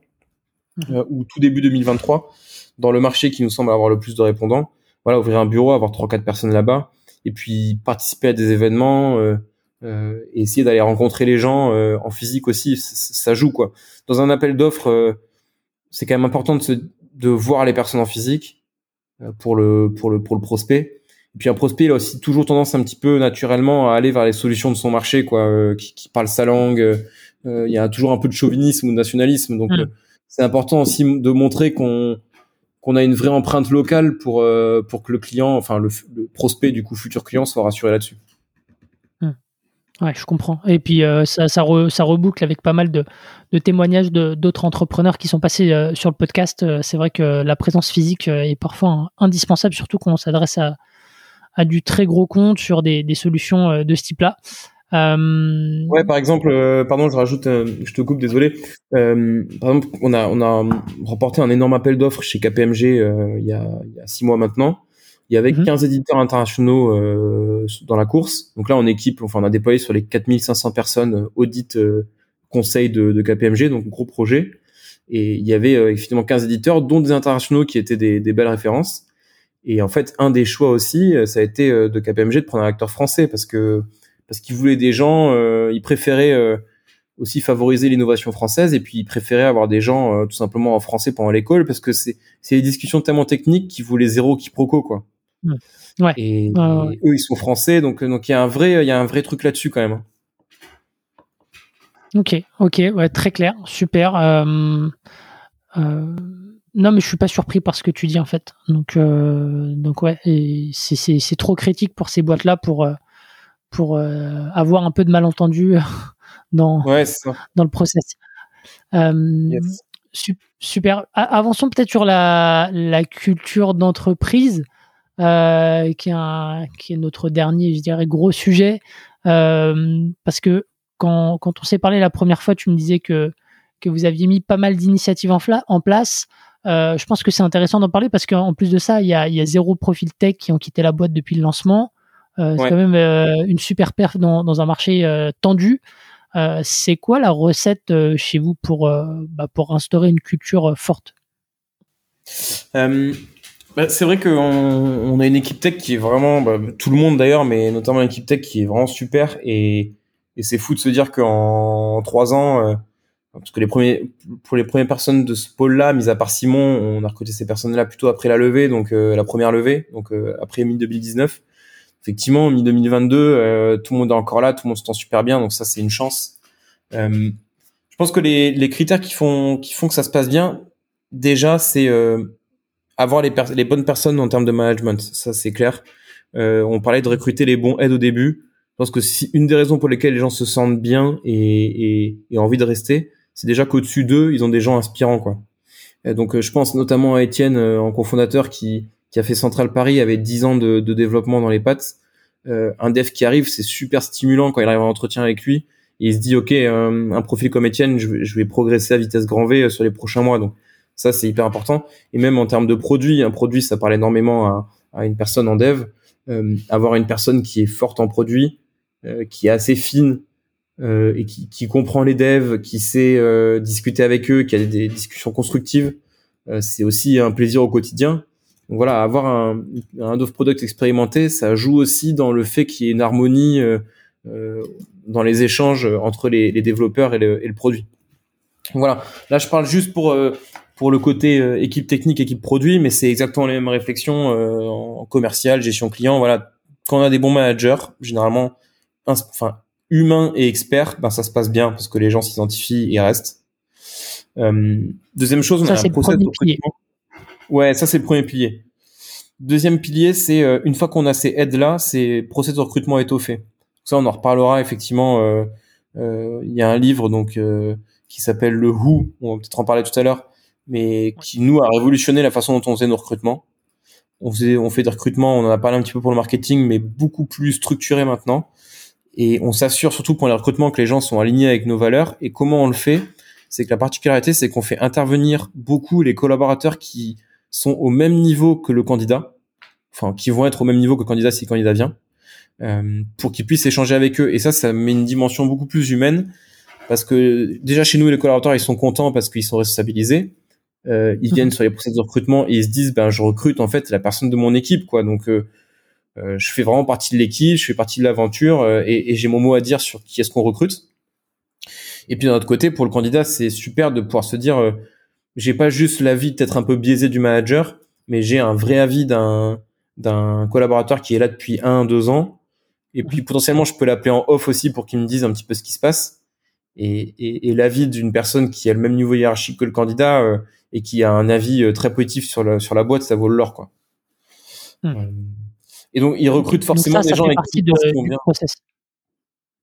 Speaker 1: euh, ou tout début 2023, dans le marché qui nous semble avoir le plus de répondants. Voilà, ouvrir un bureau, avoir trois quatre personnes là-bas, et puis participer à des événements. Euh, euh, et essayer d'aller rencontrer les gens euh, en physique aussi, ça, joue quoi. Dans un appel d'offres, euh, c'est quand même important de, se, de voir les personnes en physique pour le pour le pour le prospect. Et puis un prospect il a aussi toujours tendance un petit peu naturellement à aller vers les solutions de son marché quoi, qui, qui parle sa langue. Il y a toujours un peu de chauvinisme ou de nationalisme, donc mmh. c'est important aussi de montrer qu'on qu'on a une vraie empreinte locale pour pour que le client, enfin le, prospect du coup futur client soit rassuré là-dessus.
Speaker 2: Ouais, je comprends. Et puis euh, ça, ça, reboucle avec pas mal de, témoignages d'autres entrepreneurs qui sont passés euh, sur le podcast. Euh, c'est vrai que la présence physique est parfois indispensable, surtout quand on s'adresse à, à, du très gros compte sur des, solutions de ce type-là.
Speaker 1: Ouais, par exemple, pardon, je rajoute, je te coupe, désolé. par exemple, on a, on a remporté un énorme appel d'offres chez KPMG il, y a, il y a six mois maintenant. Il y avait 15 mhm. éditeurs internationaux euh, dans la course. Donc là, en équipe, enfin, on a déployé sur les 4500 personnes euh, audit euh, conseil de, de, KPMG, donc gros projet. Et il y avait euh, effectivement 15 éditeurs, dont des internationaux qui étaient des, des, belles références. Et en fait, un des choix aussi, ça a été de KPMG de prendre un acteur français parce que parce qu'ils voulaient des gens, ils préféraient aussi favoriser l'innovation française et puis ils préféraient avoir des gens tout simplement en français pendant l'école parce que c'est c'est des discussions tellement techniques qui voulaient zéro quiproquo quoi.
Speaker 2: Mmh. Ouais.
Speaker 1: Et, eux, ils sont français, donc donc il y a un vrai il y a un vrai truc là-dessus quand même. Hein.
Speaker 2: Ok, ok, ouais, très clair, super. Euh, euh, non, mais je suis pas surpris par ce que tu dis en fait. Donc, euh, donc ouais, c'est trop critique pour ces boîtes-là pour pour avoir un peu de malentendu [laughs] dans dans le process. super. Avançons peut-être sur la, la culture d'entreprise. Euh, qui, est qui est notre dernier, je dirais, gros sujet. Euh, parce que quand, quand on s'est parlé la première fois, tu me disais que, que vous aviez mis pas mal d'initiatives en, en, place. Euh, je pense que c'est intéressant d'en parler parce qu'en plus de ça, il y a, y a, zéro profil tech qui ont quitté la boîte depuis le lancement. Euh, c'est quand même euh, une super perf dans, dans un marché euh, tendu. c'est quoi la recette chez vous pour, bah, pour instaurer une culture forte?
Speaker 1: Bah, c'est vrai qu'on on a une équipe tech qui est vraiment, bah, tout le monde d'ailleurs, mais notamment l'équipe tech qui est vraiment super et, et c'est fou de se dire qu'en trois ans, parce que les premiers, pour les premières personnes de ce pôle-là, mis à part Simon, on a recruté ces personnes-là plutôt après la levée, donc la première levée, donc après mi-2019. Effectivement, mi-2022, tout le monde est encore là, tout le monde se sent super bien, donc ça c'est une chance. je pense que les, les critères qui font, qui font que ça se passe bien, déjà c'est avoir les, les bonnes personnes en termes de management, ça c'est clair. Euh, on parlait de recruter les bons aides au début. Je pense que si une des raisons pour lesquelles les gens se sentent bien et, et, et ont envie de rester, c'est déjà qu'au-dessus d'eux, ils ont des gens inspirants, quoi. Donc, euh, je pense notamment à Étienne, euh, en cofondateur, qui, qui a fait Central Paris, avait 10 ans de, de développement dans les pattes. Euh, un dev qui arrive, c'est super stimulant quand il arrive en entretien avec lui. Il se dit, OK, un profil comme Étienne, je, je vais progresser à vitesse grand V sur les prochains mois. Donc, ça, c'est hyper important. Et même en termes de produit, un produit, ça parle énormément à, à une personne en dev. Euh, avoir une personne qui est forte en produit, euh, qui est assez fine euh, et qui, qui, comprend les devs, qui sait euh, discuter avec eux, qui a des, discussions constructives, euh, c'est aussi un plaisir au quotidien. Donc voilà, avoir un, un Dove Product expérimenté, ça joue aussi dans le fait qu'il y ait une harmonie dans les échanges entre les, les développeurs et le, et le produit. Voilà. Là, je parle juste pour euh, pour le côté euh, équipe technique, équipe produit, mais c'est exactement les mêmes réflexions euh, en commercial, gestion client. Voilà, quand on a des bons managers, généralement, enfin humains et experts, ben ça se passe bien parce que les gens s'identifient et restent. Euh, deuxième chose, on
Speaker 2: ça, a un process de recrutement.
Speaker 1: Ouais, ça c'est le premier pilier. Deuxième pilier, c'est une fois qu'on a ces aides là, c'est process de recrutement étoffé. Ça, on en reparlera effectivement. Il y a un livre donc qui s'appelle le Who, on va peut-être en parler tout à l'heure, mais qui nous a révolutionné la façon dont on faisait nos recrutements. On faisait, on fait des recrutements, on en a parlé un petit peu pour le marketing, mais beaucoup plus structuré maintenant. Et on s'assure surtout pour les recrutements que les gens sont alignés avec nos valeurs. Et comment on le fait? C'est que la particularité, c'est qu'on fait intervenir beaucoup les collaborateurs qui sont au même niveau que le candidat, enfin qui vont être au même niveau que le candidat si le candidat vient, euh, pour qu'ils puissent échanger avec eux. Et ça, ça met une dimension beaucoup plus humaine parce que déjà chez nous, les collaborateurs, ils sont contents parce qu'ils sont responsabilisés euh, ils viennent mhm. sur les processus de recrutement et ils se disent ben je recrute en fait la personne de mon équipe quoi donc euh, euh je fais vraiment partie de l'équipe je fais partie de l'aventure euh, et, et j'ai mon mot à dire sur qui est-ce qu'on recrute et puis d'un autre côté pour le candidat c'est super de pouvoir se dire euh, j'ai pas juste l'avis peut-être un peu biaisé du manager mais j'ai un vrai avis d'un d'un collaborateur qui est là depuis un deux ans et puis potentiellement je peux l'appeler en off aussi pour qu'il me dise un petit peu ce qui se passe et, et, l'avis d'une personne qui a le même niveau hiérarchique que le candidat euh, et qui a un avis euh, très positif sur la, sur la boîte, ça vaut l'or, quoi. Hmm. Euh, et donc, ils recrutent forcément des gens
Speaker 2: avec qui de, du process.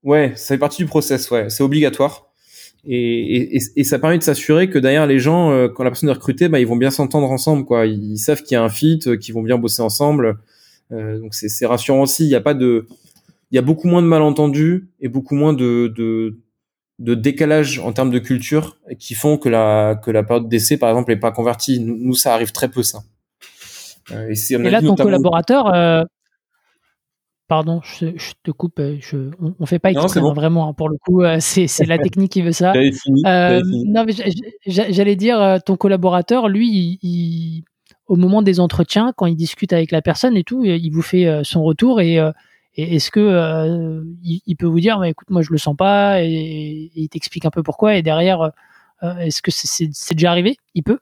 Speaker 1: Ouais, ça fait partie du process, ouais. C'est obligatoire. Et, et, et, ça permet de s'assurer que derrière les gens, quand la personne est recrutée, bah, ils vont bien s'entendre ensemble, quoi. Ils, savent qu'il y a un fit, qu'ils vont bien bosser ensemble. Euh, donc c'est rassurant aussi. Il y a pas de, il y a beaucoup moins de malentendus et beaucoup moins de, de de décalage en termes de culture qui font que la que la période d'essai par exemple est pas convertie. Nous, ça arrive très peu ça.
Speaker 2: Euh, et, et là ton collaborateur, euh, pardon, je, je, te coupe, euh, je, on, on fait pas exprès hein, vraiment hein, pour le coup, euh, c'est la technique qui veut ça. Euh, non mais j'allais dire ton collaborateur, lui, il, il, au moment des entretiens, quand il discute avec la personne et tout, il vous fait son retour et et est-ce que euh, il, peut vous dire, mais écoute, moi je le sens pas, et, il t'explique un peu pourquoi. Et derrière, est-ce que c'est déjà arrivé? Il peut?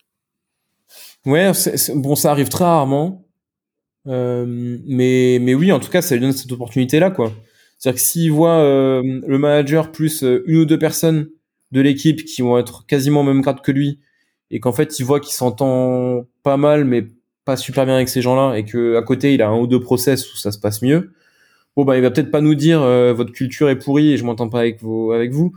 Speaker 1: Ouais, bon, ça arrive très rarement, euh, mais mais oui, en tout cas, ça lui donne cette opportunité-là, quoi. C'est-à-dire que s'il voit le manager plus une ou deux personnes de l'équipe qui vont être quasiment au même grade que lui, et qu'en fait, il voit qu'il s'entend pas mal, mais pas super bien avec ces gens-là, et que à côté, il a un ou deux process où ça se passe mieux bon bah il va peut-être pas nous dire euh, votre culture est pourrie et je m'entends pas avec vos avec vous,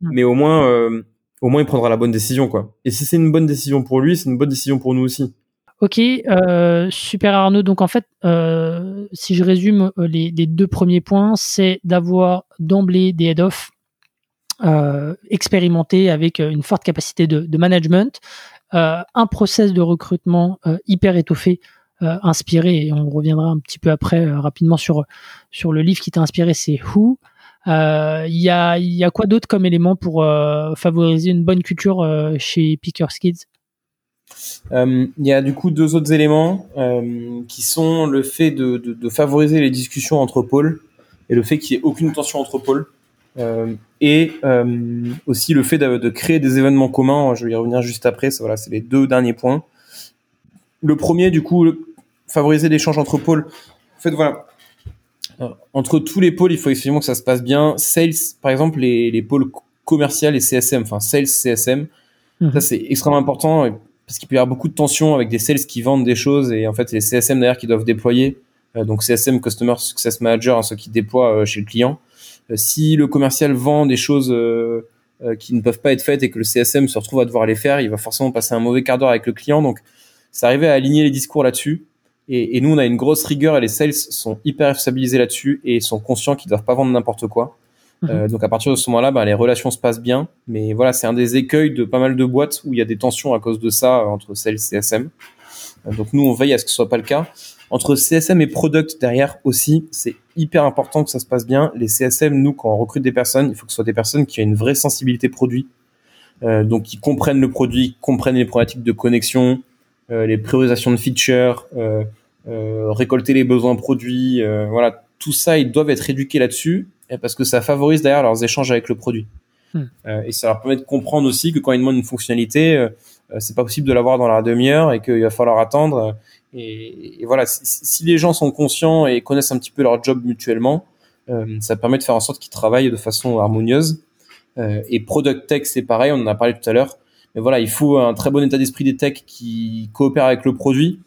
Speaker 1: mais au moins euh, au moins il prendra la bonne décision quoi. Et si c'est une bonne décision pour lui, c'est une bonne décision pour nous aussi.
Speaker 2: Ok, euh, super Arnaud. Donc en fait, euh, si je résume les, les deux premiers points, c'est d'avoir d'emblée des head-off euh, expérimentés avec une forte capacité de, management, un process de recrutement hyper étoffé euh, inspiré, et on reviendra un petit peu après euh, rapidement sur, sur le livre qui t'a inspiré, c'est Who. Euh, il y, a, y a quoi d'autre comme élément pour favoriser une bonne culture chez Pickers Kids
Speaker 1: il y a du coup deux autres éléments qui sont le fait de, de, favoriser les discussions entre pôles et le fait qu'il n'y ait aucune tension entre pôles. et aussi le fait de, de, créer des événements communs. Je vais y revenir juste après. Ça, voilà, c'est les deux derniers points. Le premier, du coup, favoriser l'échange entre pôles. En fait, voilà. Entre tous les pôles, il faut effectivement que ça se passe bien. Sales, par exemple, les, les pôles commercial et CSM, enfin sales CSM, mhm. ça c'est extrêmement important parce qu'il peut y avoir beaucoup de tensions avec des sales qui vendent des choses et en fait les CSM derrière qui doivent déployer. Euh, donc CSM, Customer Success Manager, hein, ceux qui déploient euh, chez le client. Euh, si le commercial vend des choses qui ne peuvent pas être faites et que le CSM se retrouve à devoir les faire, il va forcément passer un mauvais quart d'heure avec le client. Donc, c'est arrivé à aligner les discours là-dessus. Et, et, nous, on a une grosse rigueur et les sales sont hyper stabilisés là-dessus et sont conscients qu'ils doivent pas vendre n'importe quoi. Mhm. Euh, donc à partir de ce moment-là, bah, les relations se passent bien. Mais voilà, c'est un des écueils de pas mal de boîtes où il y a des tensions à cause de ça euh, entre sales et CSM. Euh, donc nous, on veille à ce que ce soit pas le cas. Entre CSM et product derrière aussi, c'est hyper important que ça se passe bien. Les CSM, nous, quand on recrute des personnes, il faut que ce soit des personnes qui ont une vraie sensibilité produit. Euh, donc qui comprennent le produit, comprennent les problématiques de connexion, euh, les priorisations de features, euh, euh, récolter les besoins produits, voilà, tout ça, ils doivent être éduqués là-dessus parce que ça favorise d'ailleurs leurs échanges avec le produit. Hmm. et ça leur permet de comprendre aussi que quand ils demandent une fonctionnalité, c'est pas possible de l'avoir dans la demi-heure et qu'il va falloir attendre. Et, voilà, si, les gens sont conscients et connaissent un petit peu leur job mutuellement, ça permet de faire en sorte qu'ils travaillent de façon harmonieuse. et Product Tech, c'est pareil, on en a parlé tout à l'heure. Mais voilà, il faut un très bon état d'esprit des techs qui coopèrent avec le produit.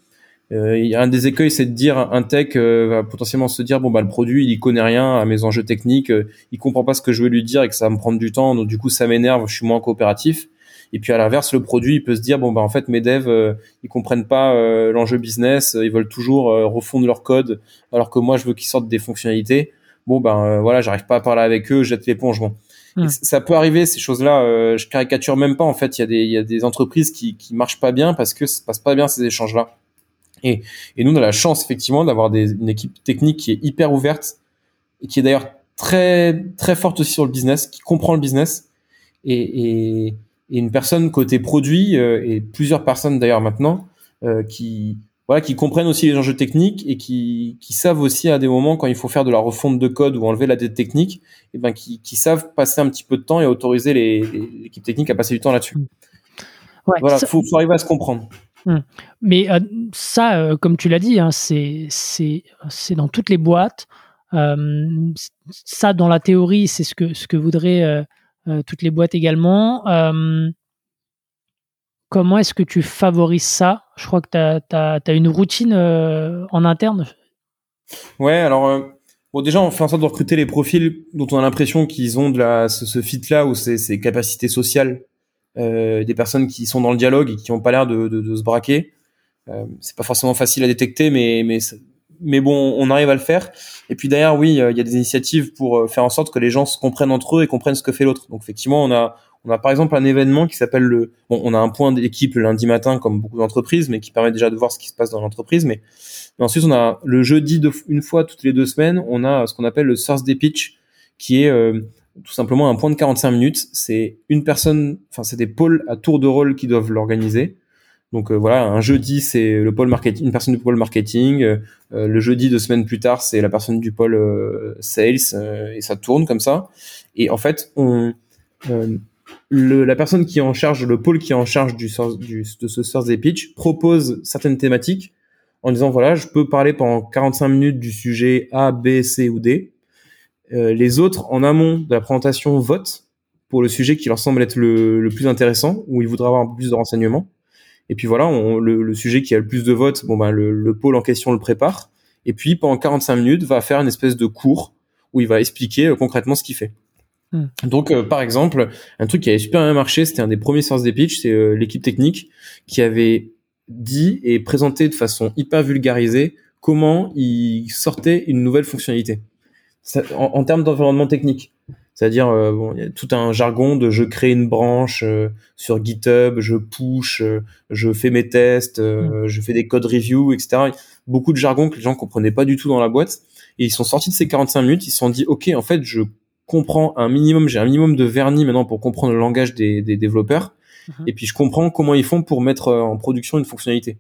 Speaker 1: Euh, il y a un des écueils, c'est de dire un tech euh, va potentiellement se dire bon bah le produit il connaît rien à mes enjeux techniques, euh, il comprend pas ce que je veux lui dire et que ça va me prendre du temps, donc du coup ça m'énerve, je suis moins coopératif. Et puis à l'inverse, le produit il peut se dire bon bah en fait mes devs euh, ils comprennent pas l'enjeu business, ils veulent toujours refondre leur code alors que moi je veux qu'ils sortent des fonctionnalités. Bon ben voilà, j'arrive pas à parler avec eux, jette l'éponge. Bon, Hmm. Ça peut arriver ces choses-là. Euh, je caricature même pas. En fait, il y a des il y a des entreprises qui qui marchent pas bien parce que ça se passe pas bien ces échanges-là. Et et nous on a la chance effectivement d'avoir une équipe technique qui est hyper ouverte et qui est d'ailleurs très très forte aussi sur le business, qui comprend le business et et, et une personne côté produit euh, et plusieurs personnes d'ailleurs maintenant euh, qui voilà, qui comprennent aussi les enjeux techniques et qui, qui savent aussi à des moments quand il faut faire de la refonte de code ou enlever la dette technique, et ben qui, qui savent passer un petit peu de temps et autoriser l'équipe technique à passer du temps là-dessus. Ouais, voilà, faut, faut, arriver à se comprendre.
Speaker 2: Hmm. Mais euh, ça, euh, comme tu l'as dit, hein, c'est dans toutes les boîtes. Euh, ça, dans la théorie, c'est ce que, ce que voudrait toutes les boîtes également. comment est-ce que tu favorises ça? Je crois que tu as, une routine en interne.
Speaker 1: Ouais, alors Bon, déjà, on fait en sorte de recruter les profils dont on a l'impression qu'ils ont de la, ce, fit-là ou ces, ces, capacités sociales, des personnes qui sont dans le dialogue et qui n'ont pas l'air de, de, de, se braquer. Euh, c'est pas forcément facile à détecter, mais, mais, mais bon, on arrive à le faire. Et puis derrière, oui, il y a des initiatives pour euh, faire en sorte que les gens se comprennent entre eux et comprennent ce que fait l'autre. Donc effectivement, on a, on a par exemple un événement qui s'appelle le. Bon, on a un point d'équipe le lundi matin, comme beaucoup d'entreprises, mais qui permet déjà de voir ce qui se passe dans l'entreprise. Mais ensuite, on a le jeudi, de, une fois toutes les deux semaines, on a ce qu'on appelle le source des pitch, qui est euh, tout simplement un point de 45 minutes. C'est une personne, enfin, c'est des pôles à tour de rôle qui doivent l'organiser. Donc euh, voilà, un jeudi c'est le pôle marketing, une personne du pôle marketing. Euh, le jeudi deux semaines plus tard c'est la personne du pôle sales et ça tourne comme ça. Et en fait, on le, la personne qui est en charge, le pôle qui est en charge du, du de ce source des pitch propose certaines thématiques en disant voilà, je peux parler pendant 45 minutes du sujet A, B, C ou D. Euh, les autres, en amont de la présentation, votent pour le sujet qui leur semble être le, le plus intéressant, où ils voudraient avoir un peu plus de renseignements. Et puis voilà, on, le, le, sujet qui a le plus de votes, bon ben le, le, pôle en question le prépare. Et puis pendant 45 minutes, va faire une espèce de cours où il va expliquer euh, concrètement ce qu'il fait. Hmm. Donc, euh, par exemple, un truc qui avait super bien marché, c'était un des premiers sources des pitch, c'est l'équipe technique qui avait dit et présenté de façon hyper vulgarisée comment il sortait une nouvelle fonctionnalité en, termes d'environnement technique. C'est-à-dire, euh, bon, il y a tout un jargon de je crée une branche euh, sur GitHub, je push, euh, je fais mes tests, mm. je fais des code review, etc. Beaucoup de jargon que les gens comprenaient pas du tout dans la boîte. Et ils sont sortis de ces 45 minutes, ils se sont dit, OK, en fait, je comprends un minimum, j'ai un minimum de vernis maintenant pour comprendre le langage des, des développeurs. Mhm. Et puis je comprends comment ils font pour mettre en production une fonctionnalité.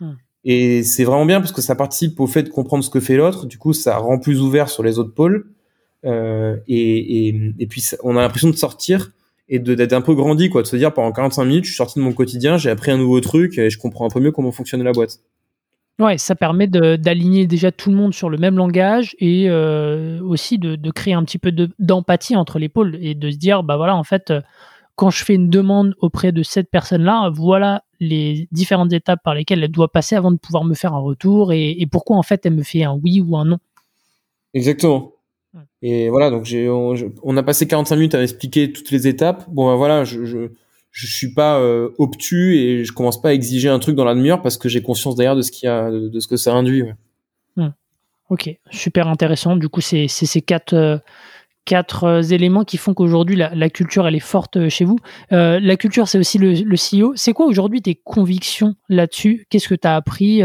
Speaker 1: Hmm. Et c'est vraiment bien parce que ça participe au fait de comprendre ce que fait l'autre. Du coup, ça rend plus ouvert sur les autres pôles. Euh, et, et, puis on a l'impression de sortir et d'être un peu grandi, quoi, de se dire pendant 45 minutes, je suis sorti de mon quotidien, j'ai appris un nouveau truc et je comprends un peu mieux comment fonctionne la boîte.
Speaker 2: Ouais, ça permet d'aligner déjà tout le monde sur le même langage et euh, aussi de, de, créer un petit peu d'empathie entre les pôles et de se dire, bah voilà, en fait, quand je fais une demande auprès de cette personne-là, voilà les différentes étapes par lesquelles elle doit passer avant de pouvoir me faire un retour et, pourquoi en fait elle me fait un oui ou un non.
Speaker 1: Exactement. Et voilà, donc on, a passé 45 minutes à expliquer toutes les étapes. Bon, ben voilà, je, je, je suis pas euh, obtus et je commence pas à exiger un truc dans la demi-heure parce que j'ai conscience derrière de ce qu'il a, de, ce que ça induit.
Speaker 2: Ok, super intéressant. Du coup, c'est ces quatre. Euh, quatre euh, éléments qui font qu'aujourd'hui la, culture elle est forte euh, chez vous. Euh, la culture c'est aussi le, CEO. C'est quoi aujourd'hui tes convictions là-dessus? Qu'est-ce que tu as appris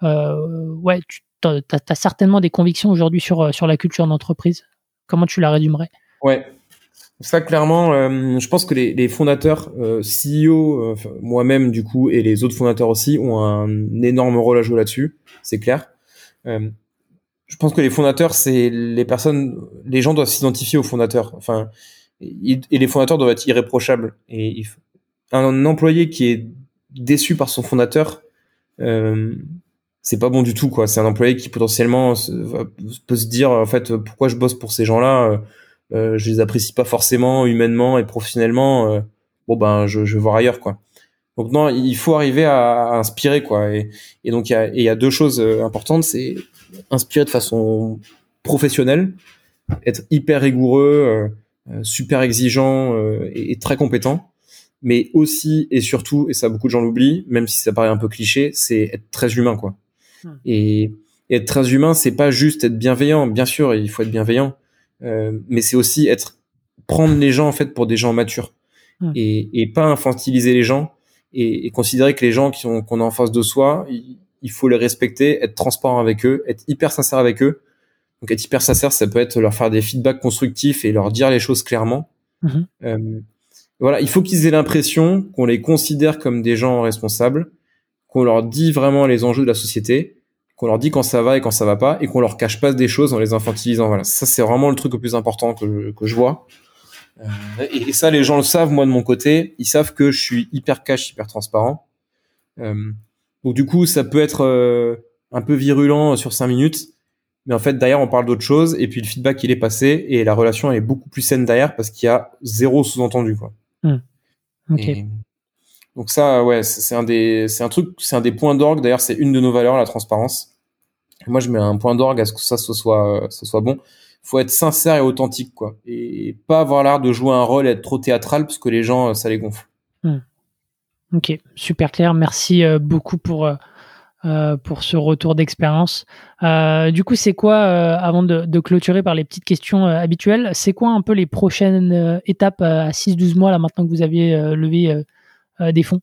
Speaker 2: Ouais, tu as, certainement des convictions aujourd'hui sur, sur la culture d'entreprise. Comment tu la résumerais?
Speaker 1: Ouais, ça clairement, je pense que les, fondateurs, CEO, moi-même du coup, et les autres fondateurs aussi ont un énorme rôle à jouer là-dessus, c'est clair je pense que les fondateurs, c'est les personnes, les gens doivent s'identifier aux fondateurs. Enfin, et les fondateurs doivent être irréprochables. Et un employé qui est déçu par son fondateur, euh, c'est pas bon du tout, quoi. C'est un employé qui potentiellement peut se dire, en fait, pourquoi je bosse pour ces gens-là euh, euh, Je les apprécie pas forcément humainement et professionnellement. Euh, bon ben, je, vais voir ailleurs, quoi. Donc non, il faut arriver à, inspirer, quoi. Et, et donc il y a, y a deux choses euh, importantes, c'est inspirer de façon professionnelle, être hyper rigoureux, euh, euh, super exigeant euh, et, très compétent, mais aussi et surtout, et ça beaucoup de gens l'oublient, même si ça paraît un peu cliché, c'est être très humain quoi. Hmm. Et, être très humain, c'est pas juste être bienveillant, bien sûr, il faut être bienveillant, mais c'est aussi être prendre les gens en fait pour des gens matures hmm. et, et pas infantiliser les gens et, considérer que les gens qui qu'on a en face de soi, il faut les respecter, être transparent avec eux, être hyper sincère avec eux. Donc être hyper sincère, ça peut être leur faire des feedbacks constructifs et leur dire les choses clairement. Mhm. Euh, voilà, il faut qu'ils aient l'impression qu'on les considère comme des gens responsables, qu'on leur dit vraiment les enjeux de la société, qu'on leur dit quand ça va et quand ça va pas, et qu'on leur cache pas des choses en les infantilisant. Voilà, ça c'est vraiment le truc le plus important que je, que je vois. Euh, et, et, ça, les gens le savent, moi de mon côté, ils savent que je suis hyper cash, hyper transparent. Euh, donc du coup, ça peut être euh, un peu virulent sur cinq minutes, mais en fait derrière on parle d'autre chose et puis le feedback il est passé et la relation elle est beaucoup plus saine derrière parce qu'il y a zéro sous-entendu quoi.
Speaker 2: Hmm. Ok.
Speaker 1: Et donc ça ouais c'est un des c'est un truc c'est un des points d'orgue d'ailleurs c'est une de nos valeurs la transparence. Moi je mets un point d'orgue à ce que ça ce soit ce soit bon. Faut être sincère et authentique quoi et pas avoir l'air de jouer un rôle et être trop théâtral parce que les gens ça les gonfle.
Speaker 2: Ok, super clair. Merci euh, beaucoup pour euh, euh, pour ce retour d'expérience. Euh, du coup, c'est quoi, euh, avant de, de, clôturer par les petites questions habituelles, c'est quoi un peu les prochaines étapes à 6-12 mois, là, maintenant que vous aviez levé des fonds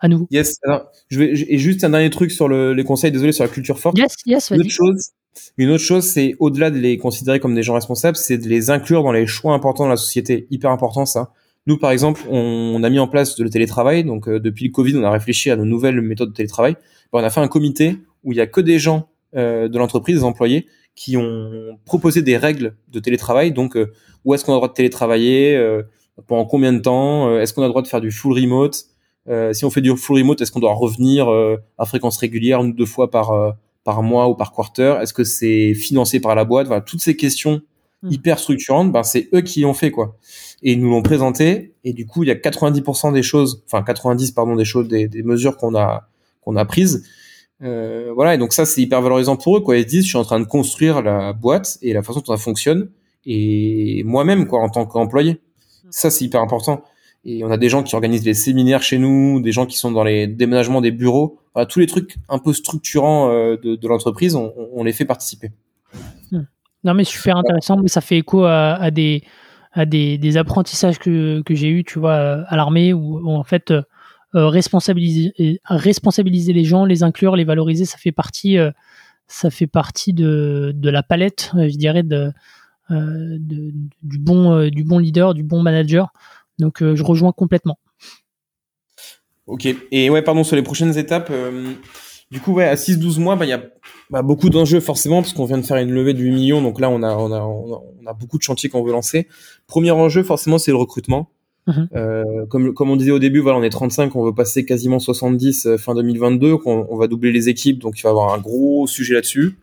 Speaker 2: à nouveau?
Speaker 1: Yes, alors, je vais, et juste un dernier truc sur le, les conseils, désolé, sur la culture forte.
Speaker 2: Yes, yes,
Speaker 1: Une autre chose, une autre chose, c'est au-delà de les considérer comme des gens responsables, c'est de les inclure dans les choix importants de la société. Hyper important, ça. Nous, par exemple, on, on a mis en place le télétravail. Donc, depuis le Covid, on a réfléchi à de nouvelles méthodes de télétravail on a fait un comité où il y a que des gens euh, de l'entreprise, des employés, qui ont proposé des règles de télétravail. Donc, euh, où est-ce qu'on a le droit de télétravailler euh, Pendant combien de temps Est-ce qu'on a le droit de faire du full remote Si on fait du full remote, est-ce qu'on doit revenir à fréquence régulière, une ou deux fois par par mois ou par quarter? Est-ce que c'est financé par la boîte? Voilà, toutes ces questions hmm. hyper structurantes, ben c'est eux qui l'ont fait quoi. Et ils nous l'ont présenté. Et du coup, il y a 90% des choses, enfin 90 pardon des choses, des, mesures qu'on a qu'on a prises. Euh, voilà, et donc ça, c'est hyper valorisant pour eux, quoi. Ils disent, je suis en train de construire la boîte et la façon dont ça fonctionne, et moi-même, quoi, en tant qu'employé. Ça, c'est hyper important. Et on a des gens qui organisent des séminaires chez nous, des gens qui sont dans les déménagements des bureaux. Voilà, tous les trucs un peu structurants euh, de, l'entreprise, on, les fait participer.
Speaker 2: Hmm. Non, mais super intéressant. Mais ça fait écho à des à des, apprentissages que, que j'ai eu, tu vois, à l'armée, où, en fait, euh, responsabiliser, responsabiliser les gens, les inclure, les valoriser, ça fait partie, euh, ça fait partie de, de la palette, euh, je dirais, de, du, bon, du bon leader, du bon manager. Donc, je rejoins complètement.
Speaker 1: Ok. Et ouais, pardon, sur les prochaines étapes, du coup, ouais, à 6-12 mois, bah, il y a bah, beaucoup d'enjeux forcément, parce qu'on vient de faire une levée de 8 millions, donc là, on a, on a beaucoup de chantiers qu'on veut lancer. Premier enjeu, forcément, c'est le recrutement. Mhm. Euh, comme, comme on disait au début, voilà, on est 35, on veut passer quasiment 70 euh, fin 2022, on, on, va doubler les équipes, donc il va y avoir un gros sujet là-dessus.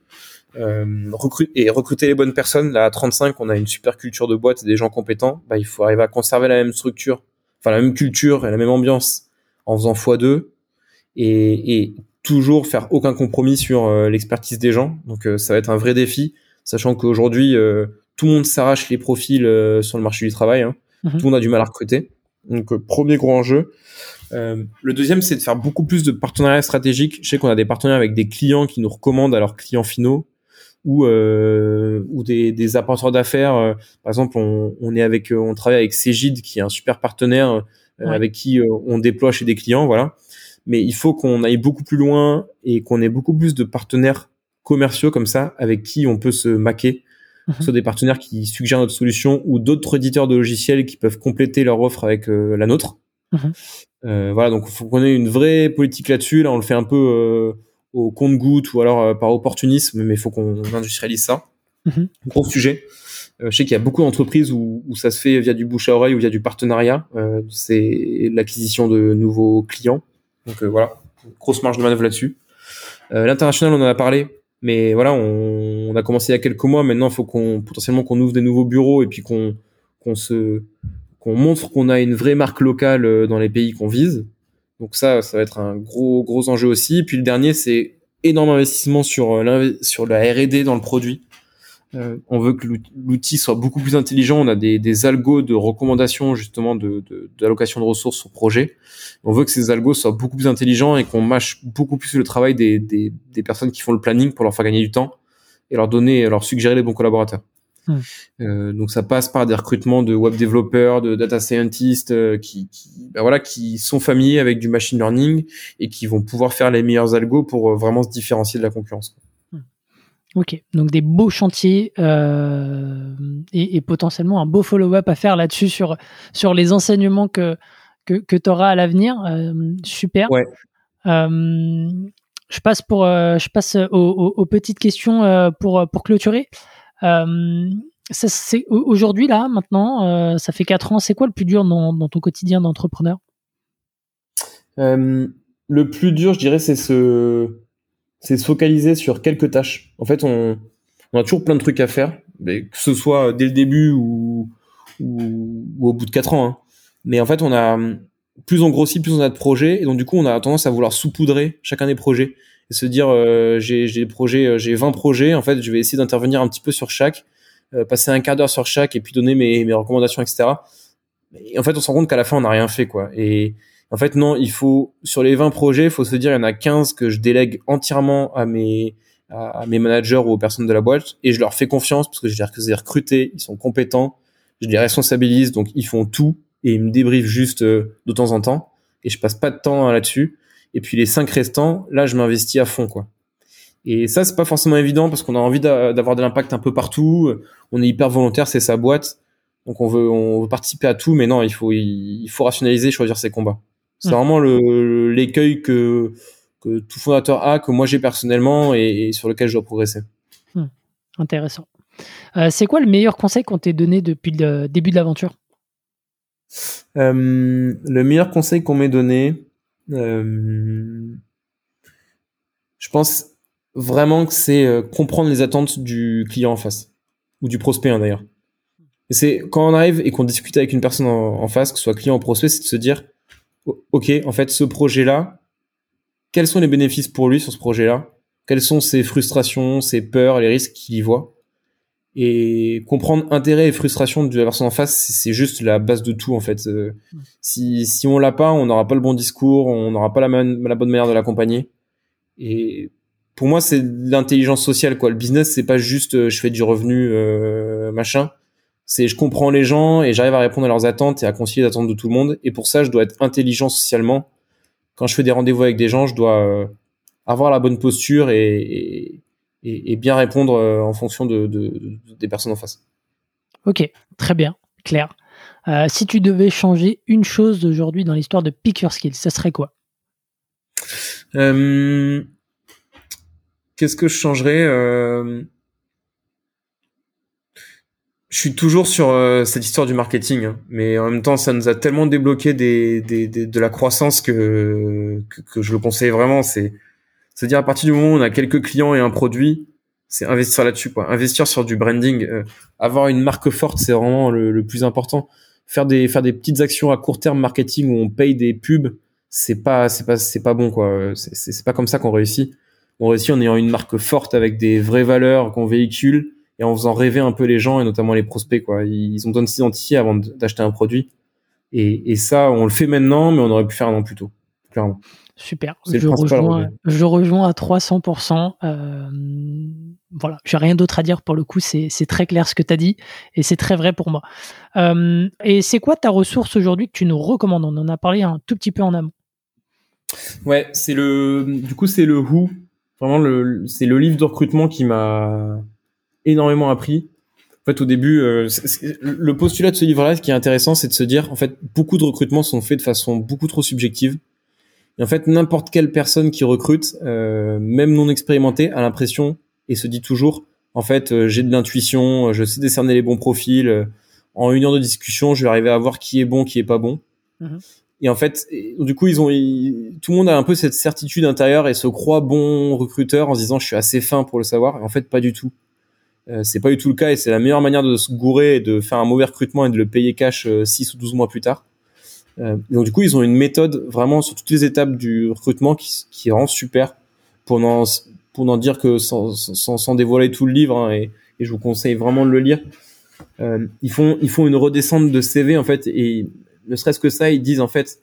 Speaker 1: Euh, et recruter les bonnes personnes, là à 35, on a une super culture de boîte, des gens compétents, bah, il faut arriver à conserver la même structure, enfin la même culture et la même ambiance en faisant x2 et, et toujours faire aucun compromis sur euh, l'expertise des gens. Donc euh, ça va être un vrai défi, sachant qu'aujourd'hui tout le monde s'arrache les profils sur le marché du travail. Hein. Mhm. Tout le monde a du mal à recruter. Donc, euh, premier gros enjeu. Euh, le deuxième, c'est de faire beaucoup plus de partenariats stratégiques. Je sais qu'on a des partenaires avec des clients qui nous recommandent à leurs clients finaux ou euh, ou des, des apporteurs d'affaires. Euh, par exemple, on, on est avec, on travaille avec Cégide, qui est un super partenaire avec qui on déploie chez des clients, voilà. Mais il faut qu'on aille beaucoup plus loin et qu'on ait beaucoup plus de partenaires commerciaux comme ça, avec qui on peut se maquer. Soit des partenaires qui suggèrent notre solution ou d'autres éditeurs de logiciels qui peuvent compléter leur offre avec euh, la nôtre. Mhm. Euh, voilà, donc il faut qu'on ait une vraie politique là-dessus. Là, on le fait un peu euh, au compte-goutte ou alors par opportunisme, mais il faut qu'on industrialise ça. Mhm. Gros sujet. je sais qu'il y a beaucoup d'entreprises où, où, ça se fait via du bouche à oreille ou via du partenariat. c'est l'acquisition de nouveaux clients. Donc voilà, grosse marge de manœuvre là-dessus. L'international, on en a parlé. Mais voilà, on, on, a commencé il y a quelques mois. Maintenant, il faut qu'on potentiellement qu'on ouvre des nouveaux bureaux et puis qu'on qu'on se qu'on montre qu'on a une vraie marque locale euh, dans les pays qu'on vise. Donc ça, ça va être un gros gros enjeu aussi. Puis le dernier, c'est énorme investissement sur euh, sur la R&D dans le produit. Euh, on veut que l'outil soit beaucoup plus intelligent. On a des, des algos de recommandation justement de d'allocation de, ressources au projet. On veut que ces algos soient beaucoup plus intelligents et qu'on mâche beaucoup plus le travail des, des, personnes qui font le planning pour leur faire gagner du temps et leur donner, leur suggérer les bons collaborateurs. Euh, donc ça passe par des recrutements de web développeurs, de data scientists euh, qui, qui ben voilà, qui sont familiers avec du machine learning et qui vont pouvoir faire les meilleurs algos pour euh, vraiment se différencier de la concurrence.
Speaker 2: Ok, donc des beaux chantiers euh, et, et, potentiellement un beau follow-up à faire là-dessus sur, sur les enseignements que, que, que tu auras à l'avenir. Euh, super.
Speaker 1: Ouais.
Speaker 2: Euh, je passe, pour, euh, je passe aux, petites questions euh, pour, pour clôturer. c'est Aujourd'hui, là, maintenant, ça fait 4 ans, c'est quoi le plus dur dans, ton quotidien d'entrepreneur?
Speaker 1: Le plus dur, je dirais, c'est ce c'est se focaliser sur quelques tâches. En fait, on, a toujours plein de trucs à faire, que ce soit dès le début ou, ou, au bout de quatre ans. Hein. Mais en fait, on a plus on grossit, plus on a de projets, et donc du coup, on a tendance à vouloir saupoudrer chacun des projets et se dire euh, j'ai des projets, euh, j'ai 20 projets, en fait, je vais essayer d'intervenir un petit peu sur chaque, euh, passer un quart d'heure sur chaque et puis donner mes, mes recommandations, etc. Et en fait, on se rend compte qu'à la fin, on n'a rien fait, quoi. Et en fait, non, il faut sur les 20 projets, il faut se dire il y en a 15 que je délègue entièrement à mes à, mes managers ou aux personnes de la boîte et je leur fais confiance parce que je les ai recrutés, ils sont compétents, je les responsabilise, donc ils font tout et ils me débriefent juste euh, de temps en temps et je passe pas de temps là-dessus. Et puis les cinq restants, là, je m'investis à fond, quoi. Et ça, c'est pas forcément évident parce qu'on a envie d'avoir de l'impact un peu partout. On est hyper volontaire, c'est sa boîte, donc on veut, on veut participer à tout. Mais non, il faut, il faut rationaliser, choisir ses combats. C'est vraiment l'écueil que que tout fondateur a, que moi j'ai personnellement et, sur lequel je dois progresser.
Speaker 2: Hmm. Intéressant. Euh, c'est quoi le meilleur conseil qu'on t'ait donné depuis le début de l'aventure?
Speaker 1: Euh, Le meilleur conseil qu'on m'ait donné, euh, je pense vraiment que c'est euh, comprendre les attentes du client en face. Ou du prospect hein, d'ailleurs. C'est quand on arrive et qu'on discute avec une personne en, en face, que ce soit client ou prospect, c'est de se dire, ok, en fait, ce projet-là, quels sont les bénéfices pour lui sur ce projet-là? Quelles sont ses frustrations, ses peurs, les risques qu'il y voit? Et comprendre intérêt et frustration de la personne en face, c'est juste la base de tout en fait. Euh, si, si on l'a pas, on n'aura pas le bon discours, on n'aura pas la, bonne manière de l'accompagner. Et pour moi, c'est l'intelligence sociale quoi. Le business, c'est pas juste euh, je fais du revenu euh, machin. C'est je comprends les gens et j'arrive à répondre à leurs attentes et à concilier les attentes de tout le monde. Et pour ça, je dois être intelligent socialement quand je fais des rendez-vous avec des gens, je dois euh, avoir la bonne posture et, et, bien répondre euh, en fonction de, des personnes en face.
Speaker 2: Ok, très bien, clair. Euh, si tu devais changer une chose aujourd'hui dans l'histoire de Pick Your Skills, ça serait quoi?
Speaker 1: Qu'est-ce que je changerais je suis toujours sur euh, cette histoire du marketing, hein. mais en même temps, ça nous a tellement débloqué des, des, de la croissance que, que, je le conseille vraiment. C'est à dire à partir du moment où on a quelques clients et un produit, c'est investir là-dessus, quoi. Investir sur du branding, euh, avoir une marque forte, c'est vraiment le, plus important. Faire des faire des petites actions à court terme marketing où on paye des pubs, c'est pas c'est pas c'est pas bon, quoi. C'est pas comme ça qu'on réussit. On réussit en ayant une marque forte avec des vraies valeurs qu'on véhicule et en faisant rêver un peu les gens et notamment les prospects quoi. Ils ont besoin de s'identifier avant d'acheter un produit. Et, et, ça, on le fait maintenant, mais on aurait pu faire un an plus tôt, clairement.
Speaker 2: Super. Je rejoins, je rejoins à 300%. Euh, voilà, j'ai rien d'autre à dire pour le coup. C'est très clair ce que tu as dit et c'est très vrai pour moi. Euh, et c'est quoi ta ressource aujourd'hui que tu nous recommandes? On en a parlé un tout petit peu en amont.
Speaker 1: Ouais, c'est le. Du coup, c'est le Who. Vraiment, le, c'est le livre de recrutement qui m'a énormément appris. En fait, au début, euh, le postulat de ce livre-là, ce qui est intéressant, c'est de se dire, en fait, beaucoup de recrutements sont faits de façon beaucoup trop subjective. Et en fait, n'importe quelle personne qui recrute, euh, même non expérimentée, a l'impression et se dit toujours, en fait, euh, j'ai de l'intuition, je sais décerner les bons profils. en une heure de discussion, je vais arriver à voir qui est bon, qui est pas bon. Mm-hmm. Et en fait, du coup, ils ont, tout le monde a un peu cette certitude intérieure et se croit bon recruteur en se disant, je suis assez fin pour le savoir. Et en fait, pas du tout. Euh, c'est pas du tout le cas et c'est la meilleure manière de se gourer et de faire un mauvais recrutement et de le payer cash 6 euh, ou 12 mois plus tard. Euh, donc du coup, ils ont une méthode vraiment sur toutes les étapes du recrutement qui, qui rend super pour n'en pour n'en dire que sans, sans, sans, dévoiler tout le livre hein, et, et, je vous conseille vraiment de le lire. Euh, ils font ils font une redescente de CV en fait et ne serait-ce que ça, ils disent en fait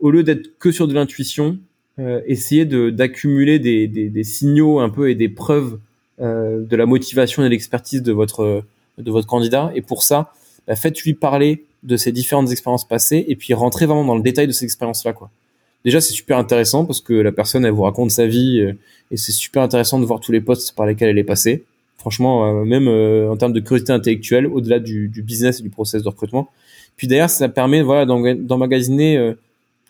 Speaker 1: au lieu d'être que sur de l'intuition, euh, essayez de d'accumuler des, des, des, signaux un peu et des preuves euh, de la motivation et de l'expertise de votre de votre candidat. Et pour ça, bah, faites-lui parler de ses différentes expériences passées et puis rentrez vraiment dans le détail de ces expériences-là, quoi. Déjà, c'est super intéressant parce que la personne, elle vous raconte sa vie euh, et c'est super intéressant de voir tous les postes par lesquels elle est passée. Franchement, euh, même en termes de curiosité intellectuelle, au-delà du, business et du process de recrutement. Puis d'ailleurs, ça permet voilà d'emmagasiner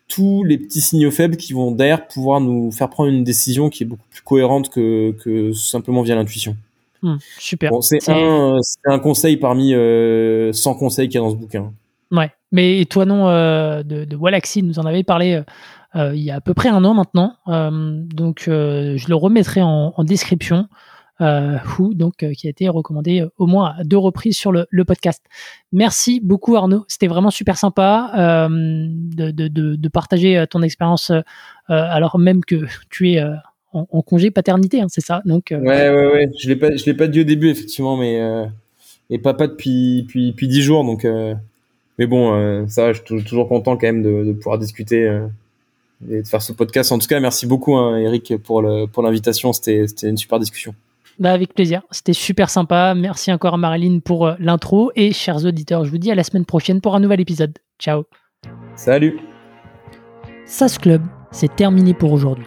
Speaker 1: tous les petits signaux faibles qui vont derrière pouvoir nous faire prendre une décision qui est beaucoup plus cohérente que, que simplement via l'intuition.
Speaker 2: Hmm, super.
Speaker 1: c'est un, un, conseil parmi euh, 100 conseils qu'il y a dans ce bouquin.
Speaker 2: Ouais, mais toi non euh, de, de Wallaxy nous en avait parlé euh, il y a à peu près un an maintenant, euh, donc je le remettrai en, en description. Who, donc qui a été recommandé au moins à deux reprises sur le, podcast. Merci beaucoup Arnaud, c'était vraiment super sympa de, de, de, partager ton expérience alors même que tu es en, congé paternité, hein, c'est ça. Donc,
Speaker 1: euh, ouais, ouais, ouais. Je l'ai pas, je l'ai pas dit au début effectivement, mais euh, et papa depuis depuis depuis dix jours, donc. Euh, mais bon, ça, je suis toujours content quand même de, de pouvoir discuter et de faire ce podcast. En tout cas, merci beaucoup, hein, Eric, pour le pour l'invitation. C'était c'était une super discussion.
Speaker 2: Bah avec plaisir, c'était super sympa. Merci encore à Marilyn pour l'intro et chers auditeurs, je vous dis à la semaine prochaine pour un nouvel épisode. Ciao.
Speaker 1: Salut.
Speaker 2: SAS Club, c'est terminé pour aujourd'hui.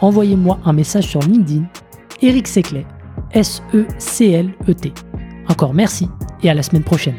Speaker 2: envoyez-moi un message sur LinkedIn, Eric Seclet, S-E-C-L-E-T. Encore merci et à la semaine prochaine.